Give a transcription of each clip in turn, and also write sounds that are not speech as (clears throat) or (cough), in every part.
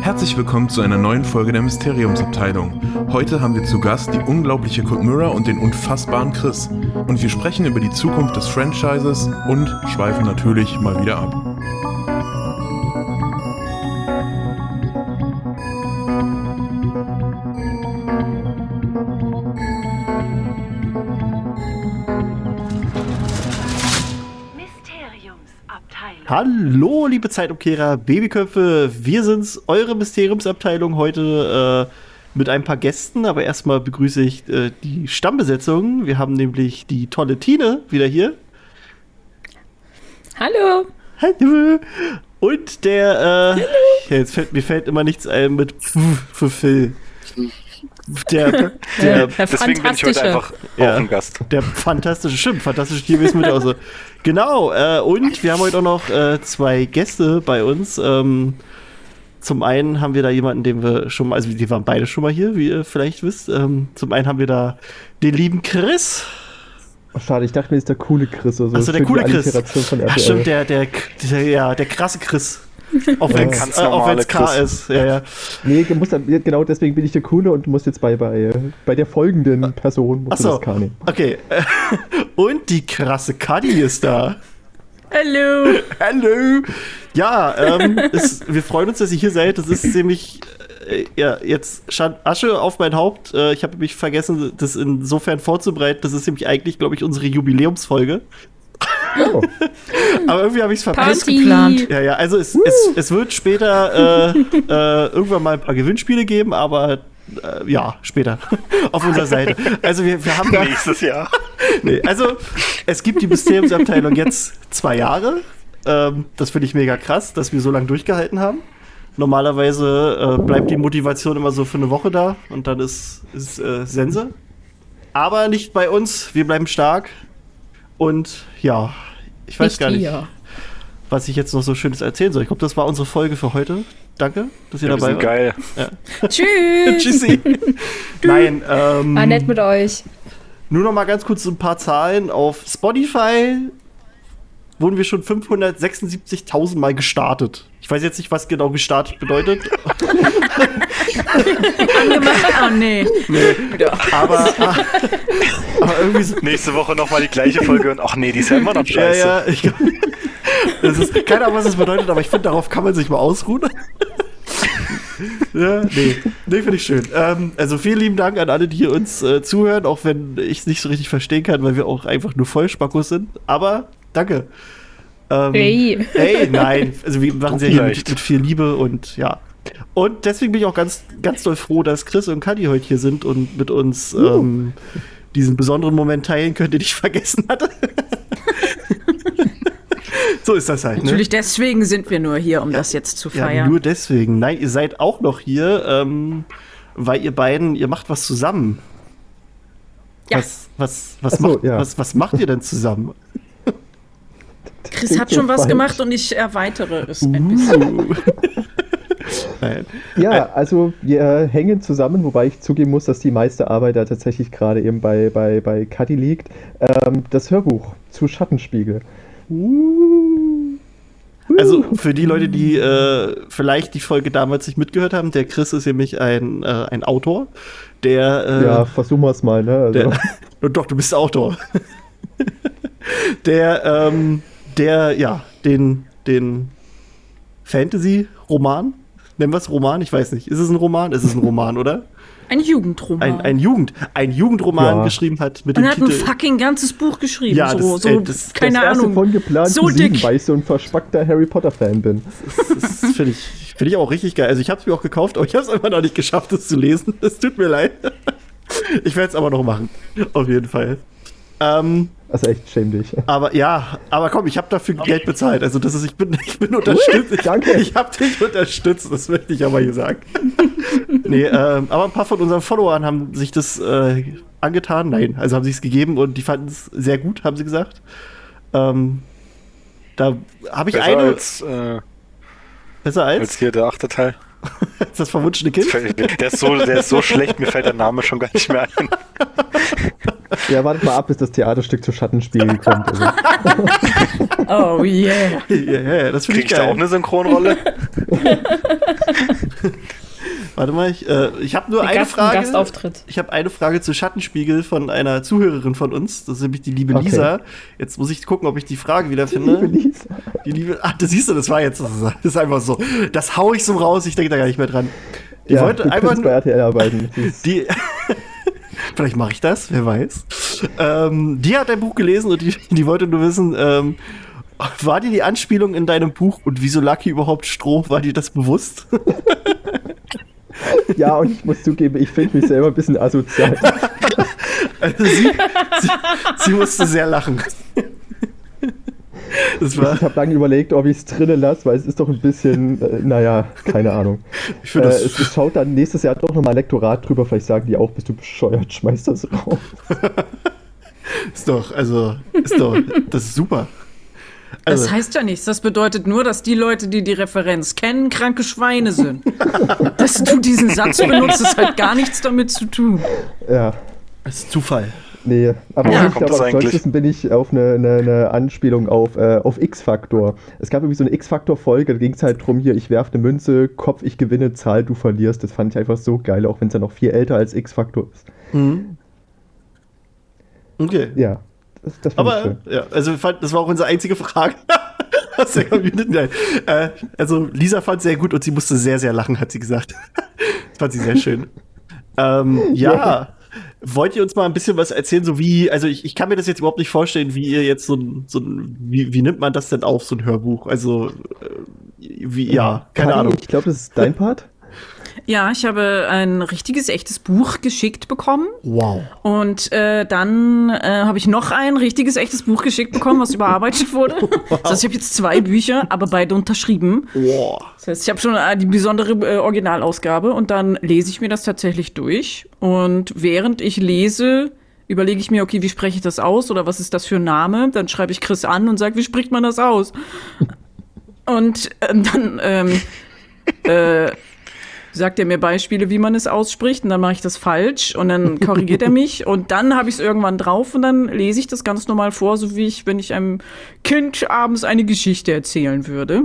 Herzlich willkommen zu einer neuen Folge der Mysteriumsabteilung. Heute haben wir zu Gast die unglaubliche Kurt Murray und den unfassbaren Chris. Und wir sprechen über die Zukunft des Franchises und schweifen natürlich mal wieder ab. Hallo, liebe Zeitumkehrer, Babyköpfe. Wir sind's, eure Mysteriumsabteilung heute äh, mit ein paar Gästen. Aber erstmal begrüße ich äh, die Stammbesetzung. Wir haben nämlich die tolle Tine wieder hier. Hallo. Hallo. Und der, äh, ja, jetzt fällt mir fällt immer nichts ein mit für Phil. Der, (laughs) der, Der Deswegen bin ich heute Fantastische. einfach Ja. auch ein Gast. Der fantastische, stimmt, fantastische Tierwesen mit auch so. Genau, äh, und wir haben heute auch noch äh, zwei Gäste bei uns. Ähm, zum einen haben wir da jemanden, den wir schon mal, also die waren beide schon mal hier, wie ihr vielleicht wisst. Ähm, zum einen haben wir da den lieben Chris. Oh, schade, ich dachte mir, ist der coole Chris. Also Achso, der coole Chris. Ach stimmt, der, der, der, ja, der krasse Chris. (laughs) Auch wenn es äh, K ist. Ja, ja. Nee, du musst, dann- genau deswegen bin ich der coole und muss jetzt bei, bei, bei der folgenden Person musst Achso, das K nehmen. okay. (laughs) Und die krasse Kadi ist da. Hallo. (laughs) Hallo! Ja, ähm, es, wir freuen uns, dass ihr hier seid. Das ist ziemlich. Äh, ja, jetzt Schand Asche auf mein Haupt. Äh, ich habe mich vergessen, das insofern vorzubereiten. Das ist nämlich eigentlich, glaube ich, unsere Jubiläumsfolge. Oh, (laughs) Aber irgendwie habe ich es verpasst. Geplant. Ja, ja, also es, es, es wird später äh, (laughs) äh, irgendwann mal ein paar Gewinnspiele geben, aber äh, ja, später (laughs) auf unserer Seite. Also wir, wir haben da. Nächstes Jahr. Nee, also es gibt die Mysteriumsabteilung jetzt zwei Jahre. Ähm, das finde ich mega krass, dass wir so lange durchgehalten haben. Normalerweise äh, bleibt die Motivation immer so für eine Woche da und dann ist, ist äh, Sense. Aber nicht bei uns. Wir bleiben stark. Und ja, ich weiß Nicht gar nicht, ihr. was ich jetzt noch so Schönes erzählen soll. Ich glaube, das war unsere Folge für heute. Danke, dass ihr Ja, wir dabei sind geil. (laughs) Tschüss. (laughs) Tschüssi. (laughs) Nein, ähm, War nett mit euch. Nur noch mal ganz kurz so ein paar Zahlen. Auf Spotify wurden wir schon 576.000 Mal gestartet. Ich weiß jetzt nicht, was genau gestartet bedeutet, Angemacht? Oh nee. aber, (laughs) aber irgendwie so, Nächste Woche nochmal die gleiche Folge und ach nee, die ist ja immer noch ja, scheiße. ja, ich, das ist keine Ahnung, was das bedeutet, aber ich finde, darauf kann man sich mal ausruhen. ja, nee, nee finde ich schön. Ähm, also vielen lieben Dank an alle, die uns äh, zuhören, auch wenn ich es nicht so richtig verstehen kann, weil wir auch einfach nur Vollspackos sind. Aber danke. Ähm, Hey. Hey, nein. Also wir machen sie ja hier mit, mit viel Liebe und ja. Und deswegen bin ich auch ganz, ganz doll froh, dass Chris und Kadi heute hier sind und mit uns ähm, diesen besonderen Moment teilen können, den ich (laughs) vergessen hatte. (laughs) so ist das halt. Ne? Natürlich deswegen sind wir nur hier, um das jetzt zu Ja, feiern. nur deswegen. Nein, ihr seid auch noch hier, ähm, weil ihr beiden, ihr macht was zusammen. Ja. Was, was, was, Ach so, macht, ja. was, was macht ihr denn zusammen? Chris hat schon was falsch. gemacht und ich erweitere es ein bisschen. Uh. (laughs) Nein. Ja, also wir hängen zusammen, wobei ich zugeben muss, dass die meiste Arbeit da tatsächlich gerade eben bei, bei, bei Cuddy liegt. Ähm, das Hörbuch zu Schattenspiegel. Also für die Leute, die äh, vielleicht die Folge damals nicht mitgehört haben, der Chris ist nämlich ein, äh, ein Autor, der, äh, Ja, versuchen wir es mal, ne? Also, der Und (laughs) doch, du bist Autor. (laughs) der, ähm, der, ja, den, den Fantasy-Roman, nennen wir es Roman? Ich weiß nicht. Ist es ein Roman? Ist es ein Roman, oder? (laughs) Ein Jugendroman. Ein, ein, Jugend, ein Jugendroman Ja. geschrieben hat mit und dem er hat ein Titel. fucking ganzes Buch geschrieben. Ja, so, das- so ey, das- keine das erste Ahnung. von geplanten So sieben, dick. weil ich so ein verspackter Harry Potter-Fan bin. Das finde ich, find ich auch richtig geil. Also ich habe es mir auch gekauft, aber ich habe es einfach noch nicht geschafft, es zu lesen. (laughs) Es tut mir leid. Ich werde es aber noch machen. Auf jeden Fall. Ähm, Also echt, schäm dich. aber ja, aber komm, ich habe dafür Geld bezahlt. Also das ist, ich bin, ich bin unterstützt. Ich, danke. Ich habe dich unterstützt, das möchte ich aber hier sagen. (laughs) nee, ähm, aber ein paar von unseren Followern haben sich das äh, angetan. Nein, also haben sich es gegeben und die fanden es sehr gut, haben sie gesagt. Ähm, da habe ich Besser eine. als, äh, Besser als, Als hier der achte Teil. als (laughs) das verwunschene Kind? (laughs) Der ist, so, der ist so schlecht, mir fällt der Name schon gar nicht mehr ein. (laughs) Ja, wartet mal ab, bis das Theaterstück zu Schattenspiegel (laughs) kommt. Also. (laughs) Oh yeah. ja, das finde Krieg ich da auch eine Synchronrolle? Warte mal, ich, äh, ich habe nur Der eine Gast, ein Frage. Gastauftritt. Ich habe eine Frage zu Schattenspiegel von einer Zuhörerin von uns. Das ist nämlich die liebe Okay. Lisa. Jetzt muss ich gucken, ob ich die Frage wieder Liebe finde. Lisa. Die liebe. Ach, das siehst du, das war jetzt. Das ist, das ist einfach so. Das hau ich so raus. Ich denke da gar nicht mehr dran. Die ja, wollte du einfach bei nur. RTL arbeiten. Die. Vielleicht mache ich das, wer weiß. Ähm, die hat dein Buch gelesen und die, die wollte nur wissen, ähm, war dir die Anspielung in deinem Buch und wieso Lucky überhaupt Stroh, war dir das bewusst? (laughs) Ja, und ich muss zugeben, ich finde mich selber ein bisschen asozial. (laughs) Also sie, sie, sie musste sehr lachen. Das war, Ich habe lange überlegt, ob ich es drinnen lasse, weil es ist doch ein bisschen, äh, naja, keine Ahnung. ich Äh, es, schaut dann nächstes Jahr doch nochmal Lektorat drüber, vielleicht sagen die auch, bist du bescheuert, schmeiß das raus. (laughs) Ist doch, also, ist doch, das ist super. Also, Das heißt ja nichts. Das bedeutet nur, dass die Leute, die die Referenz kennen, kranke Schweine sind. (laughs) dass du diesen Satz benutzt, ist halt gar nichts damit zu tun. Ja, das ist Zufall. Nee, aber Woher ich glaube, am stolzesten bin ich auf eine, eine, eine Anspielung auf, äh, auf X-Faktor. Es gab irgendwie so eine X-Faktor-Folge, da ging es halt drum, hier, ich werfe eine Münze, Kopf, ich gewinne, Zahl, du verlierst. Das fand ich einfach so geil, auch wenn es ja noch viel älter als X-Faktor ist. Mhm. Okay. Ja, das, das fand Aber, ja, also fanden, das war auch unsere einzige Frage. (laughs) Äh, also Lisa fand sehr gut und sie musste sehr, sehr lachen, hat sie gesagt. das (laughs) fand sie sehr schön. ähm, ja. Wollt ihr uns mal ein bisschen was erzählen, so wie, also ich, ich kann mir das jetzt überhaupt nicht vorstellen, wie ihr jetzt so ein, so ein wie, wie nimmt man das denn auf, so ein Hörbuch? Also, äh, wie, ja, keine Kali, Ahnung. Ich glaube, das ist dein Part. Ja, ich habe ein richtiges, echtes Buch geschickt bekommen. Wow. Und äh, dann äh, habe ich noch ein richtiges, echtes Buch geschickt bekommen, was (laughs) überarbeitet wurde. Das heißt, ich habe jetzt zwei Bücher, aber beide unterschrieben. Wow. Das heißt, ich habe schon äh, die besondere äh, Originalausgabe und dann lese ich mir das tatsächlich durch. Und während ich lese, überlege ich mir, okay, wie spreche ich das aus oder was ist das für ein Name? Dann schreibe ich Chris an und sage, wie spricht man das aus? Und ähm, dann ähm, (laughs) äh, sagt er mir Beispiele, wie man es ausspricht und dann mache ich das falsch und dann (laughs) korrigiert er mich und dann habe ich es irgendwann drauf und dann lese ich das ganz normal vor, so wie ich, wenn ich einem Kind abends eine Geschichte erzählen würde.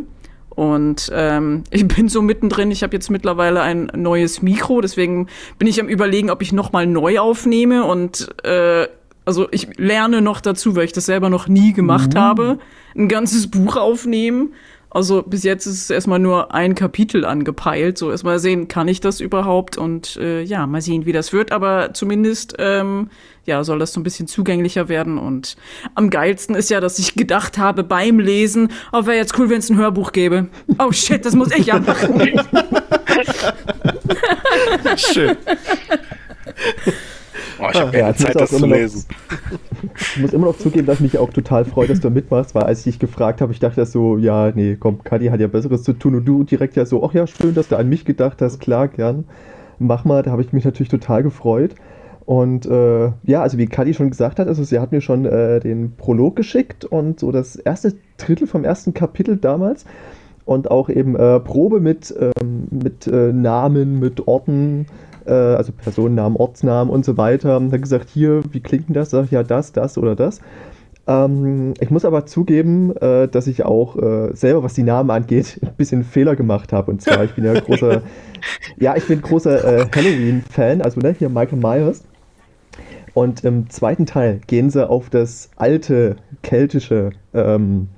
Und ähm, (laughs) ich bin so mittendrin, ich habe jetzt mittlerweile ein neues Mikro, deswegen bin ich am überlegen, ob ich nochmal neu aufnehme und äh, also ich lerne noch dazu, weil ich das selber noch nie gemacht habe, ein ganzes Buch aufnehmen. Also bis jetzt ist es erstmal nur ein Kapitel angepeilt. So erstmal sehen, kann ich das überhaupt? Und äh, ja, mal sehen, wie das wird. Aber zumindest ähm, ja, soll das so ein bisschen zugänglicher werden. Und am geilsten ist ja, dass ich gedacht habe beim Lesen, oh, wäre jetzt cool, wenn es ein Hörbuch gäbe. Oh shit, das muss ich ja machen. (laughs) Schön. (laughs) Oh, ich habe Ja, keine Zeit, das zu immer noch- lesen. Ich muss immer noch zugeben, dass mich auch total freut, dass du mitmachst, weil als ich dich gefragt habe, ich dachte so, ja, nee, komm, Kadi hat ja Besseres zu tun und du direkt ja so, ach ja, schön, dass du an mich gedacht hast, klar, gern, mach mal, da habe ich mich natürlich total gefreut. Und äh, ja, also wie Kadi schon gesagt hat, also sie hat mir schon äh, den Prolog geschickt und so das erste Drittel vom ersten Kapitel damals und auch eben äh, Probe mit, ähm, mit äh, Namen, mit Orten, äh, also Personennamen, Ortsnamen und so weiter. Und hat gesagt, hier, wie klingt denn das? Sag ich, ja, das, das oder das. Ähm, ich muss aber zugeben, äh, dass ich auch äh, selber, was die Namen angeht, (laughs) ein bisschen Fehler gemacht habe. Und zwar, ich bin ja (laughs) großer, ja, ich bin großer äh, Halloween-Fan, also ne, hier Michael Myers. Und im zweiten Teil gehen sie auf das alte keltische ähm,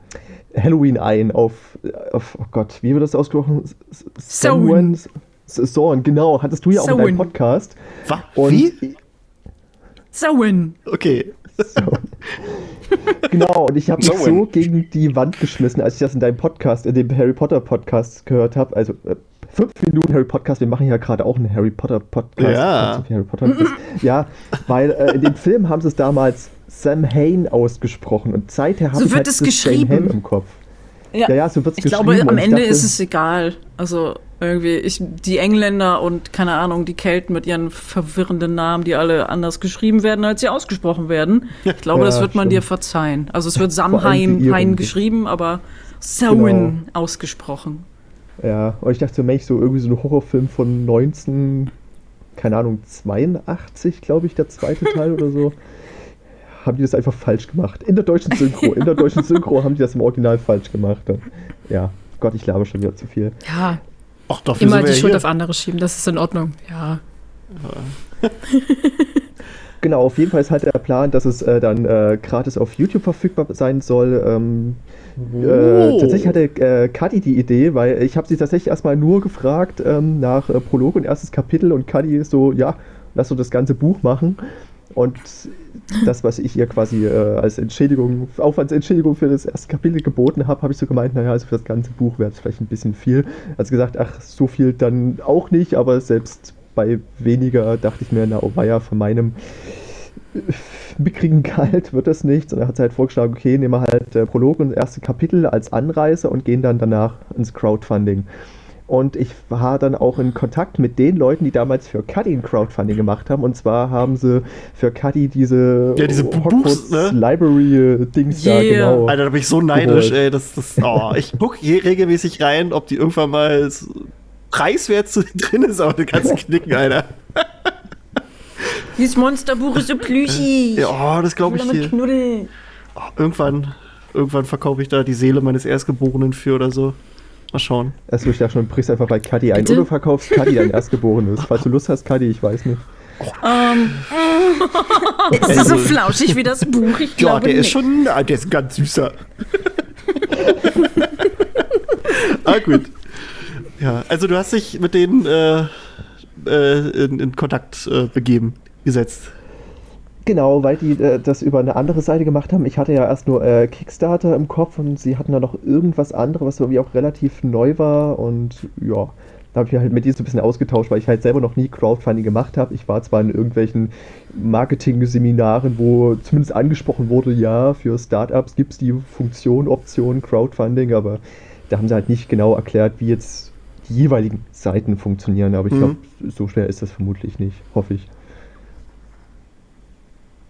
Halloween ein, auf, auf, oh Gott, wie wird das ausgesprochen? Samhain. Sorn, genau, hattest du ja auch in deinem. Podcast. Was? Und Wie? Sauen. Okay. So. (laughs) genau, und ich habe mich So gegen die Wand geschmissen, als ich das in deinem Podcast, in dem Harry Potter Podcast gehört habe. Also äh, fünf Minuten Harry Podcast, wir machen ja gerade auch einen Harry Potter Podcast. Ja. Harry Potter ja, weil äh, in dem Film haben sie es damals Sam Hain ausgesprochen und seither habe So ich wird halt es dieses Sam geschrieben. Hain im Kopf. Ja, ja, so wird es Ich geschrieben. glaube, am ich Ende dachte, ist es egal. Also irgendwie, ich, die Engländer und keine Ahnung, die Kelten mit ihren verwirrenden Namen, die alle anders geschrieben werden, als sie ausgesprochen werden. Ich glaube, Ja, das wird man stimmt. dir verzeihen. Also es (laughs) wird Samhain. Hain geschrieben, aber Samhain ausgesprochen. Ja, und ich dachte Mensch, so irgendwie so ein Horrorfilm von 19, keine Ahnung, 82, glaube ich, der zweite (laughs) Teil oder so. Haben die das einfach falsch gemacht. In der deutschen Synchro. In der (laughs) deutschen Synchro haben die das im Original falsch gemacht. Ja, Gott, ich laber schon wieder zu viel. Ja, Ach, dafür immer sind wir die ja Schuld hier. auf andere schieben, das ist in Ordnung. Ja. (laughs) Genau, auf jeden Fall ist halt der Plan, dass es äh, dann äh, gratis auf YouTube verfügbar sein soll. Ähm, Oh. äh, tatsächlich hatte äh, Kadi die Idee, weil ich habe sie tatsächlich erstmal nur gefragt ähm, nach äh, Prolog und erstes Kapitel und Kadi ist so, ja, lass uns das ganze Buch machen. Und das, was ich ihr quasi äh, als Entschädigung, Aufwandsentschädigung für das erste Kapitel geboten habe, habe ich so gemeint, naja, also für das ganze Buch wäre es vielleicht ein bisschen viel. Also gesagt, ach, so viel dann auch nicht, aber selbst bei weniger dachte ich mir, na, oh weia, von meinem äh, mickrigen (laughs) Gehalt wird das nichts. Und er hat halt vorgeschlagen, okay, nehmen wir halt äh, Prolog und das erste Kapitel als Anreise und gehen dann danach ins Crowdfunding. Und ich war dann auch in Kontakt mit den Leuten, die damals für Cuddy ein Crowdfunding gemacht haben. Und zwar haben sie für Cuddy diese, Ja, diese Hogwarts ne? Library-Dings da, Yeah. genau. Alter, da bin ich so neidisch, Geholt. ey. Das, das, oh, ich (laughs) guck hier regelmäßig rein, ob die irgendwann mal so preiswert (laughs) drin ist, aber du kannst knicken, Alter. Dieses Monsterbuch ist so plüschig. (laughs) Ja, oh, das glaube ich damit hier. knuddeln. Oh, irgendwann, irgendwann verkaufe ich da die Seele meines Erstgeborenen für oder so. Mal schauen. Also ich dachte schon, brichst einfach bei Cuddy ein. Bitte? Oder du verkaufst Cuddy dein (laughs) Erstgeborenes. Falls du Lust hast, Cuddy, ich weiß nicht. Ähm, (laughs) ist es so flauschig wie das Buch? Ich Ja, der ist nicht. schon, ah, der ist ein ganz süßer. (laughs) ah, gut. Ja, also du hast dich mit denen äh, äh, in, in Kontakt äh, begeben, gesetzt. Genau, weil die äh, das über eine andere Seite gemacht haben. Ich hatte ja erst nur äh, Kickstarter im Kopf und sie hatten da noch irgendwas anderes, was irgendwie auch relativ neu war. Und ja, da habe ich halt mit denen so ein bisschen ausgetauscht, weil ich halt selber noch nie Crowdfunding gemacht habe. Ich war zwar in irgendwelchen Marketing-Seminaren, wo zumindest angesprochen wurde, ja, für Startups gibt es die Funktion, Option Crowdfunding, aber da haben sie halt nicht genau erklärt, wie jetzt die jeweiligen Seiten funktionieren. Aber ich Mhm. glaube, so schwer ist das vermutlich nicht, hoffe ich.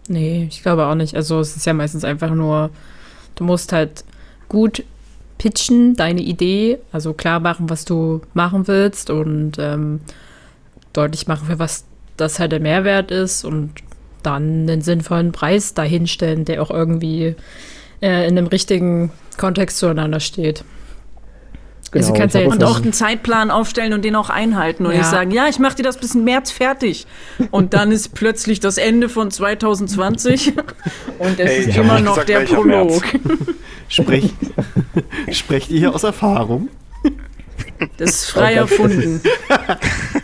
Nee, ich glaube auch nicht. Also es ist ja meistens einfach nur, du musst halt gut pitchen, deine Idee, also klar machen, was du machen willst und ähm, deutlich machen, für was das halt der Mehrwert ist und dann einen sinnvollen Preis dahinstellen, der auch irgendwie äh, in einem richtigen Kontext zueinander steht. Also Genau, kannst ich ja Und auch einen Zeitplan aufstellen und den auch einhalten und Ja. nicht sagen, ja, ich mache dir das bis in März fertig. Und dann ist plötzlich das Ende von 2020 (laughs) und es Ey, ist immer noch gesagt, der Prolog. (laughs) Sprech, (laughs) sprecht ihr hier aus Erfahrung? Das ist frei erfunden.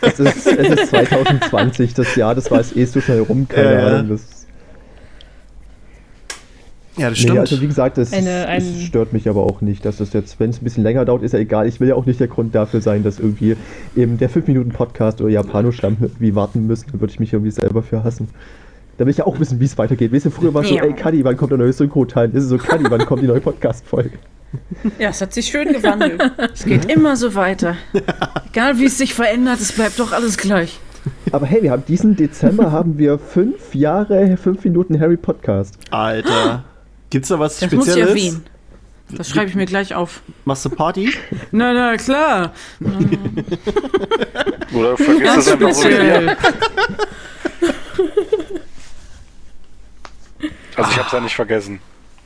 Es ist, es ist 2020, das Jahr, das war es eh so schnell rum, keine ja. Ahnung. Das, Ja, das nee, stimmt. also wie gesagt, das, Eine- ein- es stört mich aber auch nicht, dass das jetzt, wenn es ein bisschen länger dauert, ist ja egal. Ich will ja auch nicht der Grund dafür sein, dass irgendwie eben der 5-Minuten-Podcast oder Japanoschlamm irgendwie warten müssen. Da würde ich mich irgendwie selber für hassen. Da will ich ja auch wissen, wie es weitergeht. Weißt du, früher war es so, Ja. ey, Kadi, wann kommt der neue Synchro-Teil? Ist es so, Kadi, wann kommt die neue Podcast-Folge? Ja, es hat sich schön gewandelt. Es geht immer so weiter. Egal wie es sich verändert, es bleibt doch alles gleich. Aber hey, wir haben diesen Dezember haben wir fünf Jahre, fünf Minuten Harry Podcast. Alter. Gibt's da was Das muss ich Spezielles? erwähnen. Das schreibe ich mir gleich auf. Machst du Party? (laughs) Na, na, klar. (laughs) Oder vergiss Ganz das einfach so. (laughs) Also ich hab's ja nicht vergessen.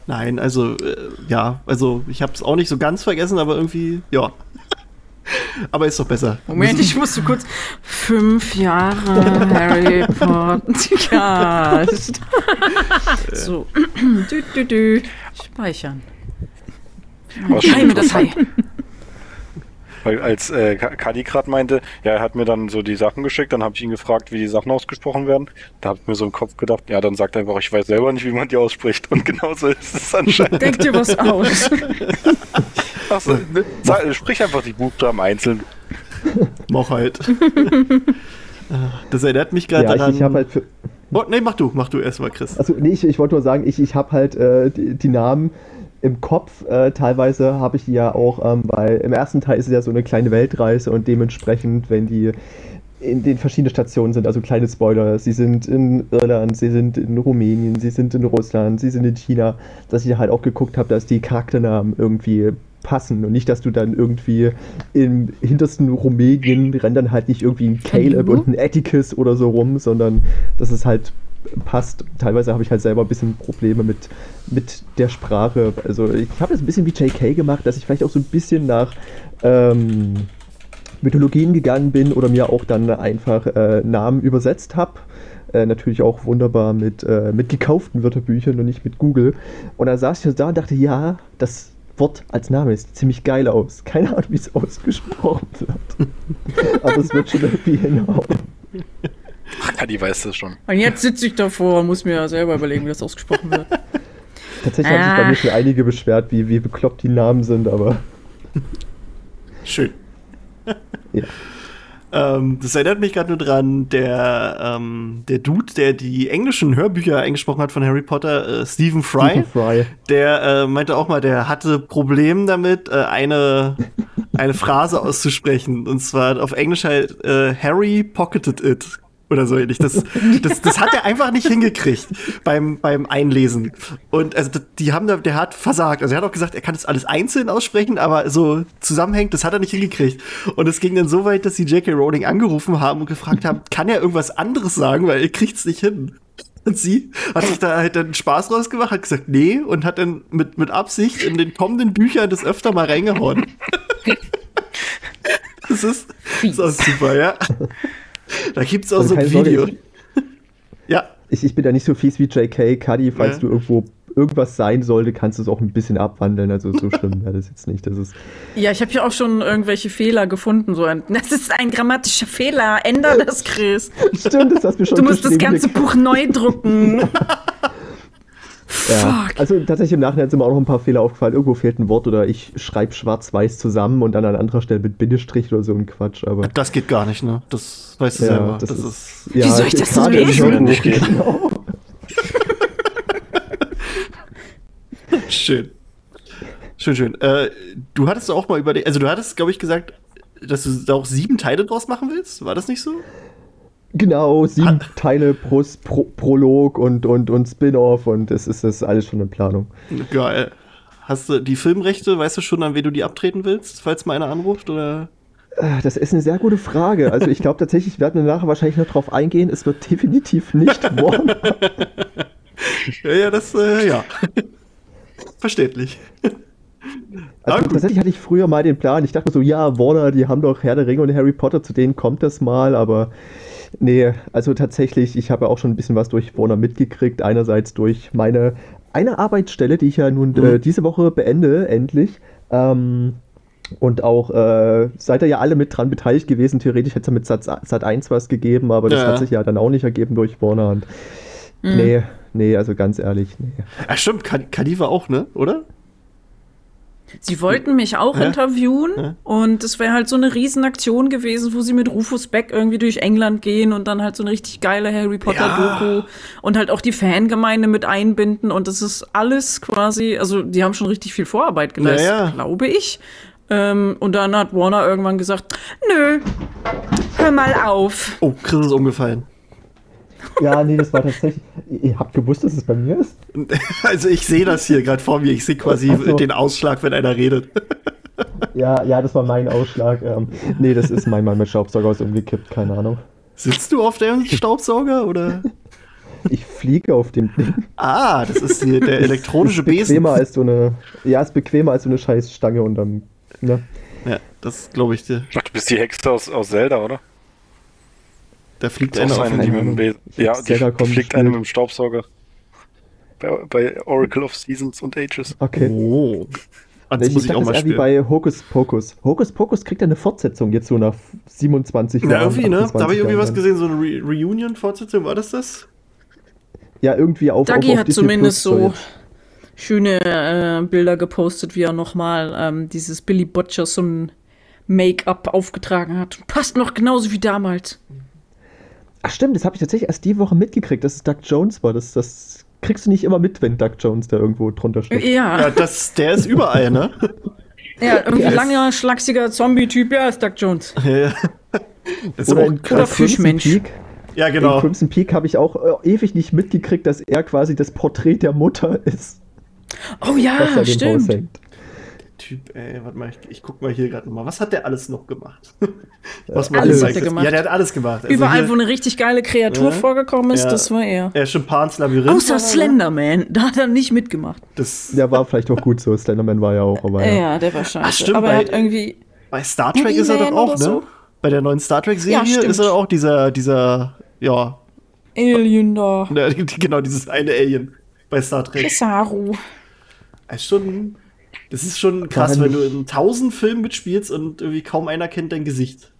Nein, also, äh, ja, also ich hab's auch nicht so ganz vergessen, aber irgendwie, ja. Aber ist doch besser. Moment, ich musste kurz. Fünf Jahre Harry Podcast. so. dü, dü, dü. Speichern. Geheime interessant, Datei. Weil als äh, Ka- Kadi gerade meinte, ja, er hat mir dann so die Sachen geschickt, dann habe ich ihn gefragt, wie die Sachen ausgesprochen werden. Da habe ich mir so im Kopf gedacht, ja, dann sagt er einfach, ich weiß selber nicht, wie man die ausspricht. Und genauso ist es anscheinend. Denk dir was aus. (laughs) Achso, ne? Sag, sprich einfach die Buchstaben einzeln. Mach halt. (laughs) das erinnert mich gerade Ja, daran. ich, ich habe halt für, oh, nee, mach du, mach du erstmal, Chris. Also nee, ich, ich wollte nur sagen, ich, ich habe halt äh, die, die Namen im Kopf. Äh, teilweise habe ich die ja auch, ähm, weil im ersten Teil ist es ja so eine kleine Weltreise und dementsprechend, wenn die in den verschiedenen Stationen sind, also kleine Spoiler, sie sind in Irland, sie sind in Rumänien, sie sind in Russland, sie sind in China, dass ich halt auch geguckt habe, dass die Charakternamen irgendwie passen und nicht, dass du dann irgendwie im hintersten Rumänien rennt dann halt nicht irgendwie ein Caleb und ein Atticus oder so rum, sondern dass es halt passt. Teilweise habe ich halt selber ein bisschen Probleme mit, mit der Sprache. Also ich habe das ein bisschen wie JK gemacht, dass ich vielleicht auch so ein bisschen nach ähm, Mythologien gegangen bin oder mir auch dann einfach äh, Namen übersetzt habe. Äh, natürlich auch wunderbar mit, äh, mit gekauften Wörterbüchern und nicht mit Google. Und dann saß ich da und dachte, ja, das Wort als Name ist ziemlich geil aus. Keine Ahnung, wie es ausgesprochen wird. (laughs) Aber es wird schon irgendwie hinhauen. Ach, Kadi weiß das schon. Und jetzt sitze ich davor und muss mir ja selber überlegen, wie das ausgesprochen wird. (laughs) Tatsächlich haben sich bei Ah. mir schon einige beschwert, wie, wie bekloppt die Namen sind, aber (laughs) Schön. Ja. Ähm, das erinnert mich gerade nur dran, der, ähm, der Dude, der die englischen Hörbücher eingesprochen hat von Harry Potter, äh, Stephen Fry, Stephen Fry. der äh, meinte auch mal, der hatte Probleme damit, äh, eine, eine Phrase auszusprechen. Und zwar auf Englisch halt äh, Harry pocketed it. Oder so ähnlich. Das, das, das hat er einfach nicht hingekriegt beim, beim Einlesen. Und also die haben da, der hat versagt. Also er hat auch gesagt, er kann das alles einzeln aussprechen, aber so zusammenhängt, das hat er nicht hingekriegt. Und es ging dann so weit, dass sie J.K. Rowling angerufen haben und gefragt haben, kann er irgendwas anderes sagen, weil er kriegt's nicht hin. Und sie hat sich da halt dann Spaß rausgemacht, hat gesagt, nee, und hat dann mit, mit Absicht in den kommenden Büchern das öfter mal reingehauen. (laughs) das ist, ist auch super, ja. Da gibt's auch Also so ein keine Sorge, Video. ich- (laughs) Ja, Ich, ich bin da nicht so fies wie JK. Cuddy, falls Ja. du irgendwo irgendwas sein sollte, kannst du es auch ein bisschen abwandeln. Also so (laughs) schlimm wäre das jetzt nicht. Das ist, Ja, ich habe ja auch schon irgendwelche Fehler gefunden. So ein, das ist ein grammatischer Fehler. Änder das, Chris. (laughs) stimmt, das hast du schon Du musst das ganze Buch neu drucken. Ja, Fuck. also tatsächlich im Nachhinein sind mir auch noch ein paar Fehler aufgefallen. Irgendwo fehlt ein Wort oder ich schreibe schwarz-weiß zusammen und dann an anderer Stelle mit Bindestrich oder so ein Quatsch. Aber das geht gar nicht, ne? Das weißt du ja, selber. das, Das, ist, ist. ja, Wie soll ich das im lesen? Nicht geht. (laughs) Genau. Schön. Schön, schön. Äh, du hattest auch mal überlegt, also du hattest, glaube ich, gesagt, dass du da auch sieben Teile draus machen willst. War das nicht so? Genau, sieben Hat- Teile pro, pro, Prolog und, und, und Spin-off und es ist das alles schon in Planung. Geil. Hast du die Filmrechte, weißt du schon, an wen du die abtreten willst, falls mal einer anruft? Oder? Äh, Das ist eine sehr gute Frage. Also ich glaube tatsächlich, werden wir nachher wahrscheinlich noch drauf eingehen. Es wird definitiv nicht (laughs) Warner. Ja, ja, das, äh, ja. Verständlich. Also Ah, tatsächlich hatte ich früher mal den Plan. Ich dachte mir so, ja, Warner, die haben doch Herr der Ringe und Harry Potter, zu denen kommt das mal, aber nee, also tatsächlich, ich habe ja auch schon ein bisschen was durch Warner mitgekriegt. Einerseits durch meine eine Arbeitsstelle, die ich ja nun Mhm. äh, diese Woche beende, endlich. Ähm, und auch äh, seid ihr ja alle mit dran beteiligt gewesen. Theoretisch hätte es ja mit Sat, Sat 1 was gegeben, aber das Ja. hat sich ja dann auch nicht ergeben durch Warner. Und nee, nee, also ganz ehrlich, nee. Ah, stimmt, Kad- Kadiva auch, ne? Oder? Sie wollten mich auch Ja. interviewen Ja. und es wäre halt so eine Riesenaktion gewesen, wo sie mit Rufus Beck irgendwie durch England gehen und dann halt so eine richtig geile Harry Potter-Doku und halt auch die Fangemeinde mit einbinden und das ist alles quasi, also die haben schon richtig viel Vorarbeit geleistet, Ja, ja. glaube ich. Ähm, und dann hat Warner irgendwann gesagt, nö, hör mal auf. Oh, Chris ist umgefallen. Ja, nee, das war tatsächlich. Ihr habt gewusst, dass es bei mir ist? (laughs) Also ich sehe das hier gerade vor mir. Ich sehe quasi so. den Ausschlag, wenn einer redet. (laughs) Ja, ja, das war mein Ausschlag. Ähm, nee, das ist mein Mann mit Staubsauger ist umgekippt, keine Ahnung. Sitzt du auf dem (laughs) Staubsauger oder? Ich fliege auf dem Ding. Ah, das ist die, der elektronische ist Besen. bequemer als so eine. Ja, ist bequemer als so eine scheiß Stange und dann. Ne? Ja, das glaube ich dir. Ach, du bist die Hexe aus, aus Zelda, oder? Da fliegt einer auch auf eine, die mit dem Ahnung. Be Ich Ja, die, fliegt gespielt. eine mit dem Staubsauger. Bei, bei Oracle of Seasons und Ages. Okay. Oh. Das ich muss ich dachte, auch das mal ist eher wie spielen. bei Hokus Pokus. Hokus Pokus kriegt ja eine Fortsetzung jetzt so nach 27 Ja, irgendwie, ne? 28 Da habe ich irgendwie Jahren was gesehen, so eine Re Reunion-Fortsetzung, war das das? Ja, irgendwie auf. Dagi auf, auf hat Disney zumindest so schöne äh, Bilder gepostet, wie er nochmal ähm, dieses Billy Butcher so ein Make-up aufgetragen hat. Passt noch genauso wie damals. Ach, stimmt, das habe ich tatsächlich erst die Woche mitgekriegt, dass es Doug Jones war. Das, das kriegst du nicht immer mit, wenn Doug Jones da irgendwo drunter steht. Ja, Ja, das, der ist überall, ne? ja irgendwie Ja, es- langer, schlachsiger Zombie-Typ, ja, ist Doug Jones. Ja, ja. Das ist Oder auch in, Oder Fischmensch. Peak. Ja, In genau. Crimson Peak habe ich auch äh, ewig nicht mitgekriegt, dass er quasi das Porträt der Mutter ist, Oh ja, stimmt. Typ, ey, warte mal, ich, ich guck mal hier gerade mal. Was hat der alles noch gemacht? (laughs) Was man alles hat er gemacht. Ja, der hat alles gemacht. Also Überall, hier, wo eine richtig geile Kreatur Ja. vorgekommen ist, Ja. das war er. äh, Schimpans Labyrinth. war Außer da, ne? Slenderman, da hat er nicht mitgemacht. Das, Der war vielleicht auch gut so. Slenderman war ja auch, aber Ja, ja. der war scheiße. stimmt, Aber er bei- hat irgendwie. bei Star Trek ist er doch auch, ne? so? Bei der neuen Star Trek-Serie ist er auch dieser, dieser, ja, Alien da. (laughs) ne, genau, dieses eine Alien bei Star Trek. Saru. Das ist schon, das ist schon krass, wenn du in tausend Filmen mitspielst und irgendwie kaum einer kennt dein Gesicht.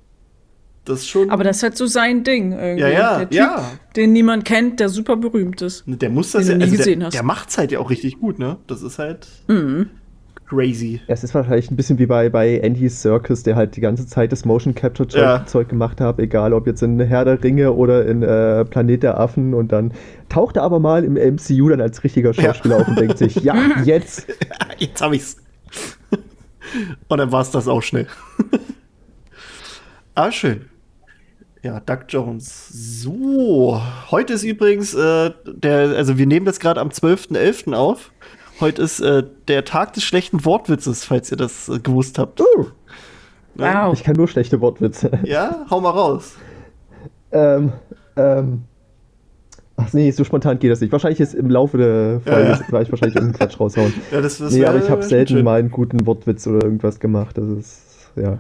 Das ist schon. Aber das ist halt so sein Ding irgendwie. ja, ja, der typ, ja. Den niemand kennt, der super berühmt ist. Der muss das Den ja, also gesehen der, hast. der macht's halt ja auch richtig gut, ne? Das ist halt Mhm. Crazy. Es ist wahrscheinlich ein bisschen wie bei, bei Andy Serkis, der halt die ganze Zeit das Motion Capture Zeug, Ja. Zeug gemacht hat, egal ob jetzt in Herr der Ringe oder in äh, Planet der Affen und dann taucht er aber mal im MCU dann als richtiger Schauspieler auf und denkt sich, ja, (laughs) jetzt. Jetzt hab ich's. (laughs) und dann war's das auch schnell. (laughs) ah, schön. Ja, Doug Jones. So, heute ist übrigens äh, der, also wir nehmen das gerade am 12.11. auf. Heute ist äh, der Tag des schlechten Wortwitzes, falls ihr das äh, gewusst habt. Uh, Wow. ich kann nur schlechte Wortwitze. Ja, hau mal raus. ähm, ähm. Ach nee, so spontan geht das nicht. Wahrscheinlich ist im Laufe der Folge Ja, ja. (laughs) werde ich wahrscheinlich irgendeinen Quatsch raushauen. (laughs) Ja, das, das nee, wär- aber ich habe selten schön. mal einen guten Wortwitz oder irgendwas gemacht. Das ist, ja.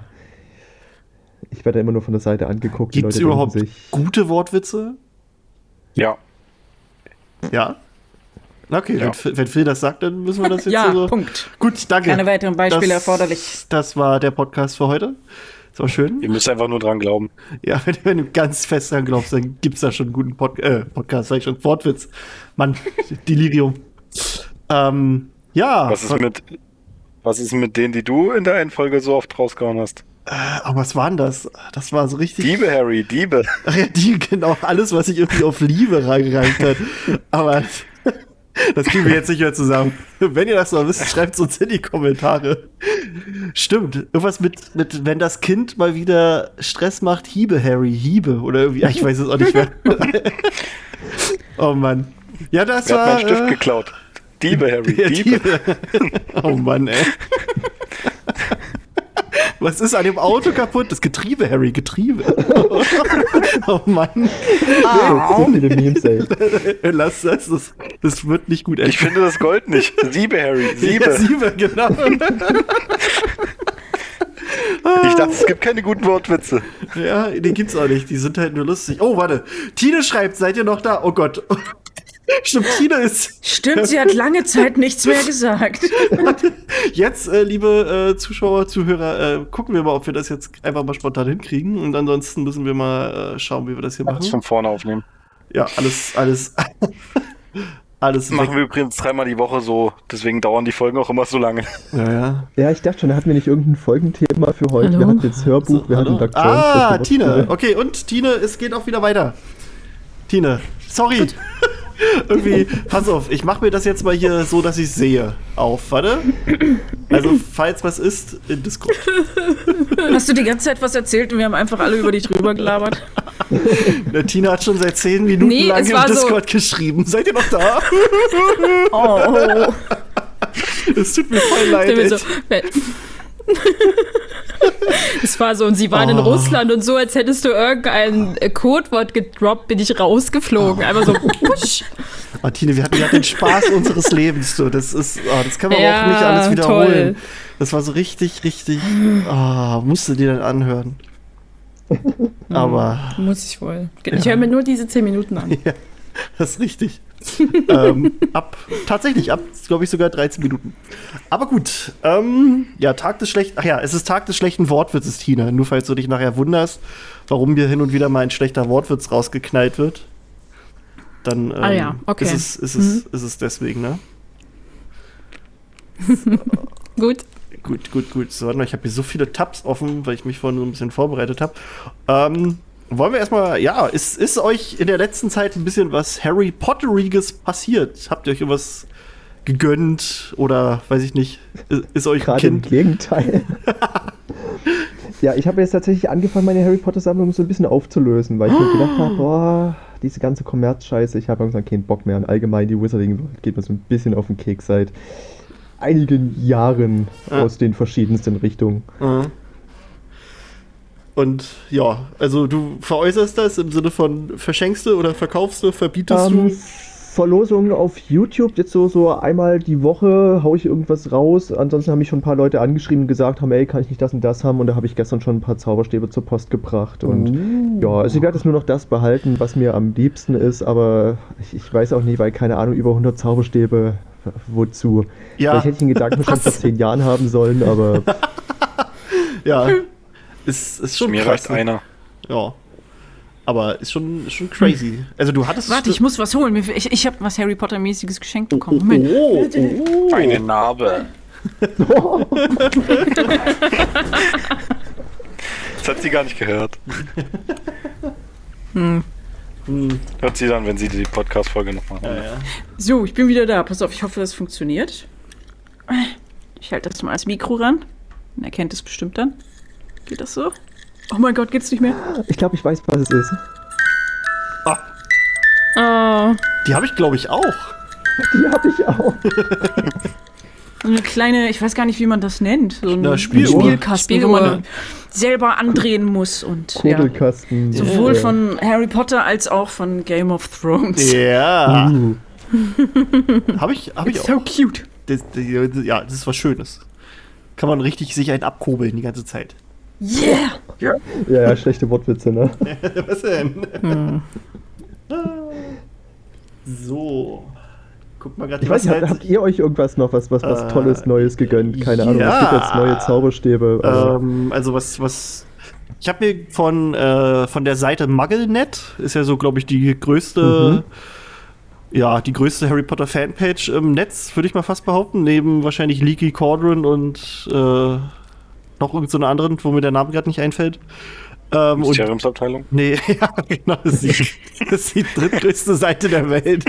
Ich werde immer nur von der Seite angeguckt. Leute denken überhaupt sich, gute Wortwitze? Ja. Ja. Okay, Ja. wenn, Phil- wenn Phil das sagt, dann müssen wir das jetzt (laughs) Ja, so. Punkt. Gut, danke. Keine weiteren Beispiele das, erforderlich. Das war der Podcast für heute. Das war schön. Ihr müsst einfach nur dran glauben. Ja, (laughs) wenn, wenn du ganz fest dran glaubst, dann gibt's da schon einen guten Pod äh, Podcast, sag ich schon, Wortwitz. Mann, (laughs) Delirium. Ähm, ja, Was ist mit, was ist mit denen, die du in der einen Folge so oft rausgehauen hast? äh, aber was war denn das? Das war so richtig. Diebe, Harry, Diebe. Ach ja, die, genau, alles, was sich irgendwie auf Liebe reingereicht hat. Aber das kriegen wir jetzt nicht mehr zusammen. Wenn ihr das noch wisst, schreibt es uns in die Kommentare. Stimmt, irgendwas mit, mit, wenn das Kind mal wieder Stress macht, Hiebe, Harry, Hiebe. Oder irgendwie, ja, ich weiß es auch nicht mehr. (laughs) oh Mann. Ja, das Wer hat war. meinen Stift äh, geklaut? Diebe, Harry, Diebe. Diebe. (laughs) oh Mann, ey. (laughs) Was ist an dem Auto kaputt? Das Getriebe, Harry, Getriebe. (laughs) oh Mann. so viele Memes, ey. (laughs) Lass das, das, das wird nicht gut enden. Ich finde das Gold nicht. Siebe, Harry, Ja, Siebe. Siebe, genau. Ich dachte, es gibt keine guten Wortwitze. ja, die gibt's auch nicht. Die sind halt nur lustig. Oh, warte. Tine schreibt, seid ihr noch da? Oh Gott. Stimmt, Tine ist Stimmt, sie hat lange Zeit nichts mehr gesagt. (laughs) jetzt, äh, liebe äh, Zuschauer, Zuhörer, äh, gucken wir mal, ob wir das jetzt einfach mal spontan hinkriegen. Und ansonsten müssen wir mal äh, schauen, wie wir das hier Alles machen. von vorne aufnehmen. Ja, alles, alles, (laughs) alles Das machen wir übrigens dreimal die Woche so, deswegen dauern die Folgen auch immer so lange. Ja, ja. Ja, ich dachte schon, hatten wir nicht irgendein Folgenthema für heute. Hallo? Wir hatten jetzt Hörbuch, So, wir hallo? hatten Dr. Ah, Tine. Okay, und Tine, es geht auch wieder weiter. Tine, sorry. Irgendwie, pass auf, ich mache mir das jetzt mal hier so, dass ich sehe. Auf, warte. Also, falls was ist, in Discord. Hast du die ganze Zeit was erzählt und wir haben einfach alle über dich drüber gelabert? Der Tina hat schon seit zehn Minuten Nee, lang im war so- Discord geschrieben. Seid ihr noch da? Oh, Es tut mir voll leid. So, (laughs) Es war so, und sie waren in Oh. Russland und so, als hättest du irgendein Codewort gedroppt, bin ich rausgeflogen. Einfach so, push. (laughs) Oh, Tine, wir hatten ja den Spaß unseres Lebens. So. Das ist, oh, das kann man Ja, auch nicht alles wiederholen. toll. Das war so richtig, richtig. Oh, musst du dir dann anhören. (laughs) Aber Muss ich wohl. Ich höre mir nur diese 10 Minuten an. Ja, das ist richtig. Ähm, ab, tatsächlich, ab, glaube ich, sogar 13 Minuten. Aber gut, ähm, ja, Tag des schlechten, ach ja, es ist Tag des schlechten Wortwitzes, Tina. Nur falls du dich nachher wunderst, warum mir hin und wieder mal ein schlechter Wortwitz rausgeknallt wird, dann ähm, Ah ja, okay. ist, es, ist, es, ist es deswegen, ne? (laughs) Gut. Gut, gut, gut. So, warte mal, ich habe hier so viele Tabs offen, weil ich mich vorhin so ein bisschen vorbereitet habe. Ähm, wollen wir erstmal, ja, ist, ist euch in der letzten Zeit ein bisschen was Harry Potteriges passiert? Habt ihr euch irgendwas gegönnt oder weiß ich nicht, ist, ist euch Gerade im Kind? Gegenteil. (laughs) ja, ich habe jetzt tatsächlich angefangen, meine Harry Potter Sammlung so ein bisschen aufzulösen, weil ich mir gedacht habe, boah, diese ganze Kommerzscheiße, ich habe irgendwann keinen Bock mehr. Und allgemein die Wizarding World geht mir so ein bisschen auf den Keks seit einigen Jahren Ah. aus den verschiedensten Richtungen. Mhm. Und ja, also du veräußerst das im Sinne von verschenkst du oder verkaufst du, verbietest Ähm, du? Verlosungen auf YouTube, jetzt so, so einmal die Woche haue ich irgendwas raus. Ansonsten haben mich schon ein paar Leute angeschrieben und gesagt haben, ey, kann ich nicht das und das haben? Und da habe ich gestern schon ein paar Zauberstäbe zur Post gebracht. Und ja, also ich werde jetzt nur noch das behalten, was mir am liebsten ist, aber ich, ich weiß auch nicht, weil keine Ahnung, über 100 Zauberstäbe, wozu? Ja. Vielleicht hätte ich den Gedanken (laughs) schon vor 10 Jahren haben sollen, aber (laughs) Ja. Ist, ist schon Mir krass. reicht ne? einer. Ja. Aber ist schon, schon crazy. Also du hattest. Warte, ich muss was holen. Ich, ich habe was Harry Potter-mäßiges geschenkt bekommen. Moment. Oh, oh. Eine Narbe. (laughs) das hat sie gar nicht gehört. Hm. Hört sie dann, wenn sie die Podcast-Folge noch machen. Ja, ja. So, ich bin wieder da. Pass auf, ich hoffe, das funktioniert. Ich halte das mal als Mikro ran. Man erkennt es bestimmt dann. Geht das so? Oh mein Gott, geht's nicht mehr? ich glaube, ich weiß, was es ist. Oh, Die habe ich, glaube ich, auch. (laughs) Die habe ich auch. (laughs) So eine kleine, ich weiß gar nicht, wie man das nennt. So ein Na, Spieluhr. Spielkasten, wo Spieluhr. man selber andrehen muss. Und ja, Kodelkasten. sowohl Ja. von Harry Potter als auch von Game of Thrones. Ja. Uh. Habe ich, hab ich auch. so cute. Das, das, ja, das ist was Schönes. Kann man richtig sich einen abkurbeln die ganze Zeit. Yeah! Ja, ja, schlechte Wortwitze, ne? (laughs) Was denn? So. Guck mal gerade, Ich weiß nicht, habt, habt ihr euch irgendwas noch, was, was, was Äh, Tolles, Neues gegönnt? Keine Ahnung, ja. es gibt jetzt neue Zauberstäbe. aber- Ähm, also was, was. Ich habe mir von, äh, von der Seite MuggleNet, ist ja so, glaube ich, die größte, ja, die größte Harry Potter Fanpage im Netz, würde ich mal fast behaupten, neben wahrscheinlich Leaky Cauldron und äh, noch irgendeine so anderen, wo mir der Name gerade nicht einfällt. Ähm, Mysteriumsabteilung. Nee, (laughs) ja, genau. Das ist die, das ist die drittgrößte Seite der Welt.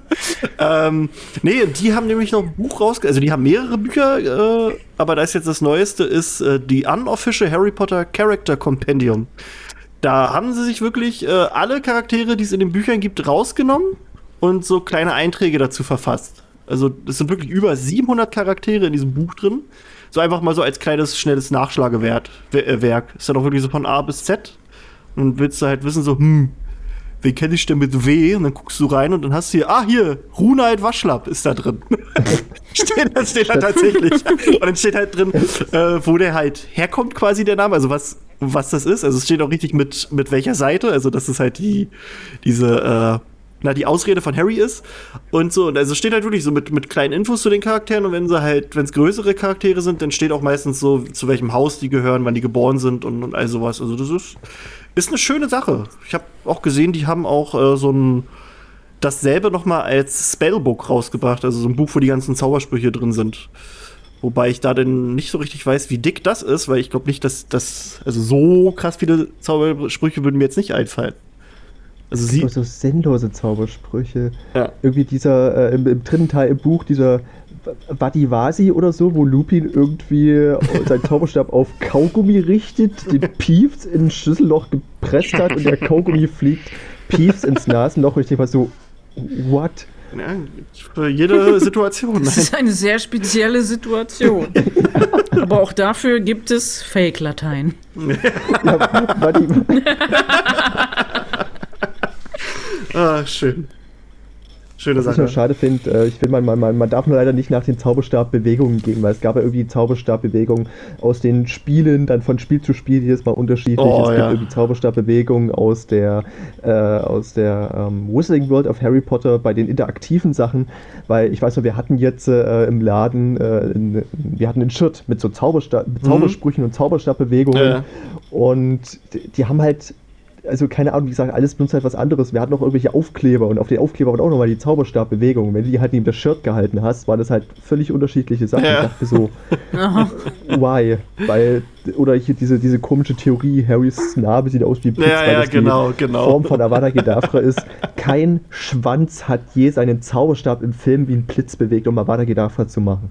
(laughs) ähm, nee, die haben nämlich noch ein Buch rausge... Also die haben mehrere Bücher, äh, aber da ist jetzt das Neueste, ist äh, die Unofficial Harry Potter Character Compendium. Da haben sie sich wirklich äh, alle Charaktere, die es in den Büchern gibt, rausgenommen und so kleine Einträge dazu verfasst. Also es sind wirklich über 700 Charaktere in diesem Buch drin. So einfach mal so als kleines, schnelles Nachschlagewerk. We- äh. Ist dann auch wirklich so von A bis Z. Und willst du halt wissen, so, hm, wen kenne ich denn mit W? Und dann guckst du rein und dann hast du hier, ah, hier, Runald Waschlapp ist da drin. (laughs) steht, das steht da tatsächlich. Und dann steht halt drin, äh, wo der halt herkommt, quasi der Name, also was, was das ist. Also es steht auch richtig mit, mit welcher Seite, also dass es halt die, diese, äh, na, die Ausrede von Harry ist. Und so, und also steht halt wirklich so mit, mit kleinen Infos zu den Charakteren und wenn sie halt, wenn es größere Charaktere sind, dann steht auch meistens so, zu welchem Haus die gehören, wann die geboren sind und, und all sowas. Also das ist, ist eine schöne Sache. Ich habe auch gesehen, die haben auch äh, so ein dasselbe noch mal als Spellbook rausgebracht, also so ein Buch, wo die ganzen Zaubersprüche drin sind. Wobei ich da denn nicht so richtig weiß, wie dick das ist, weil ich glaube nicht, dass das also so krass viele Zaubersprüche würden mir jetzt nicht einfallen. Also sie so sinnlose Zaubersprüche. Ja. Irgendwie dieser, äh, im, im dritten Teil im Buch, dieser Vadivasi oder so, wo Lupin irgendwie seinen Zauberstab auf Kaugummi richtet, den (laughs) Piefs in ein Schlüsselloch gepresst hat und der Kaugummi fliegt Piefs ins Nasenloch und ich denke mal so, what? ja, für jede Situation. Das ist eine sehr spezielle Situation. (laughs) Aber auch dafür gibt es Fake-Latein. Ja, (laughs) ah, schön. Schöne Was ich nur Sache. schade finde, äh, ich finde, man, man, man, darf nur leider nicht nach den Zauberstabbewegungen gehen, weil es gab ja irgendwie Zauberstabbewegungen aus den Spielen, dann von Spiel zu Spiel jedes Mal unterschiedlich. Oh, es gibt ja. irgendwie Zauberstabbewegungen aus der, äh, aus der ähm, Wizarding World of Harry Potter bei den interaktiven Sachen, weil ich weiß noch, wir hatten jetzt äh, im Laden, äh, in, wir hatten einen Shirt mit so Zauberstab, mit Zaubersprüchen und Zauberstabbewegungen Mhm. Ja. und die, die haben halt also keine Ahnung, wie gesagt, alles benutzt halt was anderes. Wir hatten auch irgendwelche Aufkleber und auf den Aufkleber waren auch nochmal die Zauberstabbewegung. Wenn du die halt neben das Shirt gehalten hast, waren das halt völlig unterschiedliche Sachen. Ja. Ich dachte so, (laughs) why? Weil, oder hier diese, diese komische Theorie, Harrys Narbe sieht aus wie Blitz, Ja, weil ja, das genau, die genau. Form von Avada Kedavra ist. Kein Schwanz hat je seinen Zauberstab im Film wie ein Blitz bewegt, um Avada Kedavra zu machen.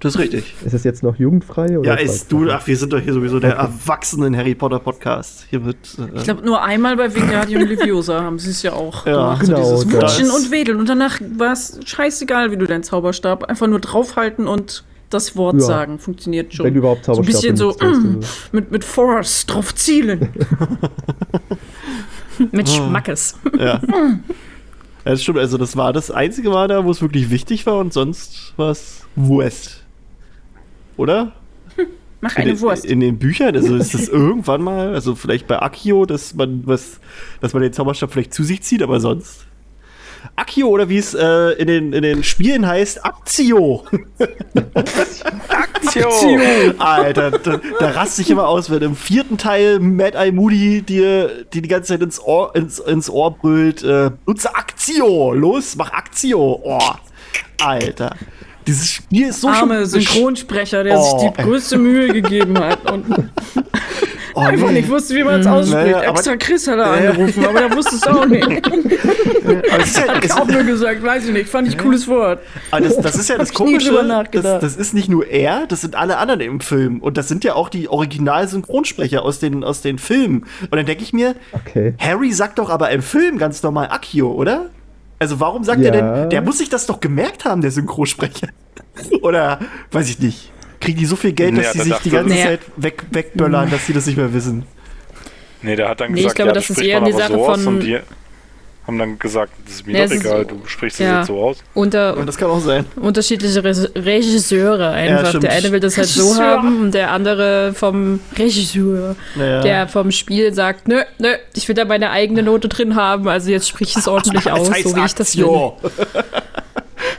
Das ist richtig. Ist es jetzt noch jugendfrei? Oder Ja, ist du, ach, wir sind doch hier sowieso der erwachsenen Harry Potter Podcast. Hier wird. Äh, Ich glaube, nur einmal bei Wingardium Leviosa haben sie es ja auch Ja, gemacht. genau, So dieses Wutschen und Wedeln. Und danach war es scheißegal, wie du deinen Zauberstab. Einfach nur draufhalten und das Wort Ja. sagen. Funktioniert schon. Wenn du überhaupt so ein Zauberstab bisschen so mm, mit, mit Force drauf zielen. (laughs) Mit Schmackes. ja. (laughs) ja. Das stimmt, also das war das einzige Mal da, wo es wirklich wichtig war und sonst war es Wurst. Oder? (laughs) Mach In eine den, Wurst. in den Büchern, also ist das (laughs) irgendwann mal, also vielleicht bei Akio, dass man was, dass man den Zauberstab vielleicht zu sich zieht, aber sonst. Akio oder wie es äh, in, den, in den Spielen heißt, Aktio. Aktio! Alter, da, da raste ich immer aus, wenn im vierten Teil Mad Eye Moody dir die, die ganze Zeit ins Ohr, ins, ins Ohr brüllt, äh, nutze Aktio, los, mach Aktio. Oh, Alter. Dieses Spiel ist so Arme Synchronsprecher, der Oh, sich die ey. größte Mühe gegeben hat und (laughs) oh, (laughs) einfach nee. nicht wusste, wie man es ausspricht. Naja, aber- Extra Chris hat er Ja, ja. angerufen, aber der wusste es auch (laughs) nicht. Ist ja, es, Hat auch nur gesagt, weiß ich nicht, fand ich cooles Wort. aber das, das ist ja das Komische. Das, das ist nicht nur er, das sind alle anderen im Film. Und das sind ja auch die Original-Synchronsprecher aus den, aus den Filmen. Und dann denke ich mir, Okay. Harry sagt doch aber im Film ganz normal Akio, oder? Also warum sagt er Ja. denn, der muss sich das doch gemerkt haben, der Synchronsprecher. (laughs) oder weiß ich nicht. Kriegen die so viel Geld, dass Ja, die da sich die ganze Zeit weg, wegböllern, dass sie das nicht mehr wissen? Nee, der hat dann Nee, ich gesagt, glaube, ja, das das ist eher aber Sache so von- und die haben dann gesagt, das ist mir Ja, doch ist- egal, du sprichst das ja. jetzt so aus. Unter, Und das kann auch sein. unterschiedliche Re Regisseure einfach. stimmt. der eine will das halt so Regisseur. haben und der andere vom Regisseur, Naja. der vom Spiel sagt, nö, nö, ich will da meine eigene Note drin haben, also jetzt sprich ich es ordentlich (laughs) aus, heißt so wie ich das will.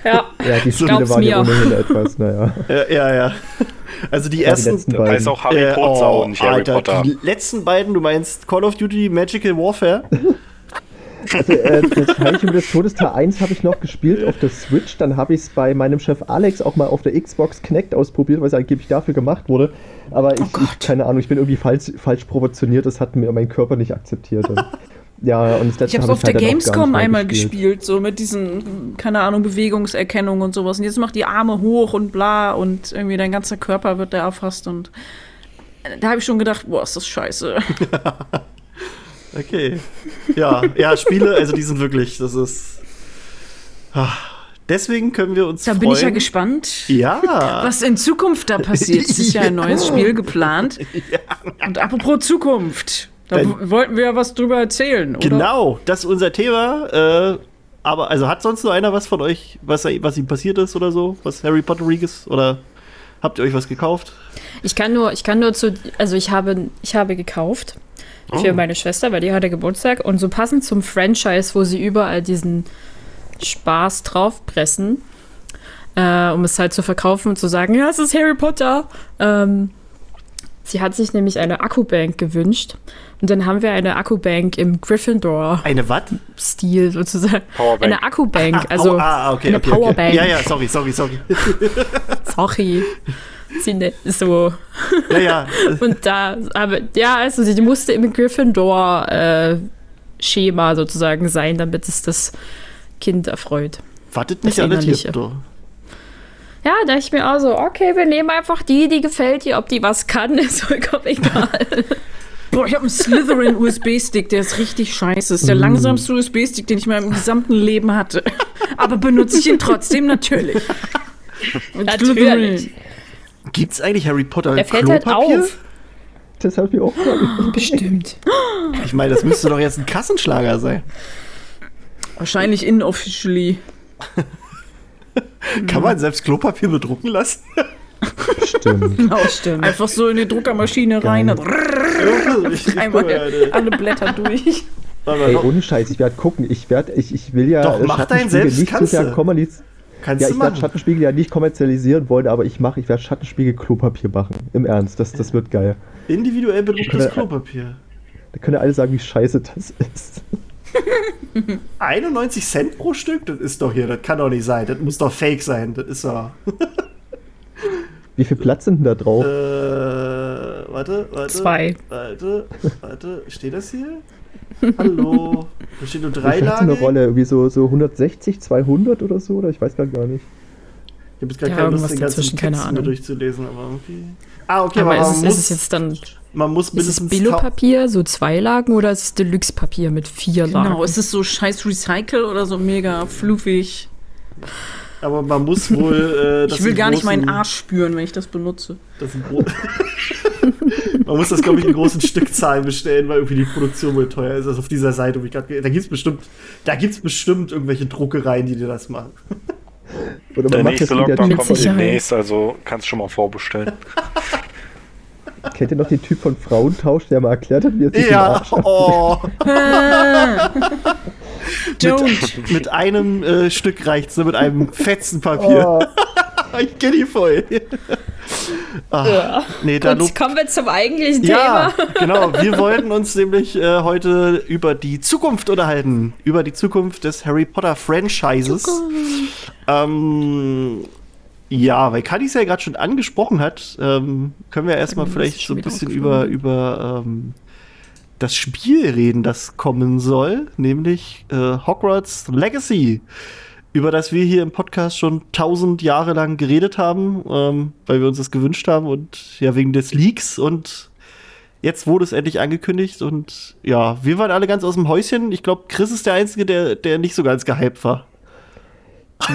Ja, Ja, die Spiele waren ja mir. ohnehin (laughs) etwas, naja. Ja, ja, ja. Also die Ja, die ersten. letzten Da beiden. heißt auch Harry äh, Potter oh, und nicht Harry Alter, Potter. Die letzten beiden, du meinst Call of Duty Magical Warfare? Also, äh, das Heiligtum des Todes Teil 1 habe ich noch gespielt auf der Switch. Dann habe ich es bei meinem Chef Alex auch mal auf der Xbox Kinect ausprobiert, was angeblich dafür gemacht wurde. Aber ich, ich keine Ahnung, ich bin irgendwie falsch, falsch provoktioniert. Das hat mir mein Körper nicht akzeptiert. (laughs) Ja, und das letzte Ich habe es hab auf der halt gar Gamescom einmal gespielt, so mit diesen, keine Ahnung, Bewegungserkennung und sowas. Und jetzt macht die Arme hoch und bla und irgendwie dein ganzer Körper wird da erfasst und da habe ich schon gedacht, boah, ist das scheiße. (laughs) Okay. Ja, ja, Spiele, also die sind wirklich, das ist. Ah, Deswegen können wir uns Da freuen. bin ich ja gespannt, Ja. was in Zukunft da passiert. Es ist ja ein neues (laughs) Spiel geplant. Und apropos Zukunft, da Dann- w- wollten wir ja was drüber erzählen, oder? Genau, das ist unser Thema. Äh, aber also hat sonst nur einer was von euch, was, was ihm passiert ist oder so? Was Harry Potteriges? Oder habt ihr euch was gekauft? Ich kann nur, ich kann nur zu, also ich habe, ich habe gekauft für Oh. meine Schwester, weil die hatte Geburtstag und so passend zum Franchise, wo sie überall diesen Spaß draufpressen, äh, um es halt zu verkaufen und zu sagen, ja, es ist Harry Potter. Ähm, sie hat sich nämlich eine Akkubank gewünscht und dann haben wir eine Akkubank im Gryffindor-Stil Eine was? sozusagen. Powerbank. Eine Akkubank, (laughs) Ah, also Power- ah, okay, eine okay, okay. Powerbank. Ja, ja, sorry, sorry, sorry. sorry. (laughs) Sie ne, so Ja, ja. (laughs) Und da, aber ja, also sie musste im Gryffindor-Schema sozusagen sein, damit es das Kind erfreut. Wartet nicht Das alle. Tiere. Ja, da ich mir auch so, okay, wir nehmen einfach die, die gefällt dir, ob die was kann, (laughs) ist vollkommen egal. (laughs) Boah, ich habe einen Slytherin USB-Stick, der ist richtig scheiße. Ist der Mm. langsamste USB-Stick, den ich in meinem gesamten Leben hatte. Aber benutze ich ihn trotzdem natürlich. Und Natürlich. Gibt's eigentlich Harry Potter Der fällt halt Klopapier? auf. Das habe ich auch gerade Bestimmt. Ich meine, das müsste doch jetzt ein Kassenschlager sein. Wahrscheinlich inofficially. (laughs) Kann man selbst Klopapier bedrucken lassen? Stimmt. (laughs) Genau. Stimmt. Einfach so in die Druckermaschine rein. Ich- Einmal Alter. alle Blätter durch. Ey, ohne Scheiß, ich werde gucken. Ich werde, ich, ich will ja Doch, mach deinen Schattenspiegel selbst, nicht kannst du. kommerzialisieren. Kannst Ja, du ich werde. Schattenspiegel ja nicht kommerzialisieren wollen, aber ich mache, ich werde Schattenspiegel Klopapier machen. Im Ernst, das, das wird geil. Individuell bedrucktes Klopapier. Da können ja alle sagen, wie scheiße das ist. (laughs) 91 Cent pro Stück? Das ist doch hier, das kann doch nicht sein. Das muss doch fake sein. Das ist doch. (laughs) Wie viel Platz sind denn da drauf? Äh, warte, warte. Zwei. Warte, warte. Steht das hier? Hallo. Da steht nur drei Wie viel hat so eine Lagen. Rolle? Irgendwie so, so 160, 200 oder so? Oder ich weiß gar gar nicht. Ich habe jetzt gerade Ja, keine Lust, den ganzen dazwischen, keine Text mir Ahnung. durchzulesen, aber irgendwie. Ah, okay, Aber aber, ist, man, es, muss, ist es jetzt dann, man muss ist es Billo-Papier, so zwei Lagen, oder ist es Deluxe-Papier mit vier Lagen? Genau, ist es so scheiß Recycle oder so mega fluffig? Aber man muss wohl. Äh, das Ich will gar nicht großen- meinen Arsch spüren, wenn ich das benutze. Das in gro- (laughs) (laughs) man muss das, glaube ich, in großen Stückzahlen bestellen, weil irgendwie die Produktion wohl teuer ist. Also auf dieser Seite, wo ich gerade. Da gibt es bestimmt, da gibt's bestimmt irgendwelche Druckereien, die dir das machen. Oder Der man nächste Lockdown Mit kommt demnächst, also kannst schon mal vorbestellen. (laughs) Kennt ihr noch den Typ von Frauentausch, der mal erklärt hat, wie er sich Ja, oh. (laughs) Don't. (laughs) Mit einem äh, Stück reicht's, ne? mit einem fetzen Papier. Oh, Ich kenne die voll. Ah, Nee, da lob kommen wir zum eigentlichen Ja, (laughs) genau. Wir (laughs) wollten uns nämlich äh, heute über die Zukunft unterhalten. Über die Zukunft des Harry Potter Franchises. Ähm, ja, weil Kadi es ja gerade schon angesprochen hat, ähm, können wir erstmal vielleicht so ein bisschen über, über ähm, das Spiel reden, das kommen soll, nämlich äh, Hogwarts Legacy, über das wir hier im Podcast schon tausend Jahre lang geredet haben, ähm, weil wir uns das gewünscht haben und ja, wegen des Leaks und jetzt wurde es endlich angekündigt und ja, wir waren alle ganz aus dem Häuschen. Ich glaube, Chris ist der Einzige, der, der nicht so ganz gehypt war.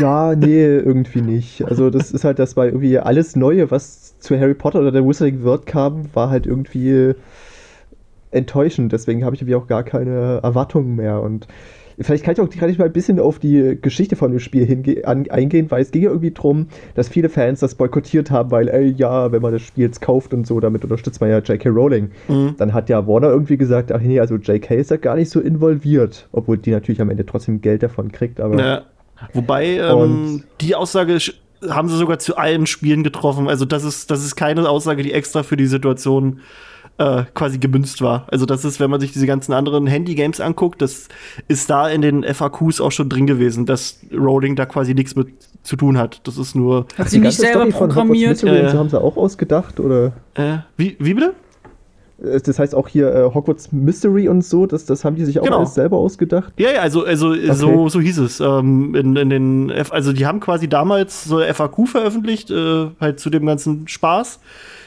Ja, nee, irgendwie nicht. Also das ist halt, das war irgendwie alles Neue, was zu Harry Potter oder der Wizarding World kam, war halt irgendwie enttäuschend. Deswegen habe ich irgendwie auch gar keine Erwartungen mehr. Und vielleicht kann ich auch gleich mal ein bisschen auf die Geschichte von dem Spiel an, eingehen, weil es ging ja irgendwie drum, dass viele Fans das boykottiert haben, weil, ey, ja, wenn man das Spiel jetzt kauft und so, damit unterstützt man ja J.K. Rowling. Mhm. Dann hat ja Warner irgendwie gesagt, ach nee, also J.K. ist ja gar nicht so involviert. Obwohl die natürlich am Ende trotzdem Geld davon kriegt, aber... Ja. Wobei, ähm, die Aussage haben sie sogar zu allen Spielen getroffen. Also das ist, das ist keine Aussage, die extra für die Situation äh, quasi gemünzt war. Also das ist, wenn man sich diese ganzen anderen Handy-Games anguckt, das ist da in den FAQs auch schon drin gewesen, dass Rowling da quasi nichts mit zu tun hat. Das ist nur. Hat sie nicht selber Story von Hogwarts programmiert? Ja. so haben sie auch ausgedacht, oder? Äh, wie, wie bitte? Äh, Das heißt auch hier äh, Hogwarts Mystery und so, das, das haben die sich auch Genau. alles selber ausgedacht. Ja, ja, also, also so, so hieß es. Ähm, in, in den F also die haben quasi damals so eine FAQ veröffentlicht, äh, halt zu dem ganzen Spaß.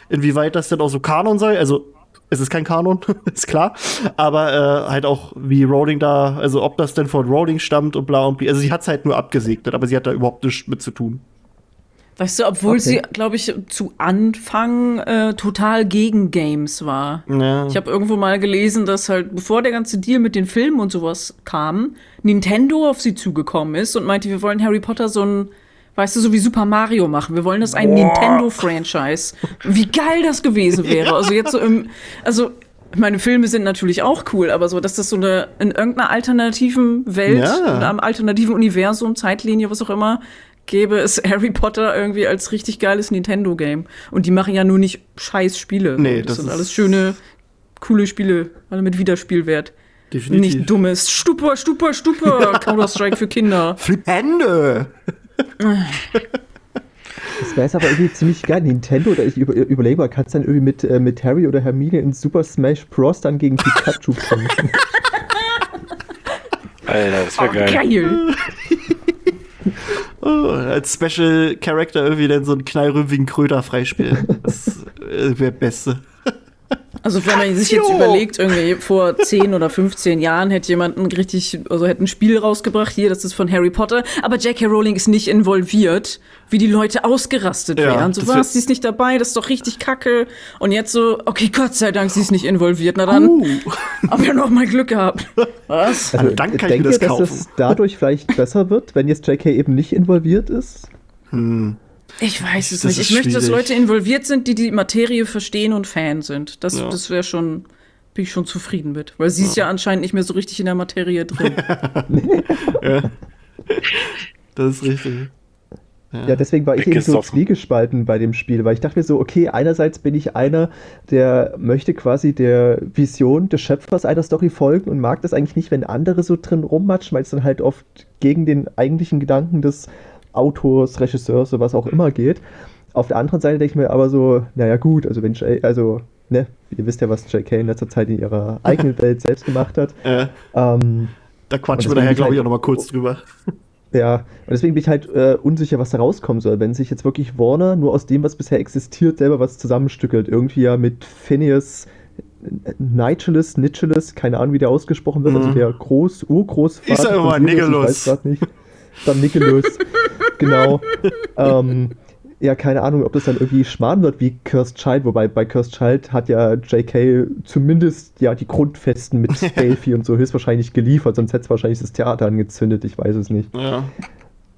Inwieweit das denn auch so Kanon sei. Also es ist kein Kanon, (laughs) ist klar. Aber äh, halt auch, wie Rowling da, also ob das denn von Rowling stammt und bla und bla. Also sie hat es halt nur abgesegnet, aber sie hat da überhaupt nichts mit zu tun. Weißt du, obwohl Okay. sie, glaube ich, zu Anfang äh, total gegen Games war. Ja. Ich habe irgendwo mal gelesen, dass halt, bevor der ganze Deal mit den Filmen und sowas kam, Nintendo auf sie zugekommen ist und meinte, wir wollen Harry Potter so ein, weißt du, so wie Super Mario machen. Wir wollen das ein Nintendo-Franchise. Wie geil das gewesen wäre. Also jetzt so im, also meine Filme sind natürlich auch cool, aber so, dass das so eine in irgendeiner alternativen Welt, Ja. in einem alternativen Universum, Zeitlinie, was auch immer, gäbe es Harry Potter irgendwie als richtig geiles Nintendo-Game. Und die machen ja nur nicht scheiß Spiele. Nee, das, das sind alles schöne, coole Spiele, alle mit Wiederspielwert. Nicht dummes Stupor, Stupor, Stupor, (laughs) Counter-Strike für Kinder. Flippende! Das wäre jetzt aber irgendwie ziemlich geil. Nintendo, oder ich über, überlege mal, kannst du dann irgendwie mit, äh, mit Harry oder Hermine in Super Smash Bros. dann gegen Pikachu kämpfen? (laughs) Alter, das wäre Oh, geil. geil. (laughs) Oh, als Special Character irgendwie dann so einen knallrümpfigen Kröter freispielen. Das äh, wäre Beste. Also wenn man sich jetzt Jo. überlegt, irgendwie vor 10 oder 15 Jahren hätte jemand ein richtig, also hätte ein Spiel rausgebracht, hier, das ist von Harry Potter, aber J.K. Rowling ist nicht involviert, wie die Leute ausgerastet Ja, wären. So was, sie ist nicht dabei, das ist doch richtig kacke. Und jetzt so, okay, Gott sei Dank, sie ist nicht involviert. Na dann Uh, (laughs) haben wir noch mal Glück gehabt. Was? Also, dann kann ich mir das ihr, dass kaufen. das dadurch vielleicht besser wird, wenn jetzt JK eben nicht involviert ist? Ich weiß es Das nicht. Ich möchte, dass schwierig. Leute involviert sind, die die Materie verstehen und Fan sind. Das, Ja. das wäre schon, bin ich schon zufrieden mit. Weil sie ist ja anscheinend nicht mehr so richtig in der Materie drin. (laughs) Das ist richtig. Ja, deswegen war ich eben so zwiegespalten bei dem Spiel, weil ich dachte mir so, okay, einerseits bin ich einer, der möchte quasi der Vision des Schöpfers einer Story folgen und mag das eigentlich nicht, wenn andere so drin rummatschen, weil es dann halt oft gegen den eigentlichen Gedanken des Autors, Regisseurs, so was auch immer geht. Auf der anderen Seite denke ich mir aber so, naja gut, also wenn J, also, ne, ihr wisst ja, was JK in letzter Zeit in ihrer (laughs) eigenen Welt selbst gemacht hat. Äh, Ähm, da quatschen wir nachher, glaube ich, halt- auch noch mal kurz drüber. Ja, und deswegen bin ich halt äh, unsicher, was da rauskommen soll. Wenn sich jetzt wirklich Warner nur aus dem, was bisher existiert, selber was zusammenstückelt. Irgendwie ja mit Phineas Nigelus, Nigelus, keine Ahnung, wie der ausgesprochen wird, also Mhm. der Groß, Urgroßvater. Ich sag immer Nigelus. Ich weiß grad nicht. Dann Nigelus, (laughs) genau. Ähm, ja, keine Ahnung, ob das dann irgendwie Schmarrn wird wie Cursed Child, wobei bei Cursed Child hat ja JK zumindest ja die Grundfesten mit (laughs) Delphi und so höchstwahrscheinlich geliefert, sonst hätte es wahrscheinlich das Theater angezündet, ich weiß es nicht Ja.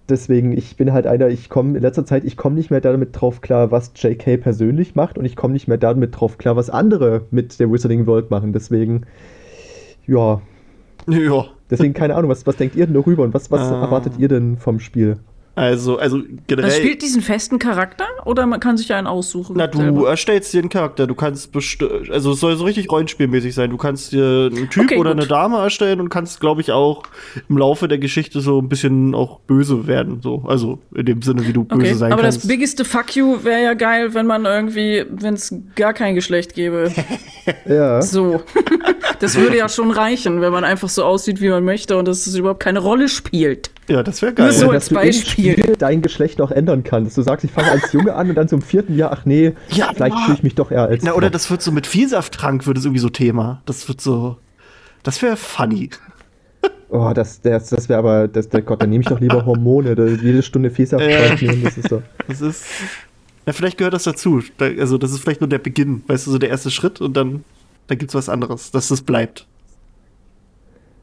deswegen, ich bin halt einer, ich komme in letzter Zeit, ich komme nicht mehr damit drauf klar, was JK persönlich macht und ich komme nicht mehr damit drauf klar, was andere mit der Wizarding World machen. Deswegen, ja, Ja. Deswegen keine Ahnung, was, was denkt ihr denn darüber und was, was Ah. erwartet ihr denn vom Spiel? Also, also generell. Das spielt diesen festen Charakter oder man kann sich ja einen aussuchen? Na, du selber? erstellst dir einen Charakter. Du kannst also es soll so richtig rollenspielmäßig sein. Du kannst dir einen Typ Okay, oder gut. eine Dame erstellen und kannst, glaube ich, auch im Laufe der Geschichte so ein bisschen auch böse werden. So, also in dem Sinne, wie du böse Okay, sein aber kannst. das biggeste Fuck you wäre ja geil, wenn man irgendwie, wenn es gar kein Geschlecht gäbe. (laughs) Ja, So. (laughs) Das würde ja schon reichen, wenn man einfach so aussieht, wie man möchte und dass es überhaupt keine Rolle spielt. ja, das wäre Nur geil. so Oder als dass Beispiel. Spiel dein Geschlecht auch ändern kannst. Du sagst, ich fange als Junge an und dann so im vierten Jahr, ach nee, Ja, vielleicht fühle ich mich doch eher als Na, oder das wird so mit Vielsafttrank wird es irgendwie so Thema. Das wird so. Das wäre funny. Oh, das, das, das wäre aber, das, der Gott, dann nehme ich doch lieber Hormone. Da, jede Stunde Ja. nehmen, das ist doch. Das ist. Na, vielleicht gehört das dazu. Da, also, das ist vielleicht nur der Beginn, weißt du, so der erste Schritt und dann, dann gibt's was anderes, dass das bleibt.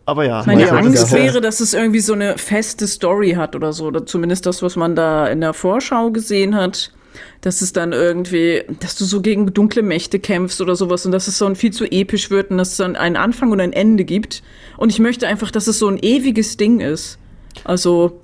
Aber ja, Meine Angst wäre, dass es irgendwie so eine feste Story hat oder so. Oder zumindest das, was man da in der Vorschau gesehen hat. Dass es dann irgendwie, dass du so gegen dunkle Mächte kämpfst oder sowas und dass es so ein viel zu episch wird und dass es dann einen Anfang und ein Ende gibt. Und ich möchte einfach, dass es so ein ewiges Ding ist. Also,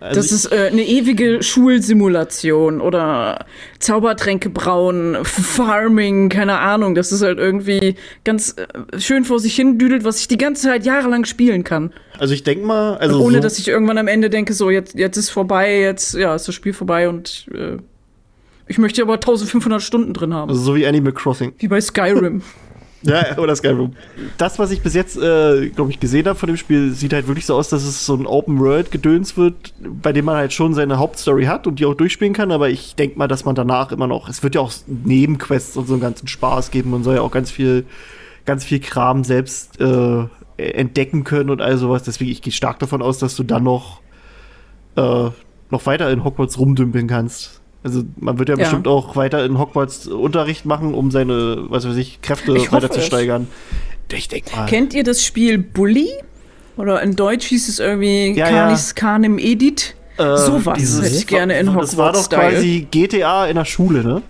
also das ist äh, eine ewige Schulsimulation oder Zaubertränke brauen, Farming, keine Ahnung. Das ist halt irgendwie ganz äh, schön vor sich hin düdelt, was ich die ganze Zeit jahrelang spielen kann. Also ich denke mal, also ohne so, dass ich irgendwann am Ende denke, so jetzt, jetzt ist vorbei, jetzt ja, ist das Spiel vorbei und äh, ich möchte aber 1500 Stunden drin haben. also so wie Animal Crossing. Wie bei Skyrim. (laughs) Ja, oder Skyrim. Das, was ich bis jetzt, äh, glaube ich, gesehen habe von dem Spiel, sieht halt wirklich so aus, dass es so ein Open-World-Gedöns wird, bei dem man halt schon seine Hauptstory hat und die auch durchspielen kann, aber ich denke mal, dass man danach immer noch, es wird ja auch Nebenquests und so einen ganzen Spaß geben, man soll ja auch ganz viel, ganz viel Kram selbst äh, entdecken können und all sowas, deswegen ich gehe stark davon aus, dass du dann noch, äh, noch weiter in Hogwarts rumdümpeln kannst. Also man wird ja, Ja. bestimmt auch weiter in Hogwarts Unterricht machen, um seine, was weiß ich, Kräfte Ich weiter zu steigern. Ich denke mal. Kennt ihr das Spiel Bully? Oder in Deutsch hieß es irgendwie Ja, Canis Canem Edit. äh, sowas hätte ich gerne in Das war doch quasi GTA in der Schule, ne?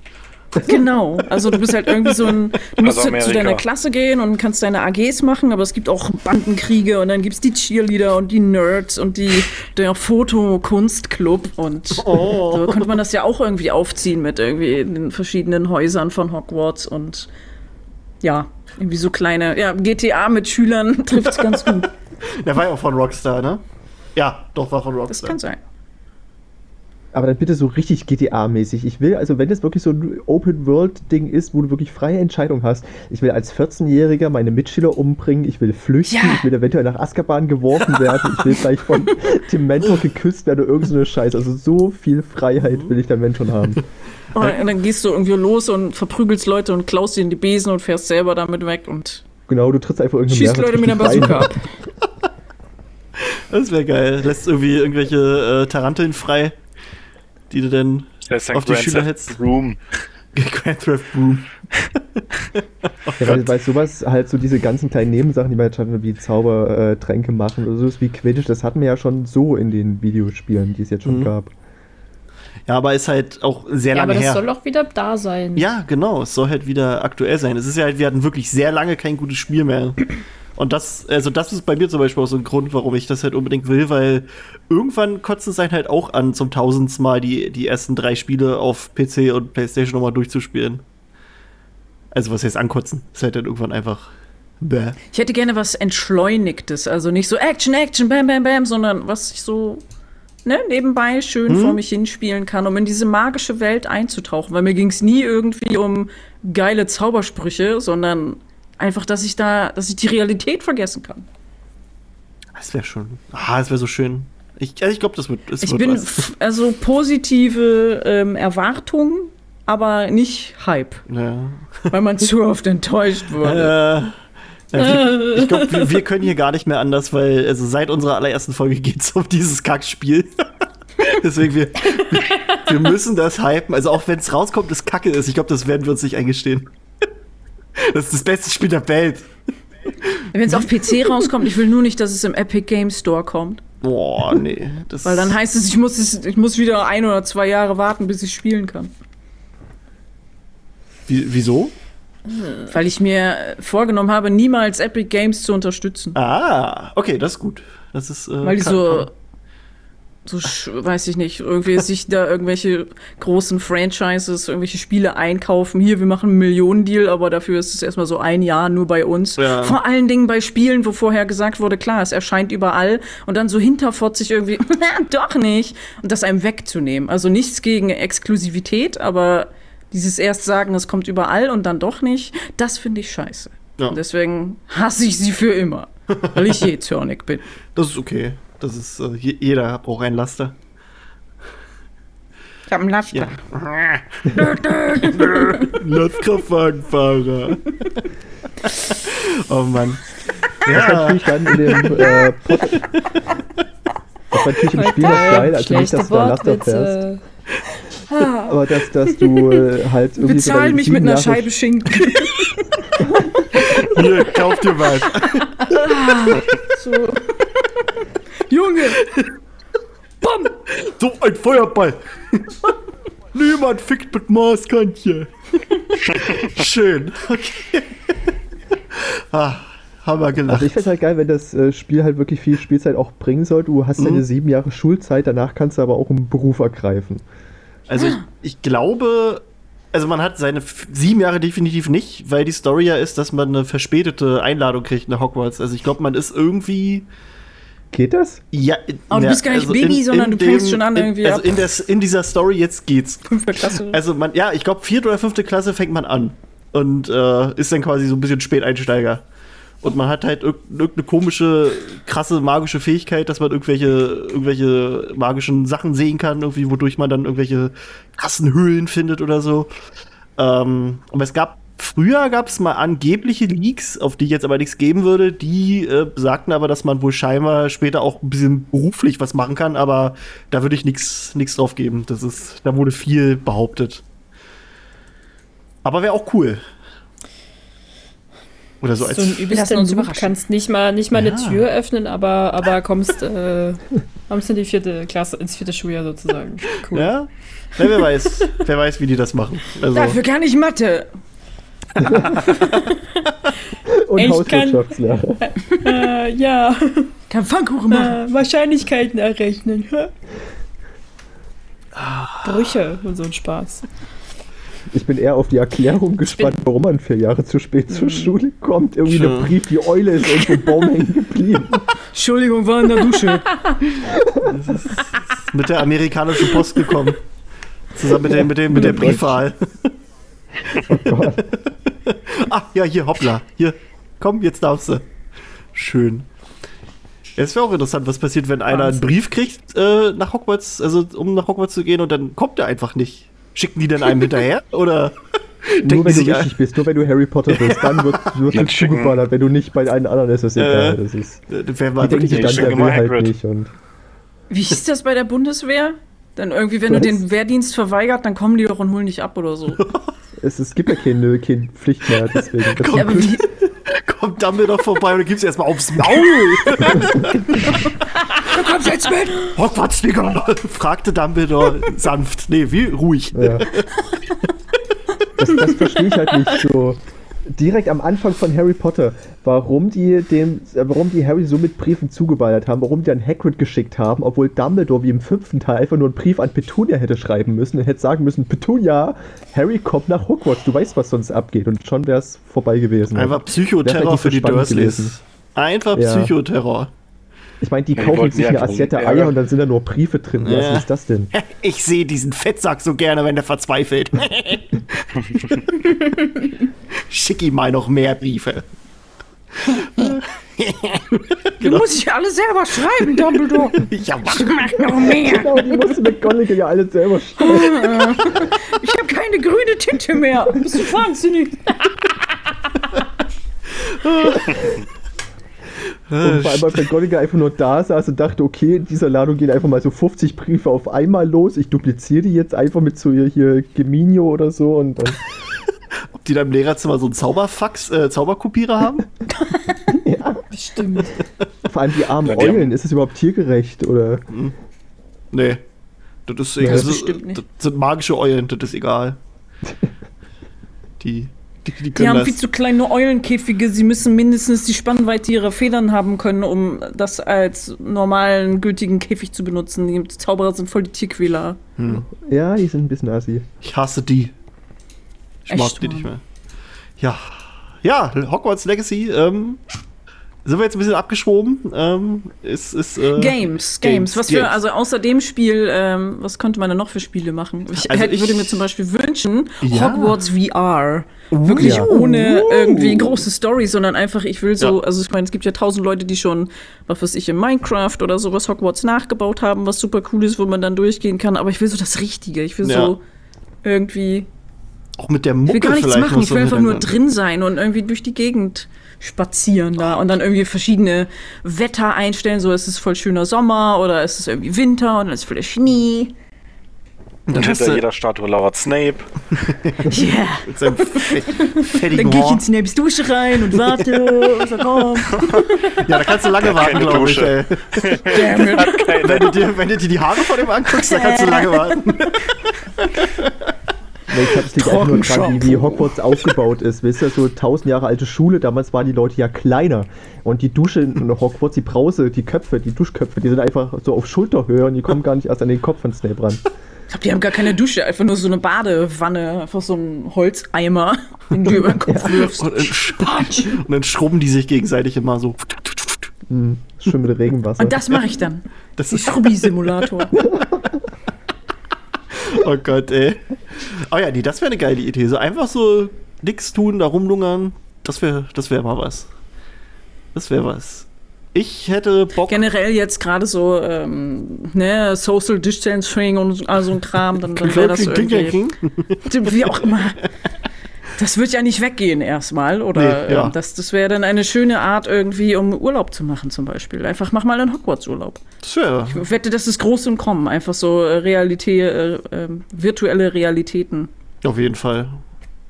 Genau. Also du bist halt irgendwie so ein. Du musst Also halt zu deiner Klasse gehen und kannst deine AGs machen, aber es gibt auch Bandenkriege und dann gibt's die Cheerleader und die Nerds und die der Fotokunstclub und Oh. so könnte man das ja auch irgendwie aufziehen mit irgendwie den verschiedenen Häusern von Hogwarts und ja, irgendwie so kleine, ja, GTA mit Schülern (laughs) trifft's ganz gut. (laughs) Der war ja auch von Rockstar, ne? Ja, doch, war von Das Rockstar. kann sein. Aber dann bitte so richtig GTA-mäßig. Ich will, also wenn das wirklich so ein Open-World-Ding ist, wo du wirklich freie Entscheidung hast, ich will als 14-Jähriger meine Mitschüler umbringen, ich will flüchten, Ja. ich will eventuell nach Azkaban geworfen werden, ich will gleich von (laughs) dem Mentor geküsst werden oder irgend so eine Scheiße. Also so viel Freiheit will ich dann wenn schon haben. Und dann gehst du irgendwie los und verprügelst Leute und klaust ihnen die Besen und fährst selber damit weg und Genau, du trittst einfach irgendeine schießt Leute mit einer Bazooka ab. Das wäre geil. Lässt irgendwie irgendwelche äh, Taranteln frei, die du dann Auf die Schüler hetzt. Room. (laughs) Grand Theft Room. Ja, weil, weil sowas halt so diese ganzen kleinen Nebensachen, die man jetzt hat, wie Zaubertränke machen oder so, wie Quidditch, das hatten wir ja schon so in den Videospielen, die es jetzt schon Mhm. gab. Ja, aber ist halt auch sehr Ja, aber lange das her. soll auch wieder da sein. Ja, genau. Es soll halt wieder aktuell sein. Es ist ja halt, wir hatten wirklich sehr lange kein gutes Spiel mehr. Und das, also das ist bei mir zum Beispiel auch so ein Grund, warum ich das halt unbedingt will, weil irgendwann kotzt es einen halt auch an, zum tausendsten Mal die, die ersten drei Spiele auf PC und Playstation nochmal durchzuspielen. Also was heißt ankotzen? Ist halt dann irgendwann einfach. Bäh. Ich hätte gerne was Entschleunigtes, also nicht so Action, Action, Bam, Bam, Bam, sondern was ich so ne, nebenbei schön Hm? vor mich hinspielen kann, um in diese magische Welt einzutauchen. Weil mir ging es nie irgendwie um geile Zaubersprüche, sondern einfach, dass ich da, dass ich die Realität vergessen kann. Das wäre schon. Ah, das wäre so schön. Ich, also ich glaube, das wird, das Ich wird bin was. also positive ähm, Erwartungen, aber nicht Hype, Ja. weil man zu oft enttäuscht (laughs) wurde. Äh, ja, wir, ich glaube, wir, wir können hier gar nicht mehr anders, weil also seit unserer allerersten Folge geht es um dieses Kackspiel. (laughs) Deswegen, wir, wir müssen das hypen. Also auch wenn es rauskommt, das Kacke ist. Ich glaube, das werden wir uns nicht eingestehen. Das ist das beste Spiel der Welt. Wenn es auf PC rauskommt, ich will nur nicht, dass es im Epic Game Store kommt. Boah, nee. Weil dann heißt es, ich muss, es, ich muss wieder ein oder zwei Jahre warten, bis ich spielen kann. Wie, wieso? Weil ich mir vorgenommen habe, niemals Epic Games zu unterstützen. Ah, okay, das ist gut. Das ist. Äh, Weil die so, so, weiß ich nicht, irgendwie sich da irgendwelche großen Franchises, irgendwelche Spiele einkaufen. Hier, wir machen einen Millionendeal, aber dafür ist es erstmal so ein Jahr nur bei uns. Ja. Vor allen Dingen bei Spielen, wo vorher gesagt wurde, klar, es erscheint überall und dann so hinterfotzig irgendwie, (laughs) doch nicht. Und das einem wegzunehmen. Also nichts gegen Exklusivität, aber dieses erst sagen, es kommt überall und dann doch nicht, das finde ich scheiße. Ja. Deswegen hasse ich sie für immer, weil ich je zornig bin. Das ist okay. Das ist. Äh, je- jeder braucht einen Laster. Ich habe einen Laster. Ja. (laughs) Lastkraftwagenfahrer. (laughs) oh Mann. Das war natürlich dann in dem äh, Pod Das war natürlich im Spiel noch geil, also nicht, dass du da Laster fährst, aber dass, dass du äh, halt irgendwie so Bezahl deine mich mit einer Scheibe Schinken. Hier, kauf dir was. so. Junge, So ein Feuerball. Niemand fickt mit Maßkantchen. Schön. Okay. Ah, wir gelacht. Also ich fände halt geil, wenn das äh, Spiel halt wirklich viel Spielzeit auch bringen soll. Du hast Mhm. deine sieben Jahre Schulzeit, danach kannst du aber auch einen Beruf ergreifen. Also ich, ich glaube, also man hat seine sieben Jahre definitiv nicht, weil die Story ja ist, dass man eine verspätete Einladung kriegt nach Hogwarts. Also ich glaube, man ist irgendwie. Geht das? Ja, Oh, du ja, bist gar nicht Baby, sondern du fängst schon an in, irgendwie Also ab. in, des, in dieser Story jetzt geht's. (laughs) fünfte Klasse. Also man, ja, ich glaube, vierte oder fünfte Klasse fängt man an und äh, ist dann quasi so ein bisschen Späteinsteiger. Und man hat halt irg irgendeine komische, krasse magische Fähigkeit, dass man irgendwelche, irgendwelche magischen Sachen sehen kann, irgendwie, wodurch man dann irgendwelche krassen Höhlen findet oder so. Ähm, aber es gab, früher gab es mal angebliche Leaks, auf die ich jetzt aber nichts geben würde, die äh, sagten aber, dass man wohl scheinbar später auch ein bisschen beruflich was machen kann, aber da würde ich nichts nichts drauf geben. Das ist, da wurde viel behauptet. Aber wäre auch cool. Oder so als. So ein übelster Noob, überraschen. kannst nicht mal, nicht mal Ja. eine Tür öffnen, aber, aber kommst, äh, kommst in die vierte Klasse, ins vierte Schuljahr sozusagen. Cool. ja? ja? Wer weiß. wer weiß, wie die das machen. Also, Dafür kann ich Mathe. Und Ich Hauswirtschaftslehrer. Äh, ja, Kann Pfannkuchen machen. äh, Wahrscheinlichkeiten errechnen. Brüche und so ein Spaß. Ich bin eher auf die Erklärung gespannt, warum man vier Jahre zu spät zur Schule kommt. Irgendwie Tja. ein Brief, die Eule ist irgendwo im Baum hängen geblieben. Entschuldigung, war in der Dusche. mit der amerikanischen Post gekommen. Zusammen mit, dem, mit, dem, mit der Briefwahl. Oh Gott. (laughs) Ah, ja, hier, hoppla. Hier, komm, jetzt darfst du. Schön. Es wäre auch interessant, was passiert, wenn einer einen. Brief kriegt äh, nach Hogwarts, also um nach Hogwarts zu gehen und dann kommt er einfach nicht. Schicken die dann einem hinterher? (laughs) Oder Nur denken wenn du sich richtig bist, nur wenn du Harry Potter bist, dann wird, (laughs) wird Dann zugeballert. Wenn du nicht bei allen anderen ist, ist es egal. Äh, Das ist, äh, wer mal die denken sich dann, der will halt Hagrid. nicht. Und Wie ist das bei der Bundeswehr? Dann irgendwie, wenn du Was? den Wehrdienst verweigert, dann kommen die doch und holen dich ab oder so. Es, es gibt ja keine, keine Pflicht mehr. Deswegen. Das Komm, Ja, aber wie, kommt Dumbledore vorbei und du gibst erstmal aufs Maul. (laughs) du kommst jetzt mit! Hogwarts, Digga! fragte Dumbledore sanft. Nee, wie? Ruhig. Ja. Das, das verstehe ich halt nicht so. Direkt am Anfang von Harry Potter, warum die dem, äh, warum die Harry so mit Briefen zugeballert haben, warum die an Hagrid geschickt haben, obwohl Dumbledore wie im fünften Teil einfach nur einen Brief an Petunia hätte schreiben müssen und hätte sagen müssen, Petunia, Harry kommt nach Hogwarts, du weißt, was sonst abgeht und schon wäre es vorbei gewesen. Einfach Psychoterror für die Dursleys. gewesen. Einfach Ja. Ich meine, die Ja, die kaufen sich die eine ärgern. Eier und dann sind da nur Briefe drin. Ja. Was ist das denn? (laughs) Ich sehe diesen Fettsack so gerne, wenn der verzweifelt. (laughs) Schick ihm mal noch mehr Briefe. (laughs) Du musst ich alle selber schreiben, Dumbledore. Ja, mach. Ich mach noch mehr. Genau, die musste McGonagall ja alle selber schreiben. Ich habe keine grüne Tinte mehr. Bist du wahnsinnig? Und vor allem, weil McGonagall einfach nur da saß und dachte, okay, in dieser Ladung gehen einfach mal so 50 Briefe auf einmal los. Ich dupliziere die jetzt einfach mit so hier, hier Geminio oder so und dann. (laughs) Ob die da im Lehrerzimmer so einen Zauberfax, äh, Zauberkopierer haben? (laughs) ja. Bestimmt. Vor allem die armen Ja, Eulen, ist es überhaupt tiergerecht? Oder? Nee. Das, ist, Nee, das, nicht. das sind magische Eulen, das ist egal. (laughs) Die, die, die Die haben das. viel zu kleine Eulenkäfige. Sie müssen mindestens die Spannweite ihrer Federn haben können, um das als normalen, gültigen Käfig zu benutzen. Die Zauberer sind voll die Tierquäler. Ja, die sind ein bisschen assi. Ich hasse die. Ich Echt, mag die Mann. nicht mehr. Ja. Ja, Hogwarts Legacy, ähm, sind wir jetzt ein bisschen abgeschoben. Ähm, ist, ist, äh, Games, Games. Games, Was für, Games. also außer dem Spiel, ähm, was könnte man denn noch für Spiele machen? Ich, Also hätte, ich- würde mir zum Beispiel wünschen, Ja. Hogwarts VR. Wirklich ja. ohne Uh. irgendwie große Story, sondern einfach, ich will so, Ja. also ich meine, es gibt ja tausend Leute, die schon, was weiß ich, in Minecraft oder sowas Hogwarts nachgebaut haben, was super cool ist, wo man dann durchgehen kann, aber ich will so das Richtige. Ich will so irgendwie, Auch mit der ich Mucke will gar nichts machen, ich will einfach nur drin sein und irgendwie durch die Gegend spazieren da und dann irgendwie verschiedene Wetter einstellen, so es ist voll schöner Sommer oder es ist irgendwie Winter und dann ist voll Schnee. Und dann hinter du jeder Statue lauert Snape. (laughs) Yeah. (laughs) mit seinem fe- Dann gehe ich in. Snapes Dusche rein und warte, bis er kommt. (laughs) Ja, da kannst du lange warten, glaube ich. Ey. Damn it. Wenn, du dir, wenn du dir die Haare von dem anguckst, da kannst du lange warten. Nee, ich es liegt einfach nur dran, wie, wie Hogwarts aufgebaut ist. Wisst ihr, so 1000 Jahre alte Schule, damals waren die Leute ja kleiner. Und die Dusche in Hogwarts, die Brause, die Köpfe, die Duschköpfe, die sind einfach so auf Schulterhöhe und die kommen gar nicht erst an den Kopf von Snape ran. Ich glaube, die haben gar keine Dusche, einfach nur so eine Badewanne, einfach so ein Holzeimer, den du über den Kopf wirfst. Und dann, und dann schrubben die sich gegenseitig immer so. Hm, schön mit Regenwasser. Und das mache ich dann. Das ist, Schrubbi-Simulator. (laughs) (laughs) oh Gott, ey. Oh ja, nee, das wäre eine geile Idee. So einfach so nix tun, da rumlungern. Das wäre das wär mal was. Das wäre was. Ich hätte Bock. Generell jetzt gerade so, ähm, ne, Social Distancing und all so ein Kram, dann, dann wäre das irgendwie. (laughs) Wie auch immer. (laughs) Das wird ja nicht weggehen erstmal, oder? Nee, ja. ähm, das das wäre dann eine schöne Art irgendwie, um Urlaub zu machen zum Beispiel. Einfach mach mal einen Hogwarts-Urlaub. Wäre. Ich wette, das ist groß im Kommen. Einfach so äh, Realität, äh, ähm, virtuelle Realitäten, Auf jeden Fall.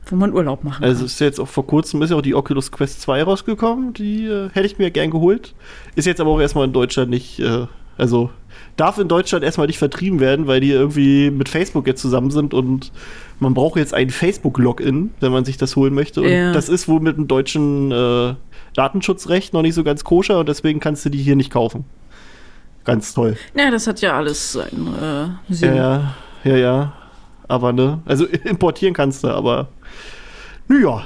wo man Urlaub machen Also kann. ist jetzt auch vor kurzem ist ja auch die Oculus Quest 2 rausgekommen. Die äh, hätte ich mir gern geholt. Ist jetzt aber auch erstmal in Deutschland nicht, äh, also darf in Deutschland erstmal nicht vertrieben werden, weil die irgendwie mit Facebook jetzt zusammen sind und man braucht jetzt ein Facebook-Login, wenn man sich das holen möchte. Und Ja. das ist wohl mit dem deutschen äh, Datenschutzrecht noch nicht so ganz koscher und deswegen kannst du die hier nicht kaufen. Ganz toll. Ja, das hat ja alles seinen äh, Sinn. Ja, ja, ja. Aber ne, also (laughs) importieren kannst du, aber naja.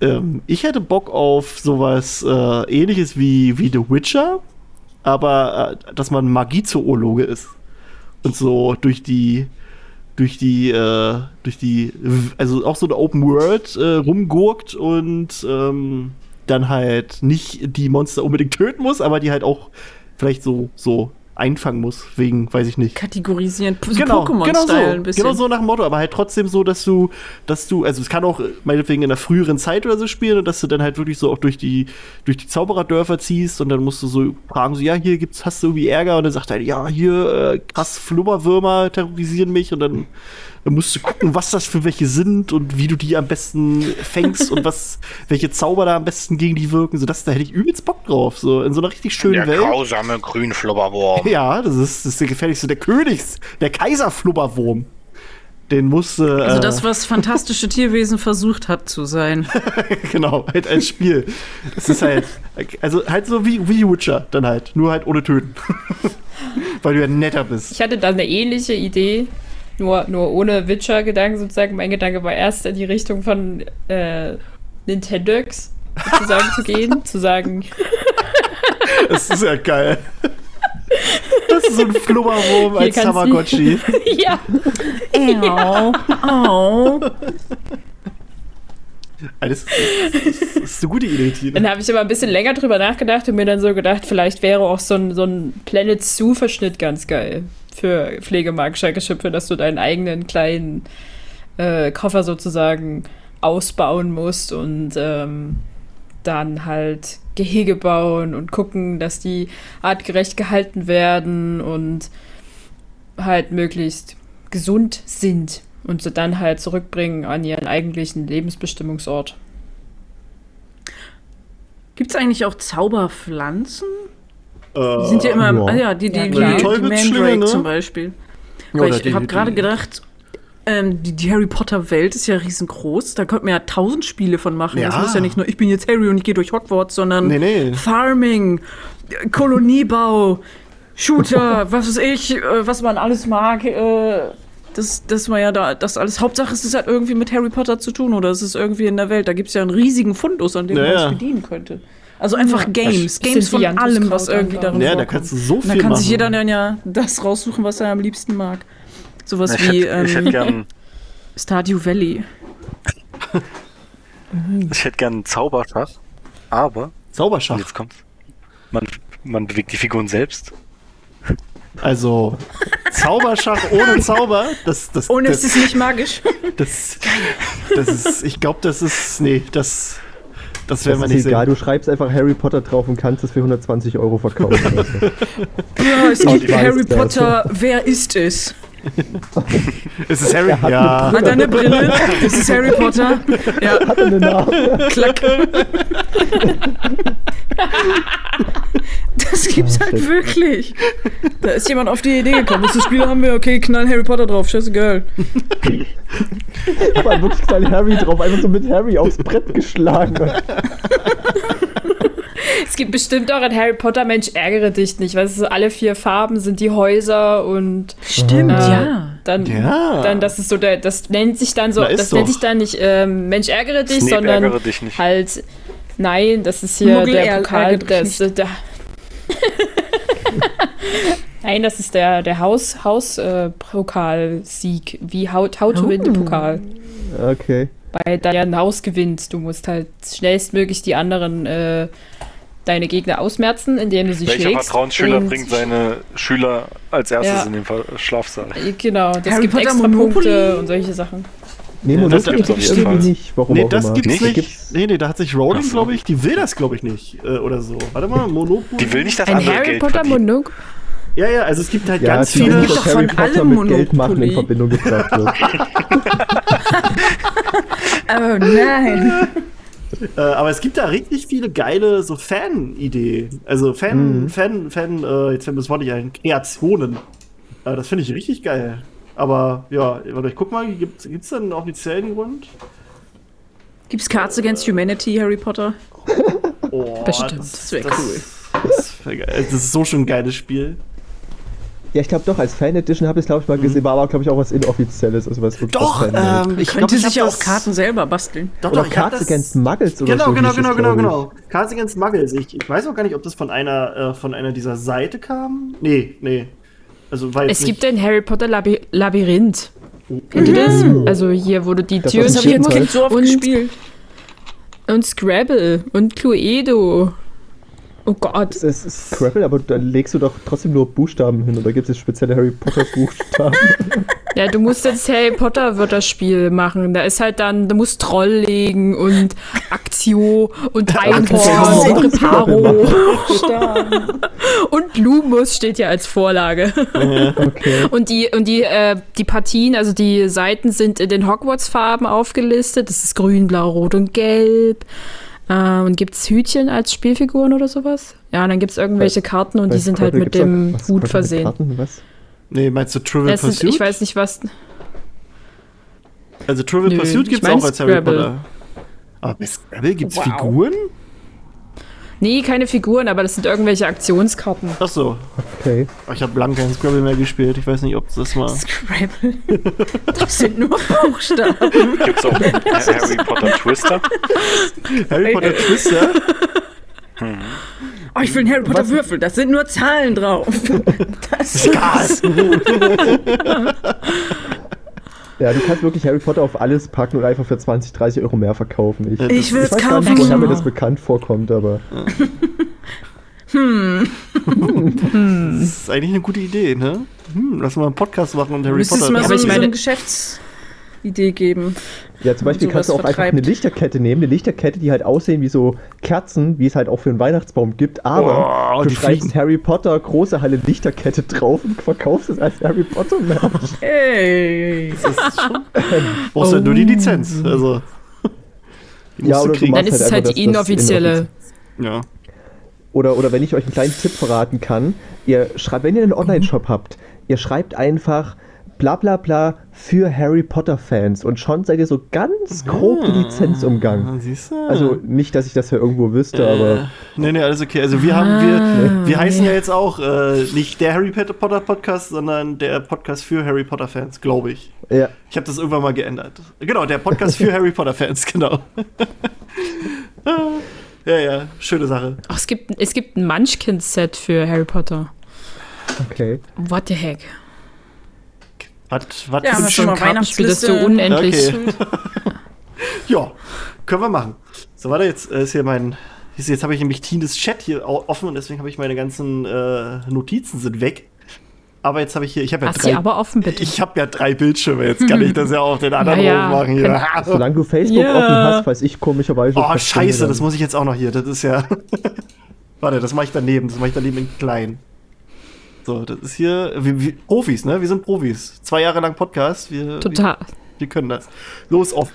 Ähm, ich hätte Bock auf sowas äh, ähnliches wie, wie The Witcher, aber äh, dass man Magiezoologe ist. Und so durch die, durch die, äh, durch die, also auch so eine Open World äh, rumgurkt und ähm, dann halt nicht die Monster unbedingt töten muss, aber die halt auch vielleicht so, so einfangen muss, wegen, weiß ich nicht. Kategorisieren, so Genau, genau so, ein bisschen. genau so nach dem Motto, aber halt trotzdem so, dass du, dass du, also es kann auch meinetwegen in einer früheren Zeit oder so spielen und dass du dann halt wirklich so auch durch die, durch die Zaubererdörfer ziehst und dann musst du so fragen, so, ja, hier gibt's, hast du irgendwie Ärger und dann sagt er, ja, hier, äh, krass Flummerwürmer terrorisieren mich und dann, dann musst du gucken, was das für welche sind und wie du die am besten fängst und was, welche Zauber da am besten gegen die wirken, so das, da hätte ich übelst Bock drauf, so in so einer richtig schönen Der Welt. grausame Grünflubberwurm. (laughs) Ja, das ist, das ist der gefährlichste, der Königs, der Kaiserflubberwurm. Den musste. Also äh, das, was fantastische Tierwesen versucht hat zu sein. (laughs) genau, halt als Spiel. Das ist halt, also halt so wie, wie Witcher, dann halt, nur halt ohne Töten. (laughs) Weil du ja netter bist. Ich hatte da eine ähnliche Idee, nur, nur ohne Witcher-Gedanken sozusagen. Mein Gedanke war erst in die Richtung von äh, Nintendox sozusagen zu gehen, (laughs) zu sagen, Das ist ja geil. Das ist so ein Flubberwurm Hier als Tamagotchi. (laughs) ja, Au, au. Das ist, das ist, das ist eine gute Idee, Tine. Dann habe ich aber ein bisschen länger drüber nachgedacht und mir dann so gedacht, vielleicht wäre auch so ein, so ein Planet Zoo-Verschnitt ganz geil für pflegemagischer Geschöpfe, dass du deinen eigenen kleinen äh, Koffer sozusagen ausbauen musst und ähm, dann halt Gehege bauen und gucken, dass die artgerecht gehalten werden und halt möglichst gesund sind und sie dann halt zurückbringen an ihren eigentlichen Lebensbestimmungsort. Gibt es eigentlich auch Zauberpflanzen? Äh, Die sind ja immer, ja. ah ja, die, die, Ja, die, die, Teufelsschlinge, Mandrake ne? zum Beispiel. Ja, Weil ich die- habe gerade die- gedacht, ähm, die, die Harry Potter Welt ist ja riesengroß. Da könnte man ja tausend Spiele von machen. Das Ja. muss ja nicht nur, ich bin jetzt Harry und ich gehe durch Hogwarts, sondern Nee, nee. Farming, Koloniebau, Shooter, (laughs) was weiß ich, äh, was man alles mag. Äh, das, das war ja da, das alles. Hauptsache es ist halt irgendwie mit Harry Potter zu tun oder es ist irgendwie in der Welt. Da gibt es ja einen riesigen Fundus, an dem Ja, man ja. es bedienen könnte. Also einfach Games, bisschen Games von allem, was irgendwie darin Ja, da kannst du so viel da kann machen. sich jeder dann ja das raussuchen, was er am liebsten mag. Sowas Ich wie hätte, ich hätte ähm, gern, (laughs) Stardew Valley. (laughs) ich hätte gern einen Zauberschach, aber, Zauberschach. jetzt kommt's, man, man bewegt die Figuren selbst. Also, Zauberschach (laughs) ohne Zauber, das, das, Ohne das, ist es nicht magisch. das, das ist, ich glaube, das ist, nee, das, das wir Das nicht ist egal, sehen. du schreibst einfach Harry Potter drauf und kannst es für 120 Euro verkaufen. (laughs) Ja, es gibt Harry das. Potter. Wer ist es? (laughs) Ist es Harry? Hat Ja. Hat er eine Brille? Das (laughs) ist Harry Potter. Ja, Hat er einen Namen? klack. Das gibt's halt shit. wirklich. Da ist jemand auf die Idee gekommen. Das Spiel haben wir, okay, knallen Harry Potter drauf. Scheißegal. Hat man wirklich kleinen Harry drauf, einfach so mit Harry aufs Brett geschlagen. (laughs) Es gibt bestimmt auch ein Harry Potter Mensch ärgere dich nicht, weil es so alle vier Farben sind die Häuser und Stimmt, äh, ja. dann Ja. dann das ist so der das nennt sich dann so Na, das nennt doch. sich dann nicht ähm, Mensch ärgere dich, Snape sondern ärgere dich nicht. halt nein, das ist hier Muggel der Pokal das, der (laughs) Nein, das ist der der Haus Haus äh, Pokalsieg, wie How, how to win the Oh. Pokal. Okay. Weil da ja ein Haus gewinnt. Du musst halt schnellstmöglich die anderen äh, deine Gegner ausmerzen, indem du sie Welcher schlägst. Vertrauensschüler Und- bringt seine Schüler als erstes Ja. in den Schlafsaal? Genau, das Harry gibt Potter extra Monopoly? Punkte und solche Sachen. Nee, Ja, Monopoly das irgendwie Fall. nicht. Warum Nee, auch das immer. gibt's Nicht? nicht. Gibt's- Nee, nee, da hat sich Rowling, glaube ich, die will das, glaube ich, nicht. Äh, oder so. Warte mal, Monopoly. Die will nicht, dass Ein andere Harry Geld Potter. Monok. Ja, ja, also es gibt halt Ja, ganz es gibt viele. gibt dass doch Harry von Potter allem mit Geld machen Monopoly. in Verbindung gebracht wird. (laughs) Oh nein. (laughs) Äh, aber es gibt da richtig viele geile so Fan-Ideen. Also Fan, Mhm. Fan, Fan, äh, jetzt fällt mir das Wort nicht ein, Kreationen. Äh, das finde ich richtig geil. Aber ja, warte, ich guck mal, gibt es da einen offiziellen Grund? Gibt's Cards Against Humanity, Harry Potter? (laughs) Oh, Bestimmt. Das wär das, Das, wär geil. das ist so schon ein geiles Spiel. Ja, ich glaube doch, als Fan Edition habe ich es, glaube ich, mal gesehen, war aber, glaube ich, auch was Inoffizielles, also was Doch, ähm, ich Könnte glaube, ich sich ja hab auch Karten selber basteln. Doch, Oder doch, Cards Against Muggles oder Genau, so. genau, genau, genau, genau. Cards Against Muggles. Ich, ich weiß auch gar nicht, ob das von einer, äh, von einer dieser Seite kam. Nee, nee. Also, weil Es gibt ein Harry Potter Laby Labyrinth. Kennt ihr das? Also hier, wo du die auf Das habe ich Kind so oft und, gespielt. und Scrabble und Cluedo. Oh Gott. Es ist Scrabble, aber da legst du doch trotzdem nur Buchstaben hin oder gibt es spezielle Harry Potter Buchstaben? Ja, du musst jetzt Harry Potter Wörterspiel machen. Da ist halt dann, du musst Troll legen und Aktio und Einhorn und auch Reparo. (laughs) und Lumus steht ja als Vorlage. Okay. Und die, und die, äh, die Partien, also die Seiten sind in den Hogwarts-Farben aufgelistet. Das ist grün, blau, rot und gelb. Äh, und gibt es Hütchen als Spielfiguren oder sowas? Ja, und dann gibt es irgendwelche Karten und die sind halt mit dem was, Hut versehen. Karten, was? Nee, meinst du Trivial Das ist, Pursuit? ich weiß nicht, was. also Trivial Nö, Pursuit gibt es auch als Harry. Potter. Aber bei Scrabble gibt es Wow. Figuren? Nee, keine Figuren, aber das sind irgendwelche Aktionskarten. Ach so. Okay. Oh, Ich habe lange kein Scrabble mehr gespielt. Ich weiß nicht, ob das mal. Scrabble. (laughs) Das sind nur Buchstaben. Gibt's auch (laughs) Harry Potter Twister? Harry Potter Twister? Oh, ich will einen Harry Potter Würfel. Das sind nur Zahlen drauf. (laughs) Das ist Ja, du kannst wirklich Harry Potter auf alles packen und einfach für 20, 30 Euro mehr verkaufen. Ich, Ich will's weiß gar nicht, kaufen. woher mir das bekannt vorkommt, aber (laughs) Das ist eigentlich eine gute Idee, ne? Hm, lass mal einen Podcast machen und Harry Müsste es Potter. mal so, Aber ich so meine- eine Geschäftsidee geben. ja, zum Beispiel kannst du auch einfach vertreibt. eine Lichterkette nehmen, eine Lichterkette, die halt aussehen wie so Kerzen, wie es halt auch für einen Weihnachtsbaum gibt, aber Oh, du schreibst. Harry Potter große Halle Lichterkette drauf und verkaufst es als Harry Potter Merch. Ey. (laughs) Brauchst du ja nur die Lizenz. Also. Die Ja, oder du kriegen. Dann ist es halt halt einfach die das- das inoffizielle. Ja. Oder, oder wenn ich euch einen kleinen Tipp verraten kann, ihr schreibt, wenn ihr einen Online-Shop habt, ihr schreibt einfach bla bla bla für Harry Potter Fans und schon seid ihr so ganz grob die Lizenz umgangen. Siehst du? Also nicht, dass ich das ja irgendwo wüsste, aber Nee, nee, alles okay. Also wir haben, wir, wir heißen ja jetzt auch äh, nicht der Harry Potter Podcast, sondern der Podcast für Harry Potter Fans, glaube ich. ja. Ich habe das irgendwann mal geändert. Genau, der Podcast für (laughs) Harry Potter Fans, genau. (laughs) ja, ja, schöne Sache. Oh, es, gibt, es gibt ein Munchkin-Set für Harry Potter. Okay. What the heck? Was, was Ja, für haben wir ein schon mal Kartenspiel, das so Weihnachtsliste. unendlich. Okay. (laughs) Ja, können wir machen. So, warte, jetzt äh, ist hier mein. Jetzt, habe ich nämlich Tines Chat hier offen und deswegen habe ich meine ganzen äh, Notizen sind weg. Aber jetzt habe ich hier, ich habe ja sie drei. aber offen, bitte. Ich habe ja drei Bildschirme, jetzt kann ich das ja auf den anderen Ja, ja. machen hier. (laughs) Solange du Facebook Ja. offen hast, weiß ich komischerweise. Oh, scheiße, das muss ich jetzt auch noch hier. Das ist ja. (laughs) Warte, das mache ich daneben. Das mache ich daneben in klein. So, das ist hier. Wir, wir, Profis, ne? Wir sind Profis. Zwei Jahre lang Podcast. Wir, Total. Wir, wir können das. Los, off.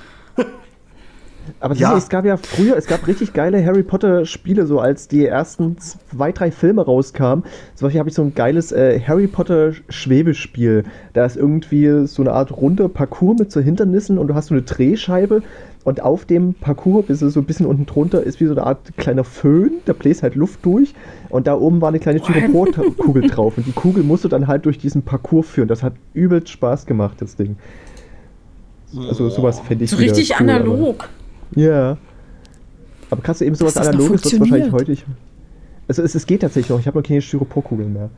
Aber Ja. es gab ja früher, es gab richtig geile Harry Potter Spiele, so als die ersten zwei, drei Filme rauskamen. Zum Beispiel habe ich so ein geiles äh, Harry Potter Schwebespiel. Da ist irgendwie so eine Art runder Parcours mit so Hindernissen und du hast so eine Drehscheibe und auf dem Parcours, bis so ein bisschen unten drunter, ist wie so eine Art kleiner Föhn, da bläst halt Luft durch und da oben war eine kleine Styroporkugel drauf und die Kugel musst du dann halt durch diesen Parcours führen. Das hat übelst Spaß gemacht, das Ding. Also sowas fände ich So richtig cool, aber- analog. Ja. Aber kannst du eben sowas Analoges, was wahrscheinlich heute. Ich, also es, es geht tatsächlich noch. Ich habe noch keine Styroporkugeln mehr.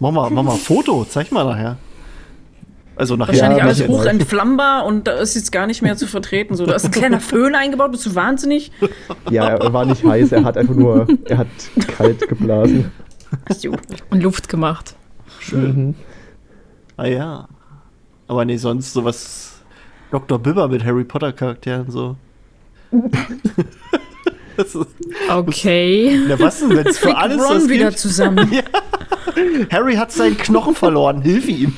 Mach mal, mach mal ein Foto. Zeig mal nachher. Also nachher. Wahrscheinlich Ja, alles hochentflammbar und da ist jetzt gar nicht mehr zu vertreten. So, da ist ein kleiner Föhn eingebaut, bist du wahnsinnig? Ja, er war nicht heiß, er hat einfach nur, er hat kalt geblasen. Und Luft gemacht. Mhm. Ah ja. Aber nee, sonst sowas. Dr. Bibber mit Harry Potter Charakteren so. Ist, Okay. na was denn, wenn es für alles Ron das wieder gibt? zusammen. (laughs) Harry hat seinen Knochen verloren, hilf ihm.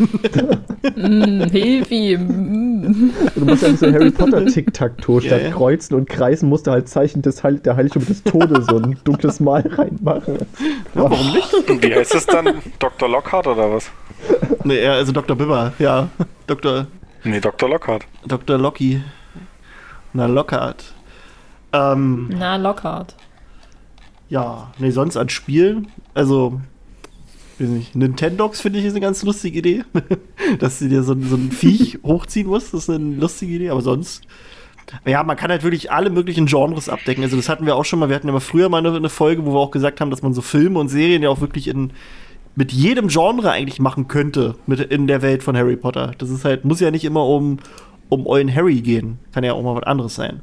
Mm, hilf ihm. Du musst einfach so ein Harry Potter (laughs) Tic-Tac-Toe Ja, statt ja. Kreuzen und Kreisen musst du halt Zeichen des Heil der Heiligtum des Todes so ein dunkles Mal reinmachen. Warum nicht? Und wie heißt es dann? Dr. Lockhart oder was? Nee, ja, also Dr. Bibber, ja. Dr. Nee, Dr. Lockhart. Dr. Locky. Na, Lockhart. Ähm, Na, Lockhart. ja, nee, sonst an Spielen. Also, weiß nicht, Nintendogs finde ich ist eine ganz lustige Idee. (laughs) Dass du dir so, ein- so ein Viech (laughs) hochziehen musst, das ist eine lustige Idee, aber sonst. Ja, man kann halt wirklich alle möglichen Genres abdecken. Also, das hatten wir auch schon mal. Wir hatten ja mal früher mal eine, eine Folge, wo wir auch gesagt haben, dass man so Filme und Serien ja auch wirklich in mit jedem Genre eigentlich machen könnte mit in der Welt von Harry Potter. Das ist halt, muss ja nicht immer um, um euren Harry gehen. Kann ja auch mal was anderes sein.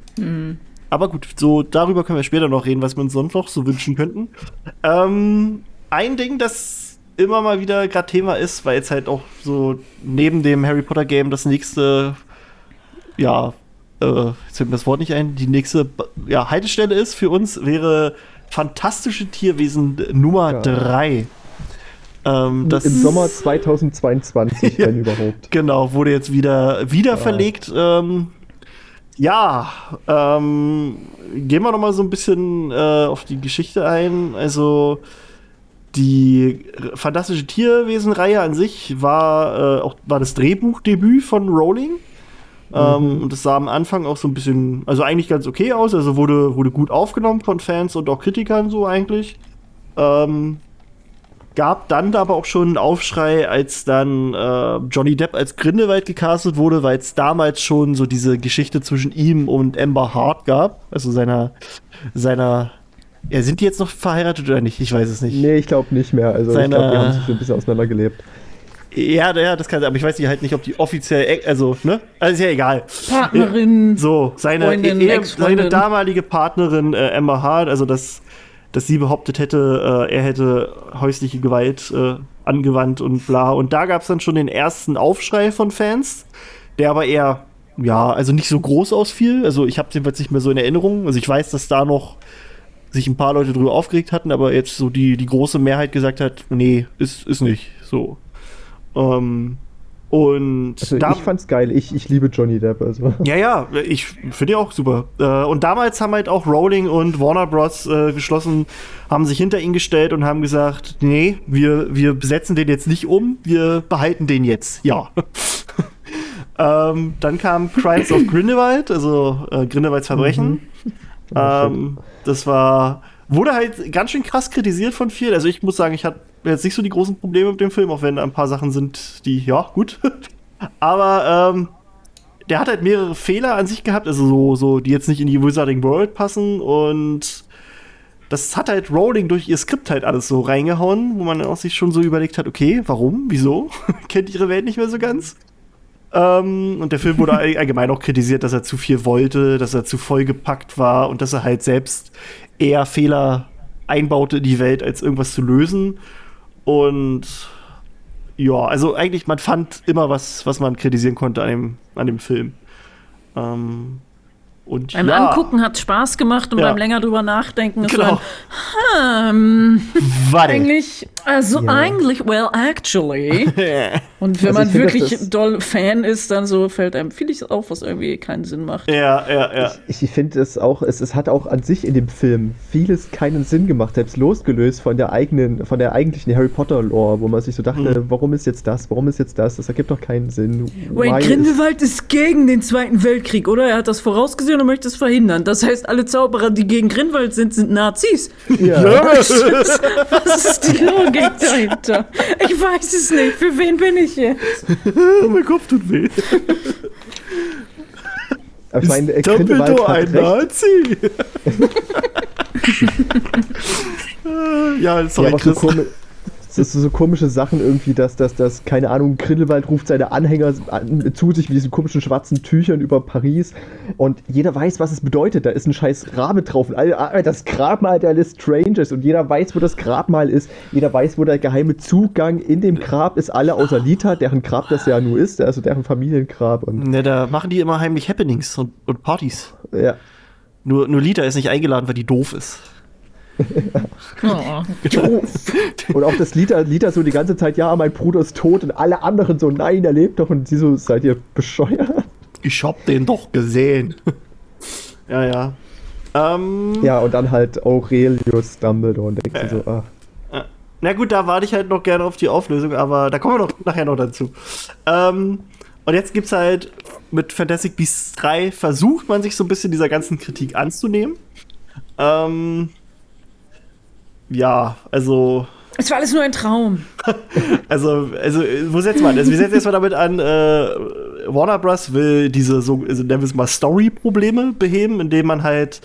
Aber gut, so darüber können wir später noch reden, was wir uns sonst noch so wünschen könnten. Ähm, ein Ding, das immer mal wieder gerade Thema ist, weil jetzt halt auch so neben dem Harry Potter Game das nächste, ja, äh, jetzt fällt mir das Wort nicht ein, die nächste ja, Haltestelle ist für uns, wäre Fantastische Tierwesen Nummer Ja. 3. Ähm, das Im Sommer 2022, (laughs) wenn überhaupt. Genau, wurde jetzt wieder, wieder Ja. verlegt. Ähm, ja, ähm, gehen wir noch mal so ein bisschen äh, auf die Geschichte ein. Also die fantastische Tierwesen-Reihe an sich war, äh, auch, war das Drehbuchdebüt von Rowling. Ähm, und das sah am Anfang auch so ein bisschen, also eigentlich ganz okay aus. Also wurde, wurde gut aufgenommen von Fans und auch Kritikern so eigentlich. Ähm, gab dann aber auch schon einen Aufschrei, als dann äh, Johnny Depp als Grindelwald gecastet wurde, weil es damals schon so diese Geschichte zwischen ihm und Amber Hart gab. Also seiner, seiner, ja, sind die jetzt noch verheiratet oder nicht? Ich weiß es nicht. Nee, ich glaube nicht mehr. Also Seine- ich glaube, die haben sich so ein bisschen auseinandergelebt. Ja, ja, das kann aber ich weiß nicht, halt nicht, ob die offiziell, also, ne? Also ist ja egal. Partnerin. So, seine, Freundin, seine damalige Partnerin äh, Emma Hart, also dass, dass sie behauptet hätte, äh, er hätte häusliche Gewalt äh, angewandt und bla. Und da gab es dann schon den ersten Aufschrei von Fans, der aber eher, ja, also nicht so groß ausfiel. Also ich habe jedenfalls nicht mehr so in Erinnerung. Also ich weiß, dass da noch sich ein paar Leute drüber aufgeregt hatten, aber jetzt so die, die große Mehrheit gesagt hat, nee, ist, ist nicht so. Ähm, und Also da, ich fand's geil. Ich, ich liebe Johnny Depp. Also. ja, ja, ich finde die auch super. Äh, und damals haben halt auch Rowling und Warner Bros. Äh, geschlossen, haben sich hinter ihn gestellt und haben gesagt, nee, wir, wir besetzen den jetzt nicht um, wir behalten den jetzt. Ja. (laughs) ähm, dann kam Crimes of Grindelwald, also äh, Grindelwalds Verbrechen. Ähm, das war, wurde halt ganz schön krass kritisiert von vielen. Also ich muss sagen, ich hatte jetzt nicht so die großen Probleme mit dem Film, auch wenn ein paar Sachen sind, die, ja, gut. (laughs) Aber ähm, der hat halt mehrere Fehler an sich gehabt, also so, so, die jetzt nicht in die Wizarding World passen und das hat halt Rowling durch ihr Skript halt alles so reingehauen, wo man dann auch sich schon so überlegt hat, okay, warum, wieso? (laughs) Kennt ihre Welt nicht mehr so ganz? Ähm, und der Film wurde all- allgemein auch kritisiert, dass er zu viel wollte, dass er zu vollgepackt war und dass er halt selbst eher Fehler einbaute in die Welt, als irgendwas zu lösen. Und ja, also eigentlich, man fand immer was, was man kritisieren konnte an dem, an dem Film. Ähm, und Beim ja, Angucken hat Spaß gemacht und Ja. beim länger drüber nachdenken ist Genau. dann, hm, Warte. eigentlich, also Ja. eigentlich, well, actually. (laughs) Und wenn Also man wirklich doll Fan ist, dann so fällt einem vieles auf, was irgendwie keinen Sinn macht. ja, ja, ja. Ich, ich finde es auch, es, es hat auch an sich in dem Film vieles keinen Sinn gemacht, selbst losgelöst von der eigenen, von der eigentlichen Harry Potter Lore, wo man sich so dachte, Mhm. warum ist jetzt das, warum ist jetzt das, das ergibt doch keinen Sinn. Wayne Why ist- Grindelwald ist gegen den Zweiten Weltkrieg, oder? Er hat das vorausgesehen und möchte es verhindern. Das heißt, alle Zauberer, die gegen Grindelwald sind, sind Nazis. Ja. (laughs) Was ist die Logik dahinter? Ich weiß es nicht. Für wen bin ich jetzt? Oh, mein Kopf tut weh. Aber ich meine, Ist Grindelwald Dumbledore ein recht. Nazi? (laughs) ja, sorry, ja, aber so, Chris. komi das ist so komische Sachen irgendwie, dass, dass, dass, keine Ahnung, Grindelwald ruft seine Anhänger an, zu sich mit diesen komischen schwarzen Tüchern über Paris und jeder weiß, was es bedeutet. Da ist ein scheiß Rabe drauf. Und alle, ah, das Grabmal der Lestranges und jeder weiß, wo das Grabmal ist. Jeder weiß, wo der geheime Zugang in dem Grab ist. Alle außer Lita, deren Grab das ja nur ist, also deren Familiengrab. Und Ne, da machen die immer heimlich Happenings und, und Partys. ja. Nur, nur Lita ist nicht eingeladen, weil die doof ist. Oh. Und auch das Lita, Lita so die ganze Zeit, ja, mein Bruder ist tot und alle anderen so, nein, er lebt doch und sie so, seid ihr bescheuert? Ich hab den doch gesehen. ja, ja. Ähm, Ja, und dann halt Aurelius Dumbledore und denkst du so, ah. Na gut, da warte ich halt noch gerne auf die Auflösung, aber da kommen wir noch nachher noch dazu. Ähm, und jetzt gibt's halt mit Fantastic Beasts 3 versucht man sich so ein bisschen dieser ganzen Kritik anzunehmen. Ähm, ja, also Es war alles nur ein Traum. (laughs) Also, also, wo setzen wir an? Also, wir setzen erstmal damit an, äh, Warner Bros. will diese, so, also nennen wir es mal Story-Probleme beheben, indem man halt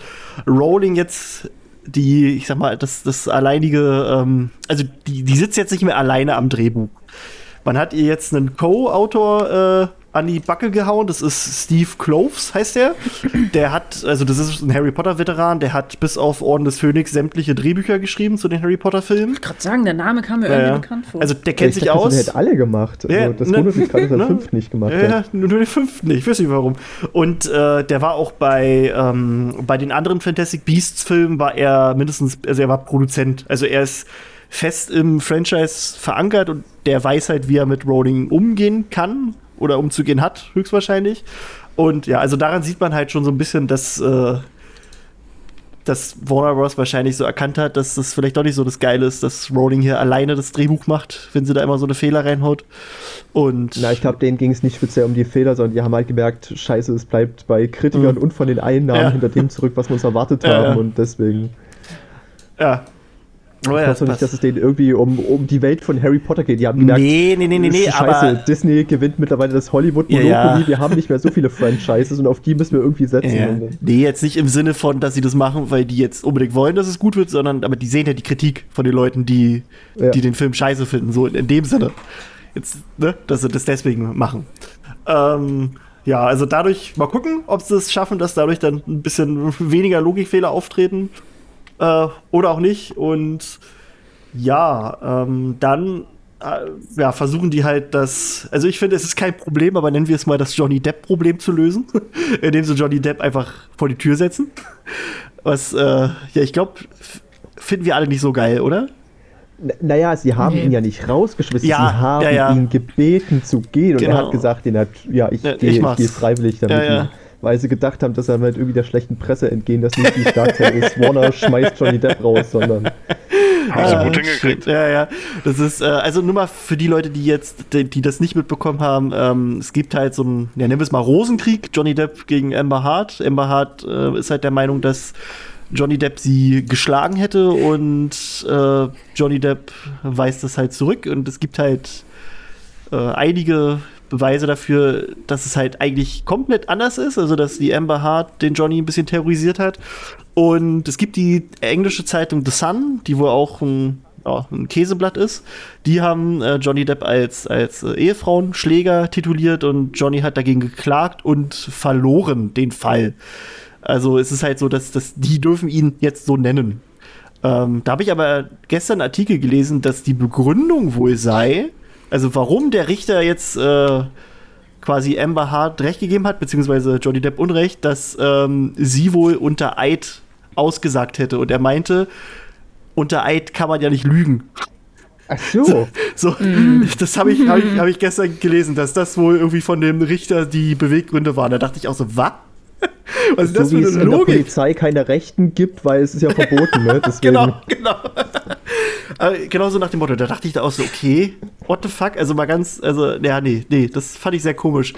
Rowling jetzt die, ich sag mal, das, das alleinige, ähm, also die, die sitzt jetzt nicht mehr alleine am Drehbuch. Man hat ihr jetzt einen Co-Autor äh, an die Backe gehauen, das ist Steve Kloves, heißt der. Der hat, also das ist ein Harry Potter-Veteran, der hat bis auf Orden des Phönix sämtliche Drehbücher geschrieben zu den Harry Potter-Filmen. Ich gerade sagen, der Name kam mir Ja, irgendwie ja. bekannt vor. Also der kennt ich sich dachte, aus. Der hätte alle gemacht. Also, Ja, das ne, wundert mich gerade, dass er ne? den fünften nicht gemacht Ja, hat. ja, nur den fünften nicht. Ich weiß nicht warum. Und äh, der war auch bei, ähm, bei den anderen Fantastic Beasts Filmen war er mindestens, also er war Produzent. Also er ist fest im Franchise verankert und der weiß halt, wie er mit Rowling umgehen kann oder umzugehen hat, höchstwahrscheinlich. Und ja, also daran sieht man halt schon so ein bisschen, dass, äh, dass Warner Bros. wahrscheinlich so erkannt hat, dass das vielleicht doch nicht so das Geile ist, dass Rowling hier alleine das Drehbuch macht, wenn sie da immer so eine Fehler reinhaut. Und Na, ich glaube, denen ging es nicht speziell um die Fehler, sondern die haben halt gemerkt, scheiße, es bleibt bei Kritikern Mhm. und von den Einnahmen Ja. hinter dem zurück, was wir uns erwartet Ja, haben. ja. Und deswegen ja. Oh, ich ja, glaube nicht, passt. dass es denen irgendwie um, um die Welt von Harry Potter geht. Die haben gemerkt, Nee, nee, nee, nee, nee, scheiße, aber Disney gewinnt mittlerweile das Hollywood Ja, Monopoly. ja. Wir haben nicht mehr so viele Franchises und auf die müssen wir irgendwie setzen. Ja. Nee, jetzt nicht im Sinne von, dass sie das machen, weil die jetzt unbedingt wollen, dass es gut wird, sondern aber die sehen ja die Kritik von den Leuten, die, die den Film scheiße finden, so in, in dem Sinne. jetzt, ne, dass sie das deswegen machen. Ähm, ja, also dadurch mal gucken, ob sie es schaffen, dass dadurch dann ein bisschen weniger Logikfehler auftreten äh, oder auch nicht. Und ja, ähm, dann äh, ja, versuchen die halt das. Also ich finde, es ist kein Problem, aber nennen wir es mal das Johnny Depp-Problem zu lösen, (laughs) indem sie Johnny Depp einfach vor die Tür setzen. Was, äh, ja, ich glaube, finden wir alle nicht so geil, oder? N- Naja, sie haben Nee. ihn ja nicht rausgeschmissen, Ja, sie haben ja, ja. ihn gebeten zu gehen und er Genau. hat gesagt, den hat, ja, ich gehe ich gehe freiwillig damit, Ja, ja. ihm, weil sie gedacht haben, dass er mit irgendwie der schlechten Presse entgehen, dass nicht die Schlagzeile ist, Warner schmeißt Johnny Depp raus, sondern (laughs) Haben sie Ah, gut hingekriegt. Ja, ja. Das ist, äh, also nur mal für die Leute, die jetzt, die, die das nicht mitbekommen haben, ähm, es gibt halt so einen, ja, nennen wir es mal Rosenkrieg, Johnny Depp gegen Amber Hart. Amber Hart äh, ist halt der Meinung, dass Johnny Depp sie geschlagen hätte und äh, Johnny Depp weist das halt zurück und es gibt halt äh, einige Beweise dafür, dass es halt eigentlich komplett anders ist, also dass die Amber Hart den Johnny ein bisschen terrorisiert hat. Und es gibt die englische Zeitung The Sun, die wohl auch ein, ja, ein Käseblatt ist. Die haben äh, Johnny Depp als, als äh, Ehefrauenschläger tituliert und Johnny hat dagegen geklagt und verloren den Fall. Also es ist halt so, dass, dass die dürfen ihn jetzt so nennen. Ähm, da habe ich aber gestern einen Artikel gelesen, dass die Begründung wohl sei, also warum der Richter jetzt äh, quasi Amber Hart Recht gegeben hat, beziehungsweise Johnny Depp Unrecht, dass ähm, sie wohl unter Eid ausgesagt hätte. Und er meinte, unter Eid kann man ja nicht lügen. ach so, So, das habe ich, hab ich, (laughs) hab ich gestern gelesen, dass das wohl irgendwie von dem Richter die Beweggründe waren. Da dachte ich auch so, was? (laughs) Was ist das so wie für es eine in der Logik? Polizei keine Rechten gibt, weil es ist ja verboten, ne? (laughs) Deswegen, Genau, genau. Genauso nach dem Motto, da dachte ich da auch so, okay, what the fuck? Also mal ganz, also, ja, nee, nee, das fand ich sehr komisch.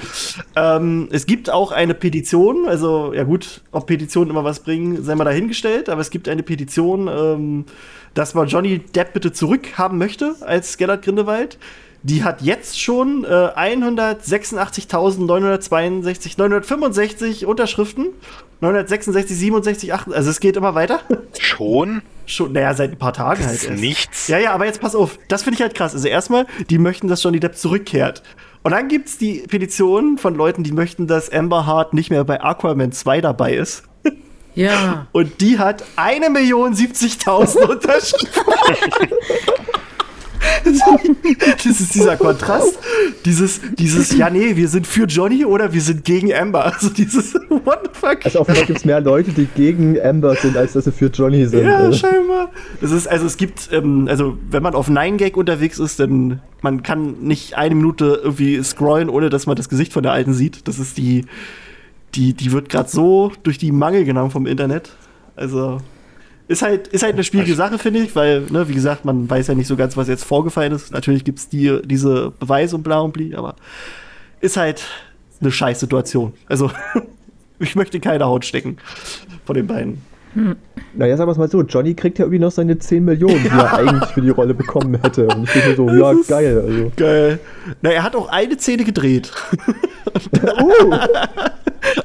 Ähm, es gibt auch eine Petition, also, ja gut, ob Petitionen immer was bringen, sei mal dahingestellt, aber es gibt eine Petition, ähm, dass man Johnny Depp bitte zurückhaben möchte als Gellert Grindewald. Die hat jetzt schon äh, 186.962, 965 Unterschriften. 966, 67, 8, also es geht immer weiter. Schon? Schon, naja, seit ein paar Tagen halt Das ist erst. nichts. Ja, ja, aber jetzt pass auf, das finde ich halt krass. Also erstmal, die möchten, dass Johnny Depp zurückkehrt. Und dann gibt's die Petition von Leuten, die möchten, dass Amber Hart nicht mehr bei Aquaman 2 dabei ist. Ja. Und die hat 1.070.000 (laughs) Unterschriften. (laughs) (laughs) das ist dieser Kontrast. Dieses, dieses, ja, nee, wir sind für Johnny oder wir sind gegen Amber. Also dieses, what the fuck? also offenbar gibt es mehr Leute, die gegen Amber sind, als dass sie für Johnny sind. Ja, Also, scheinbar. Das ist, also es gibt, ähm, also wenn man auf 9gag unterwegs ist, dann man kann nicht eine Minute irgendwie scrollen, ohne dass man das Gesicht von der Alten sieht. Das ist die, die, die wird gerade so durch die Mangel genommen vom Internet. Also ist halt, ist halt eine schwierige Sache, finde ich, weil, ne, wie gesagt, man weiß ja nicht so ganz, was jetzt vorgefallen ist. Natürlich gibt es die, diese Beweise und bla und bli, aber ist halt eine scheiß Situation. Also, (laughs) ich möchte in keine Haut stecken von den beiden. naja, sagen wir es mal so, Johnny kriegt ja irgendwie noch seine 10 Millionen, die er (laughs) eigentlich für die Rolle bekommen hätte. Und ich denke mir so, ja, ist- geil. Also. Geil. Na, er hat auch eine Szene gedreht. (laughs) Uh,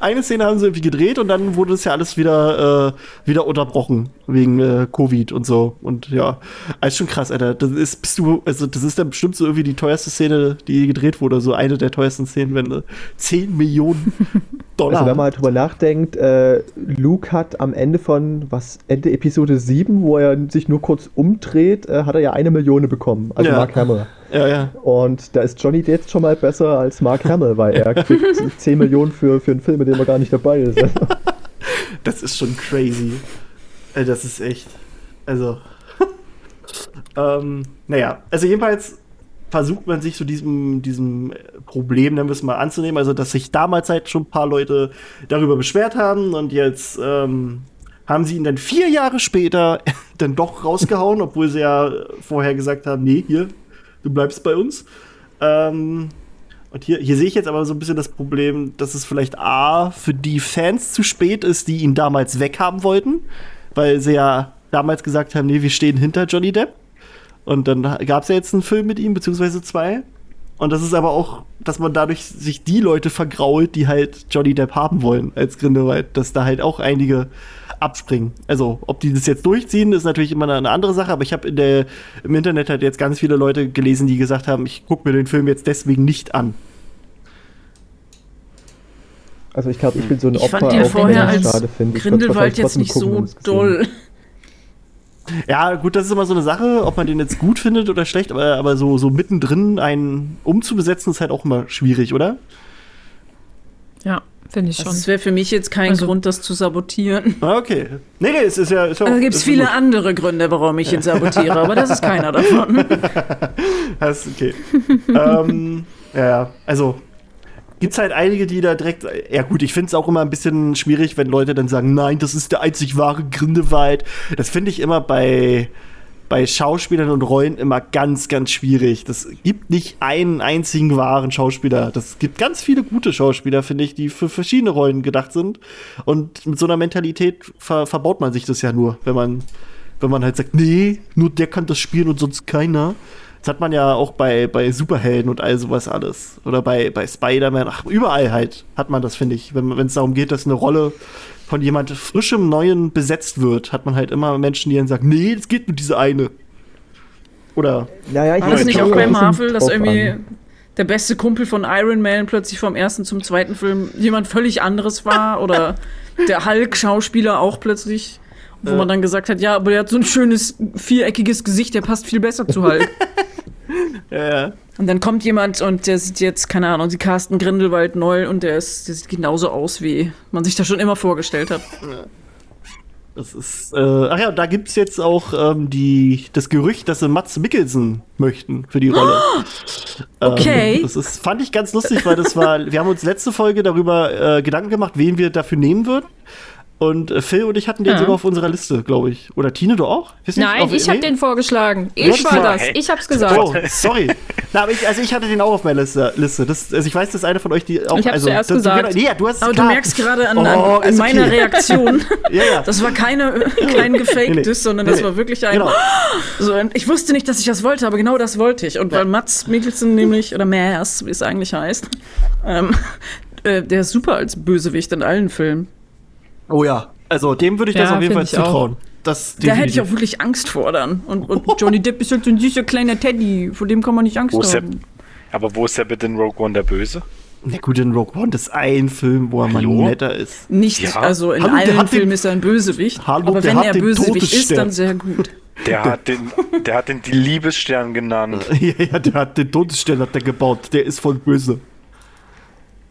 Eine Szene haben sie irgendwie gedreht und dann wurde das ja alles wieder, äh, wieder unterbrochen wegen äh, Covid und so. Und ja, ist schon krass, Alter. Das ist, bist du, also das ist dann bestimmt so irgendwie die teuerste Szene, die gedreht wurde. So eine der teuersten Szenen, wenn äh, 10 Millionen (laughs) Dollar. Also wenn man halt drüber nachdenkt, äh, Luke hat am Ende von, was, Ende Episode 7, wo er sich nur kurz umdreht, äh, hat er ja eine Million bekommen, also Ja. Mark Hamill. Ja, ja. Und da ist Johnny jetzt schon mal besser als Mark Hamill, weil er kriegt (laughs) 10 Millionen für, für einen Film, in dem er gar nicht dabei ist. (laughs) Das ist schon crazy. Das ist echt. Also. (laughs) ähm, naja, also jedenfalls versucht man sich so diesem, diesem Problem, nennen wir es mal, anzunehmen. Also, dass sich damals halt schon ein paar Leute darüber beschwert haben und jetzt ähm, haben sie ihn dann vier Jahre später dann doch rausgehauen, obwohl sie ja vorher gesagt haben, nee, hier, du bleibst bei uns. Ähm, und hier, hier sehe ich jetzt aber so ein bisschen das Problem, dass es vielleicht A, für die Fans zu spät ist, die ihn damals weghaben wollten, weil sie ja damals gesagt haben, nee, wir stehen hinter Johnny Depp. Und dann gab es ja jetzt einen Film mit ihm, beziehungsweise zwei. Und das ist aber auch, dass man dadurch sich die Leute vergrault, die halt Johnny Depp haben wollen als Grindelwald, dass da halt auch einige abspringen. Also, ob die das jetzt durchziehen, ist natürlich immer eine andere Sache, aber ich habe in der im Internet halt jetzt ganz viele Leute gelesen, die gesagt haben, ich gucke mir den Film jetzt deswegen nicht an. Also ich glaube, ich bin so ein Ich Opfer, fand den auch vorher als schade finde. Grindelwald jetzt nicht gucken, so doll. Ja, gut, das ist immer so eine Sache, ob man den jetzt gut findet oder schlecht, aber, aber so, so mittendrin einen umzubesetzen ist halt auch immer schwierig, oder? Ja, finde ich schon. Das wäre für mich jetzt kein Also- Grund, das zu sabotieren. Ah, okay. Nee, nee, es ist ja. Ist Also gibt es ist ja viele gut. andere Gründe, warum ich ihn sabotiere, aber das ist keiner (laughs) davon. Das ist okay. ähm, ja, ja, also gibt's halt einige, die da direkt. Ja, gut, ich finde es auch immer ein bisschen schwierig, wenn Leute dann sagen, nein, das ist der einzig wahre Grindelwald. Das finde ich immer bei, bei Schauspielern und Rollen immer ganz, ganz schwierig. Das gibt nicht einen einzigen wahren Schauspieler. Das gibt ganz viele gute Schauspieler, finde ich, die für verschiedene Rollen gedacht sind. Und mit so einer Mentalität ver verbaut man sich das ja nur, wenn man, wenn man halt sagt, nee, nur der kann das spielen und sonst keiner. Das hat man ja auch bei, bei Superhelden und all sowas alles. Oder bei, bei Spider-Man. Ach, überall halt hat man das, finde ich. Wenn es darum geht, dass eine Rolle von jemand frischem Neuen besetzt wird, hat man halt immer Menschen, die dann sagen, nee, es geht nur diese eine. Oder, Naja, ich War das weiß nicht auch bei Marvel, dass irgendwie an. der beste Kumpel von Iron Man plötzlich vom ersten zum zweiten Film jemand völlig anderes war? (laughs) Oder der Hulk-Schauspieler auch plötzlich? Wo Äh. man dann gesagt hat, ja, aber der hat so ein schönes viereckiges Gesicht, der passt viel besser zu Hulk. (laughs) ja, ja. Und dann kommt jemand und der sieht jetzt, keine Ahnung, sie casten Grindelwald neu und der, ist, der sieht genauso aus, wie man sich das schon immer vorgestellt hat. Das ist, äh, ach ja, da gibt's jetzt auch ähm, die, das Gerücht, dass sie Mats Mikkelsen möchten für die Rolle. (gasps) Okay. Ähm, das ist, fand ich ganz lustig, weil das war, (laughs) wir haben uns letzte Folge darüber äh, Gedanken gemacht, wen wir dafür nehmen würden. Und äh, Phil und ich hatten den Ja. sogar auf unserer Liste, glaube ich. Oder Tine, du auch? Nicht, Nein, auf- ich habe nee? den vorgeschlagen. Ich war das. Ich hab's gesagt. Oh, sorry. Na, aber ich, also ich hatte den auch auf meiner Liste. Liste. Das, also ich weiß, dass einer von euch die auch. Ich hab's also, zuerst das, gesagt. Genau, nee, ja, du hast Aber klar. du merkst gerade an, Oh, an, an ist meiner okay. Reaktion, (laughs) Ja, ja. das war keine klein gefaktes, Nee, nee. sondern Nee, das nee. war wirklich ein. Genau. So, ich wusste nicht, dass ich das wollte, aber genau das wollte ich. Und weil Mats Mikkelsen nämlich, oder Mers, wie es eigentlich heißt, ähm, (laughs) äh, der ist super als Bösewicht in allen Filmen. Oh ja. Also dem würde ich das Ja, auf jeden Fall zutrauen. Das Da hätte ich auch wirklich Angst vor dann. Und, und Johnny Depp ist halt so ein süßer kleiner Teddy, vor dem kann man nicht Angst Wo ist der, haben. aber wo ist der bitte in Rogue One der Böse? Na gut, in Rogue One ist ein Film, wo er mal netter ist. Nicht, Ja. also in Hallo, allen Filmen ist er ein Bösewicht. Hallo, aber wenn er Bösewicht ist, dann sehr gut. Der hat den, der hat den die Liebesstern genannt. (laughs) ja, ja, der hat den Todesstern hat der gebaut. Der ist voll böse.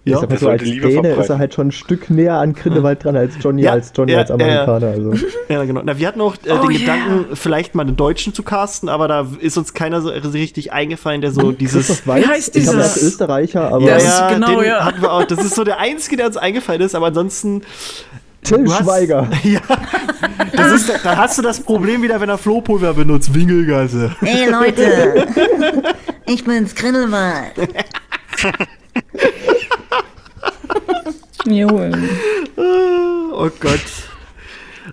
Ja, ist aber der so als Däne ist er halt schon ein Stück näher an Grindelwald dran als Johnny, Ja, als Johnny ja, als Amerikaner. Also. (laughs) ja, genau. Na, wir hatten auch äh, Oh, den yeah. Gedanken, vielleicht mal einen Deutschen zu casten, aber da ist uns keiner so richtig eingefallen, der so dieses. Christoph Waltz, heißt ich glaube, dieses- ist Österreicher, aber Ja, Ja, Das ja, ist genau, den ja. hatten wir auch. Das ist so der einzige, der uns eingefallen ist, aber ansonsten. Till hast- Schweiger. (laughs) Ja, das ist, da hast du das Problem wieder, wenn er Flohpulver benutzt. Wingelgasse. Hey Leute, ich bin's Grindelwald. (laughs) Oh Gott.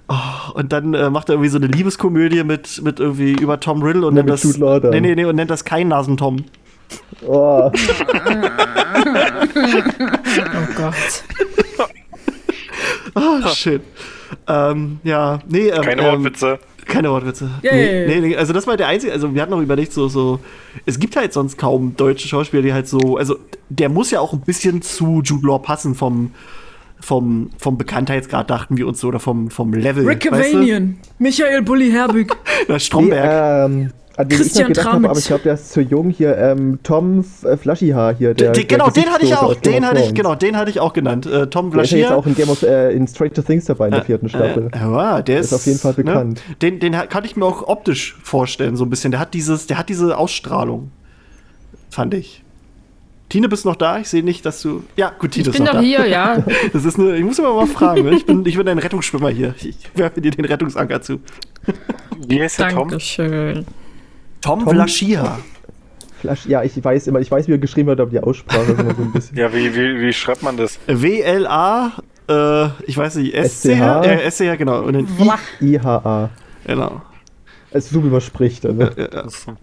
Oh, und dann äh, macht er irgendwie so eine Liebeskomödie mit, mit irgendwie über Tom Riddle und Ja, nennt das. Nee, nee, nee, und nennt das kein Nasentom. Oh, Oh Gott. Oh, (laughs) shit. Ähm, ja, nee, ähm, Keine ähm, Wortwitze. Keine Wortwitze. Ja, nee, ja. Nee, nee, also das war der einzige, also wir hatten noch überlegt, so, so, es gibt halt sonst kaum deutsche Schauspieler, die halt so, also der muss ja auch ein bisschen zu Jude Law passen vom, vom, vom Bekanntheitsgrad, dachten wir uns so, oder vom, vom Level. Rick weißt du? Cavanian, Michael Bulli Herbig. (laughs) Stromberg. ähm, an den ich Christian noch gedacht habe, aber ich glaube, der ist zu jung hier. Ähm, Tom äh, Flaschihaar hier. Der, Den- der genau, den hatte ich auch, den hatte ich, genau, den hatte ich auch genannt. Äh, Tom Der ist auch in Game of äh, in Stranger Things dabei in der vierten Staffel. Äh, ja, der ist, Ist auf jeden Fall bekannt. Ne? Den, den kann ich mir auch optisch vorstellen, so ein bisschen. Der hat dieses, der hat diese Ausstrahlung, fand ich. Tine, bist du noch da? Ich sehe nicht, dass du. Ja, gut, Tine Ich ist bin noch doch da. hier, ja. (laughs) Das ist nur, ich muss immer mal fragen. Ne? Ich bin, ich bin ein Rettungsschwimmer hier. Ich werfe dir den Rettungsanker zu. Wie heißt der Tom? Dankeschön. Tom, Tom- Vlaschia. Flasch, ja, ich weiß immer, ich weiß, wie er geschrieben wird, aber die Aussprache ist immer so ein bisschen. (laughs) Ja, wie, wie, wie schreibt man das? W-L-A, äh, ich weiß nicht, SCH? SCH? Äh, SCH, genau. Und dann I, IHA. genau. Also so wie man spricht. Also.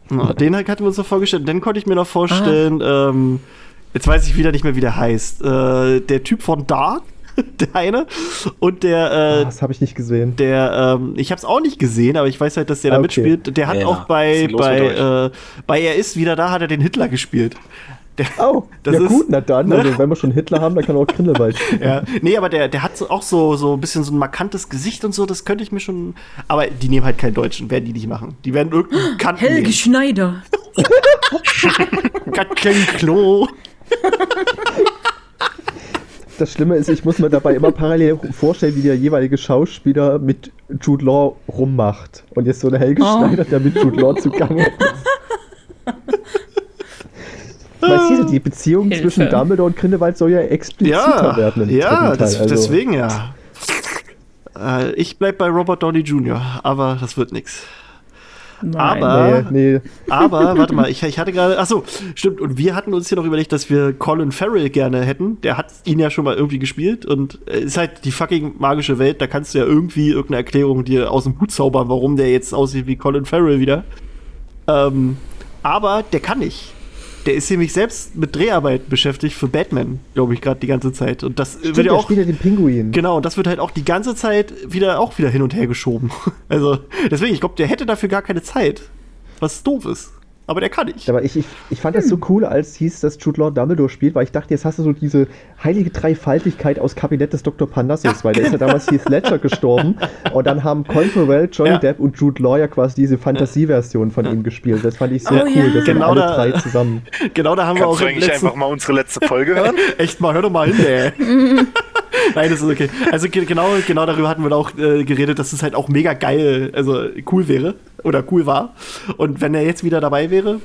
Ja, den hatten wir uns noch vorgestellt. Dann konnte ich mir noch vorstellen, ähm, jetzt weiß ich wieder nicht mehr, wie der heißt. Äh, der Typ von Dark, (laughs) der eine. Und der, Ah, äh, das habe ich nicht gesehen. der, ähm, ich habe es auch nicht gesehen, aber ich weiß halt, dass der da Ah, okay. mitspielt. Der hat Ja, auch bei, bei, äh, bei Er ist wieder da, hat er den Hitler gespielt. Der, (laughs) Oh, (laughs) Das ja ist- gut, na dann. ne? Also, wenn wir schon Hitler haben, dann kann auch Grindelwald spielen. ja. Nee, aber der, der hat so, auch so, so ein bisschen so ein markantes Gesicht und so, das könnte ich mir schon. Aber die nehmen halt keinen Deutschen, werden die nicht machen. Die werden irgendeinen Kanten Helge nehmen. Schneider. Katrin Klo. Das Schlimme ist, ich muss mir dabei immer parallel vorstellen, wie der jeweilige Schauspieler mit Jude Law rummacht. Und jetzt so eine Helge Oh. Schneider, der mit Jude Law zugange ist. Weißt du, die Beziehung Hilfe. zwischen Dumbledore und Grindelwald soll ja expliziter Ja, werden im ja, das, also, deswegen ja. Äh, ich bleib bei Robert Downey Jr., aber das wird nix. Nein. Aber- Nee, nee. Aber, warte mal, ich, ich hatte gerade. Achso, stimmt. Und wir hatten uns hier noch überlegt, dass wir Colin Farrell gerne hätten. Der hat ihn ja schon mal irgendwie gespielt. Und äh, ist halt die fucking magische Welt. Da kannst du ja irgendwie irgendeine Erklärung dir aus dem Hut zaubern, warum der jetzt aussieht wie Colin Farrell wieder. Ähm, aber der kann nicht. Der ist nämlich selbst mit Dreharbeit beschäftigt für Batman, glaube ich, gerade die ganze Zeit. Und das Stimmt, wird ja auch. spielt ja den Pinguin. Genau, und das wird halt auch die ganze Zeit wieder auch wieder hin und her geschoben. (laughs) Also, deswegen, ich glaube, der hätte dafür gar keine Zeit. Was doof ist. Aber der kann nicht. Aber ich, ich, ich fand das so cool, als hieß, dass Jude Law Dumbledore spielt, weil ich dachte, jetzt hast du so diese heilige Dreifaltigkeit aus Kabinett des Dr. Parnassus, weil der ist ja damals (laughs) Heath Ledger gestorben und dann haben Colin Farrell, Johnny Ja. Depp und Jude Law ja quasi diese Fantasieversion von ihm gespielt. Das fand ich sehr Oh cool, ja. das sind Genau alle da- drei zusammen. (laughs) Genau, da haben wir Kannst auch du eigentlich letzten, einfach mal unsere letzte Folge (laughs) hören? Echt mal, hör doch mal hin, ey. (laughs) Nein, das ist okay. Also ge- genau, genau darüber hatten wir auch äh, geredet, dass es halt auch mega geil, also cool wäre oder cool war. Und wenn er jetzt wieder dabei wäre,